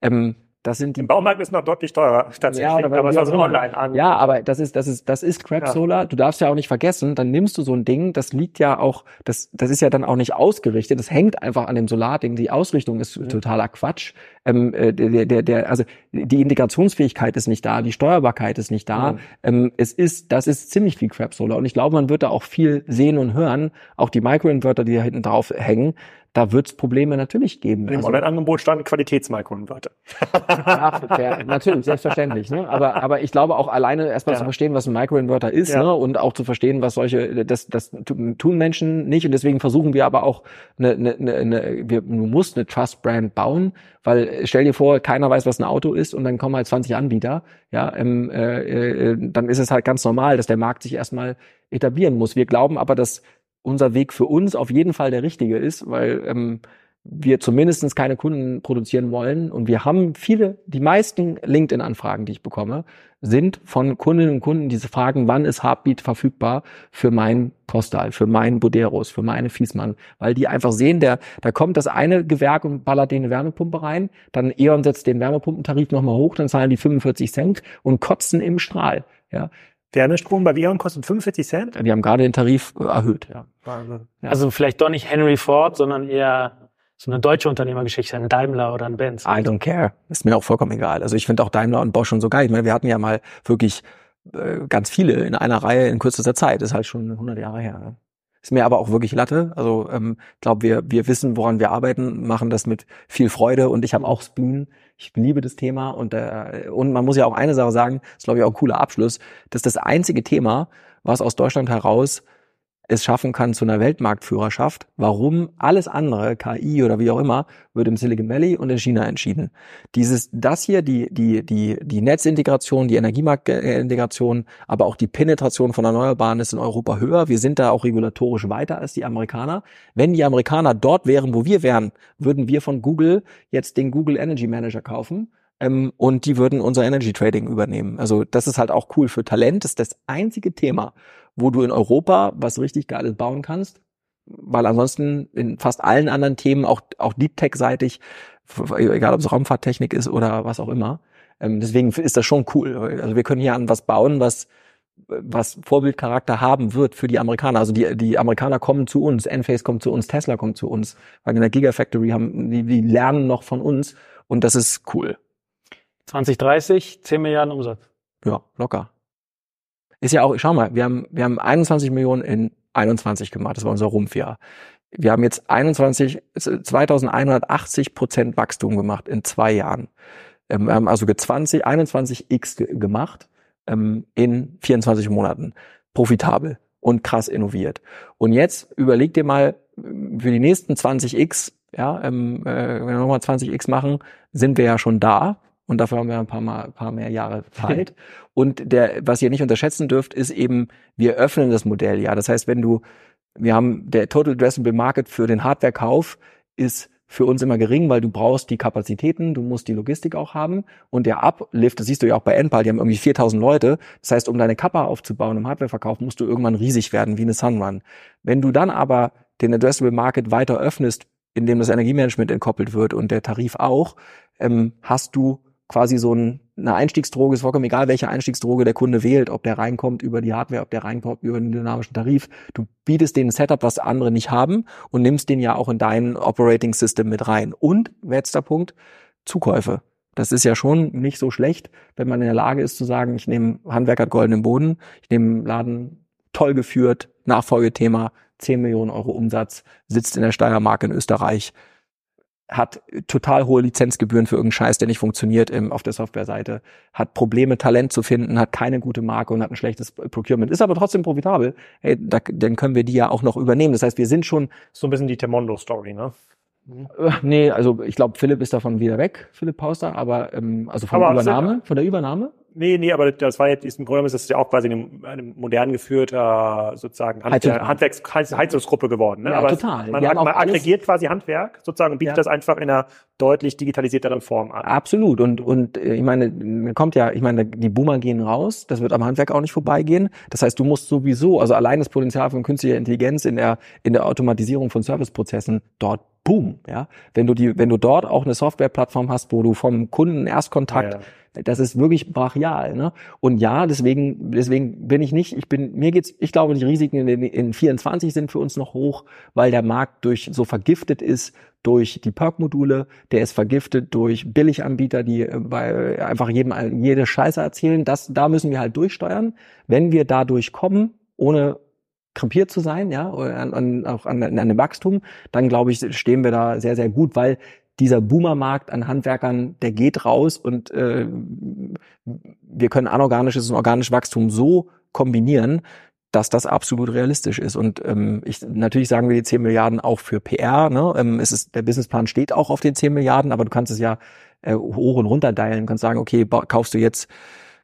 Speaker 3: Ähm, das sind die
Speaker 1: Im Baumarkt ist noch deutlich teurer, tatsächlich.
Speaker 3: Ja, bei
Speaker 1: aber es also online an.
Speaker 3: Ja, aber das ist, das ist, das ist Crap
Speaker 1: Ja.
Speaker 3: Solar. Du darfst ja auch nicht vergessen, dann nimmst du so ein Ding, das liegt ja auch, das, das ist ja dann auch nicht ausgerichtet, das hängt einfach an dem Solarding. Die Ausrichtung ist
Speaker 1: Mhm.
Speaker 3: totaler Quatsch. Ähm, äh, der, der, der, also die Integrationsfähigkeit ist nicht da, die Steuerbarkeit ist nicht da.
Speaker 1: Mhm.
Speaker 3: Ähm, es ist, das ist ziemlich viel Crap Solar. Und ich glaube, man wird da auch viel sehen und hören. Auch die Microinverter, die da hinten drauf hängen, da wird es Probleme natürlich geben.
Speaker 1: Im
Speaker 3: Also-
Speaker 1: Online-Angebot stand Qualitätsmikroinverter.
Speaker 3: Ach, fair. natürlich, selbstverständlich. Ne? Aber, aber ich glaube auch alleine erstmal
Speaker 1: Ja.
Speaker 3: zu verstehen, was ein Microinverter ist
Speaker 1: Ja.
Speaker 3: ne? und auch zu verstehen, was solche, das, das tu- tun Menschen nicht und deswegen versuchen wir aber auch, eine, eine, eine, eine, wir, du musst eine Trust-Brand bauen, weil äh, stell dir vor, keiner weiß, was ein Auto ist und dann kommen halt 20 Anbieter, ja, ähm, äh, äh, dann ist es halt ganz normal, dass der Markt sich erstmal etablieren muss. Wir glauben aber, dass unser Weg für uns auf jeden Fall der richtige ist, weil ähm, wir zumindestens keine Kunden produzieren wollen. Und wir haben viele, die meisten LinkedIn-Anfragen, die ich bekomme, sind von Kundinnen und Kunden, die fragen, wann ist Heartbeat verfügbar für mein Postal, für meinen Boderos, für meine Fiesmann, weil die einfach sehen, der, da kommt das eine Gewerk und ballert denen eine Wärmepumpe rein, dann E.ON setzt den Wärmepumpentarif nochmal hoch, dann zahlen die 45 Cent und kotzen im Strahl, ja.
Speaker 1: Wärmestrom bei E.ON kostet 45 Cent?
Speaker 3: Die haben gerade den Tarif erhöht, ja.
Speaker 2: Also vielleicht doch nicht Henry Ford, sondern eher so eine deutsche Unternehmergeschichte, ein Daimler oder ein Benz.
Speaker 3: I don't care. Ist mir auch vollkommen egal. Also ich finde auch Daimler und Bosch schon so geil. Ich meine, wir hatten ja mal wirklich äh, ganz viele in einer Reihe in kürzester Zeit. ist halt schon 100 Jahre her. Ne? Ist mir aber auch wirklich Latte. Also ähm, glaube wir wir wissen, woran wir arbeiten, machen das mit viel Freude und ich habe auch Spleen. Ich liebe das Thema und äh, und man muss ja auch eine Sache sagen, ist glaube ich auch ein cooler Abschluss. Das ist das einzige Thema, was aus Deutschland heraus es schaffen kann zu einer Weltmarktführerschaft. Warum alles andere, KI oder wie auch immer, wird im Silicon Valley und in China entschieden. Dieses, das hier, die, die, die, die Netzintegration, die Energiemarktintegration, aber auch die Penetration von Erneuerbaren ist in Europa höher. Wir sind da auch regulatorisch weiter als die Amerikaner. Wenn die Amerikaner dort wären, wo wir wären, würden wir von Google jetzt den Google Energy Manager kaufen ähm, und die würden unser Energy Trading übernehmen. Also das ist halt auch cool für Talent. Das ist das einzige Thema, wo du in Europa was richtig Geiles bauen kannst, weil ansonsten in fast allen anderen Themen, auch, auch Deep Tech-seitig, egal ob es Raumfahrttechnik ist oder was auch immer, ähm, deswegen ist das schon cool. Also wir können hier an was bauen, was was Vorbildcharakter haben wird für die Amerikaner. Also die, die Amerikaner kommen zu uns, Enphase kommt zu uns, Tesla kommt zu uns, weil in der Gigafactory haben, die, die lernen noch von uns und das ist cool.
Speaker 2: 2030, 10 Milliarden Umsatz.
Speaker 3: Ja, locker. Ist ja auch, schau mal, wir haben, wir haben 21 Millionen in 21 gemacht, das war unser Rumpfjahr. Wir haben jetzt 21, 2180 Prozent Wachstum gemacht in zwei Jahren. Ähm, wir haben also 20, 21 x gemacht ähm, in 24 Monaten. Profitabel und krass innoviert. Und jetzt überleg dir mal, für die nächsten 20 x, ja, ähm, äh, wenn wir nochmal 20 x machen, sind wir ja schon da und dafür haben wir ein paar, mal, paar mehr Jahre <laughs> Zeit. und der, was ihr nicht unterschätzen dürft, ist eben, wir öffnen das Modell ja. Das heißt, wenn du, wir haben der Total Addressable Market für den Hardwarekauf ist für uns immer gering, weil du brauchst die Kapazitäten, du musst die Logistik auch haben und der Uplift, das siehst du ja auch bei Enpal, die haben irgendwie 4000 Leute. Das heißt, um deine Kappa aufzubauen im Hardwareverkauf, musst du irgendwann riesig werden, wie eine Sunrun. Wenn du dann aber den Addressable Market weiter öffnest, indem das Energiemanagement entkoppelt wird und der Tarif auch, ähm, hast du quasi so ein, eine Einstiegsdroge, ist vollkommen egal, welche Einstiegsdroge der Kunde wählt, ob der reinkommt über die Hardware, ob der reinkommt über den dynamischen Tarif. Du bietest denen ein Setup, was andere nicht haben und nimmst den ja auch in dein Operating System mit rein. Und, letzter Punkt, Zukäufe. Das ist ja schon nicht so schlecht, wenn man in der Lage ist zu sagen, ich nehme Handwerker goldenen Boden, ich nehme Laden toll geführt, Nachfolgethema, 10 Millionen Euro Umsatz, sitzt in der Steiermark in Österreich, hat total hohe Lizenzgebühren für irgendeinen Scheiß, der nicht funktioniert im, auf der Softwareseite, hat Probleme, Talent zu finden, hat keine gute Marke und hat ein schlechtes Procurement, ist aber trotzdem profitabel. Hey, da, dann können wir die ja auch noch übernehmen. Das heißt, wir sind schon
Speaker 1: so ein bisschen die Temondo-Story, ne?
Speaker 3: Äh, nee, also ich glaube, Philipp ist davon wieder weg, Philipp Pauster, aber ähm, also von aber der Übernahme, von der Übernahme.
Speaker 1: Nee, nee, aber das war jetzt, im Grunde genommen ist das ja auch quasi eine, eine modern geführte sozusagen Hand, Handwerks Heizungsgruppe geworden. Ne?
Speaker 3: Ja,
Speaker 1: aber
Speaker 3: total.
Speaker 1: Man, man aggregiert quasi Handwerk sozusagen und bietet ja. das einfach in einer deutlich digitalisierteren Form an.
Speaker 3: Absolut. Und, und äh, ich meine, kommt ja, ich meine, die Boomer gehen raus, das wird am Handwerk auch nicht vorbeigehen. Das heißt, du musst sowieso, also allein das Potenzial von künstlicher Intelligenz in der, in der Automatisierung von Serviceprozessen dort boom, ja. Wenn du die, wenn du dort auch eine Softwareplattform hast, wo du vom Kunden Erstkontakt, ja, ja. Das ist wirklich brachial, ne? Und ja, deswegen, deswegen bin ich nicht, ich bin, mir geht's, ich glaube, die Risiken in, in 24 sind für uns noch hoch, weil der Markt durch so vergiftet ist durch die Perk-Module, der ist vergiftet durch Billiganbieter, die bei äh, einfach jedem jede Scheiße erzählen. Das, da müssen wir halt durchsteuern. Wenn wir dadurch kommen, ohne krepiert zu sein, ja, an, an, auch an, an dem Wachstum, dann glaube ich, stehen wir da sehr, sehr gut, weil dieser Boomermarkt an Handwerkern, der geht raus und äh, wir können anorganisches und organisches Wachstum so kombinieren, dass das absolut realistisch ist. Und ähm, ich, natürlich sagen wir die 10 Milliarden auch für PR. Ne? Ähm, es ist, der Businessplan steht auch auf den 10 Milliarden, aber du kannst es ja äh, hoch und runter dialen. Du kannst sagen, okay, kaufst du jetzt,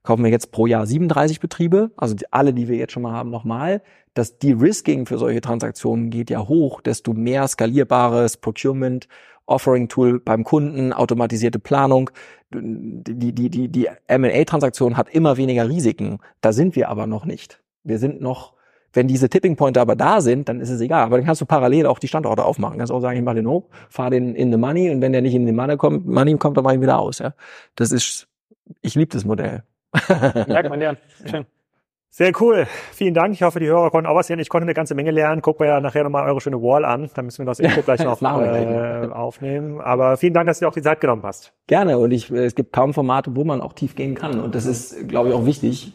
Speaker 3: kaufen wir jetzt pro Jahr 37 Betriebe, also die, alle, die wir jetzt schon mal haben, nochmal. Das De-Risking für solche Transaktionen geht ja hoch, desto mehr skalierbares Procurement, Offering-Tool beim Kunden, automatisierte Planung. Die, die, die, die M&A-Transaktion hat immer weniger Risiken. Da sind wir aber noch nicht. Wir sind noch, wenn diese Tipping Pointer aber da sind, dann ist es egal. Aber dann kannst du parallel auch die Standorte aufmachen. Kannst auch sagen, ich mache den hoch, fahr den in the money und wenn der nicht in the money kommt, money kommt, dann mache ich ihn wieder aus. Ja, das ist, ich liebe das Modell.
Speaker 1: Merkt man ja. Schön. Sehr cool. Vielen Dank. Ich hoffe, die Hörer konnten auch was sehen. Ich konnte eine ganze Menge lernen. Gucken wir ja nachher nochmal eure schöne Wall an. Dann müssen wir das Info <laughs> gleich noch äh, aufnehmen. Aber vielen Dank, dass du dir auch die Zeit genommen hast.
Speaker 3: Gerne. Und ich, es gibt kaum Formate, wo man auch tief gehen kann. Und das ist, glaube ich, auch wichtig.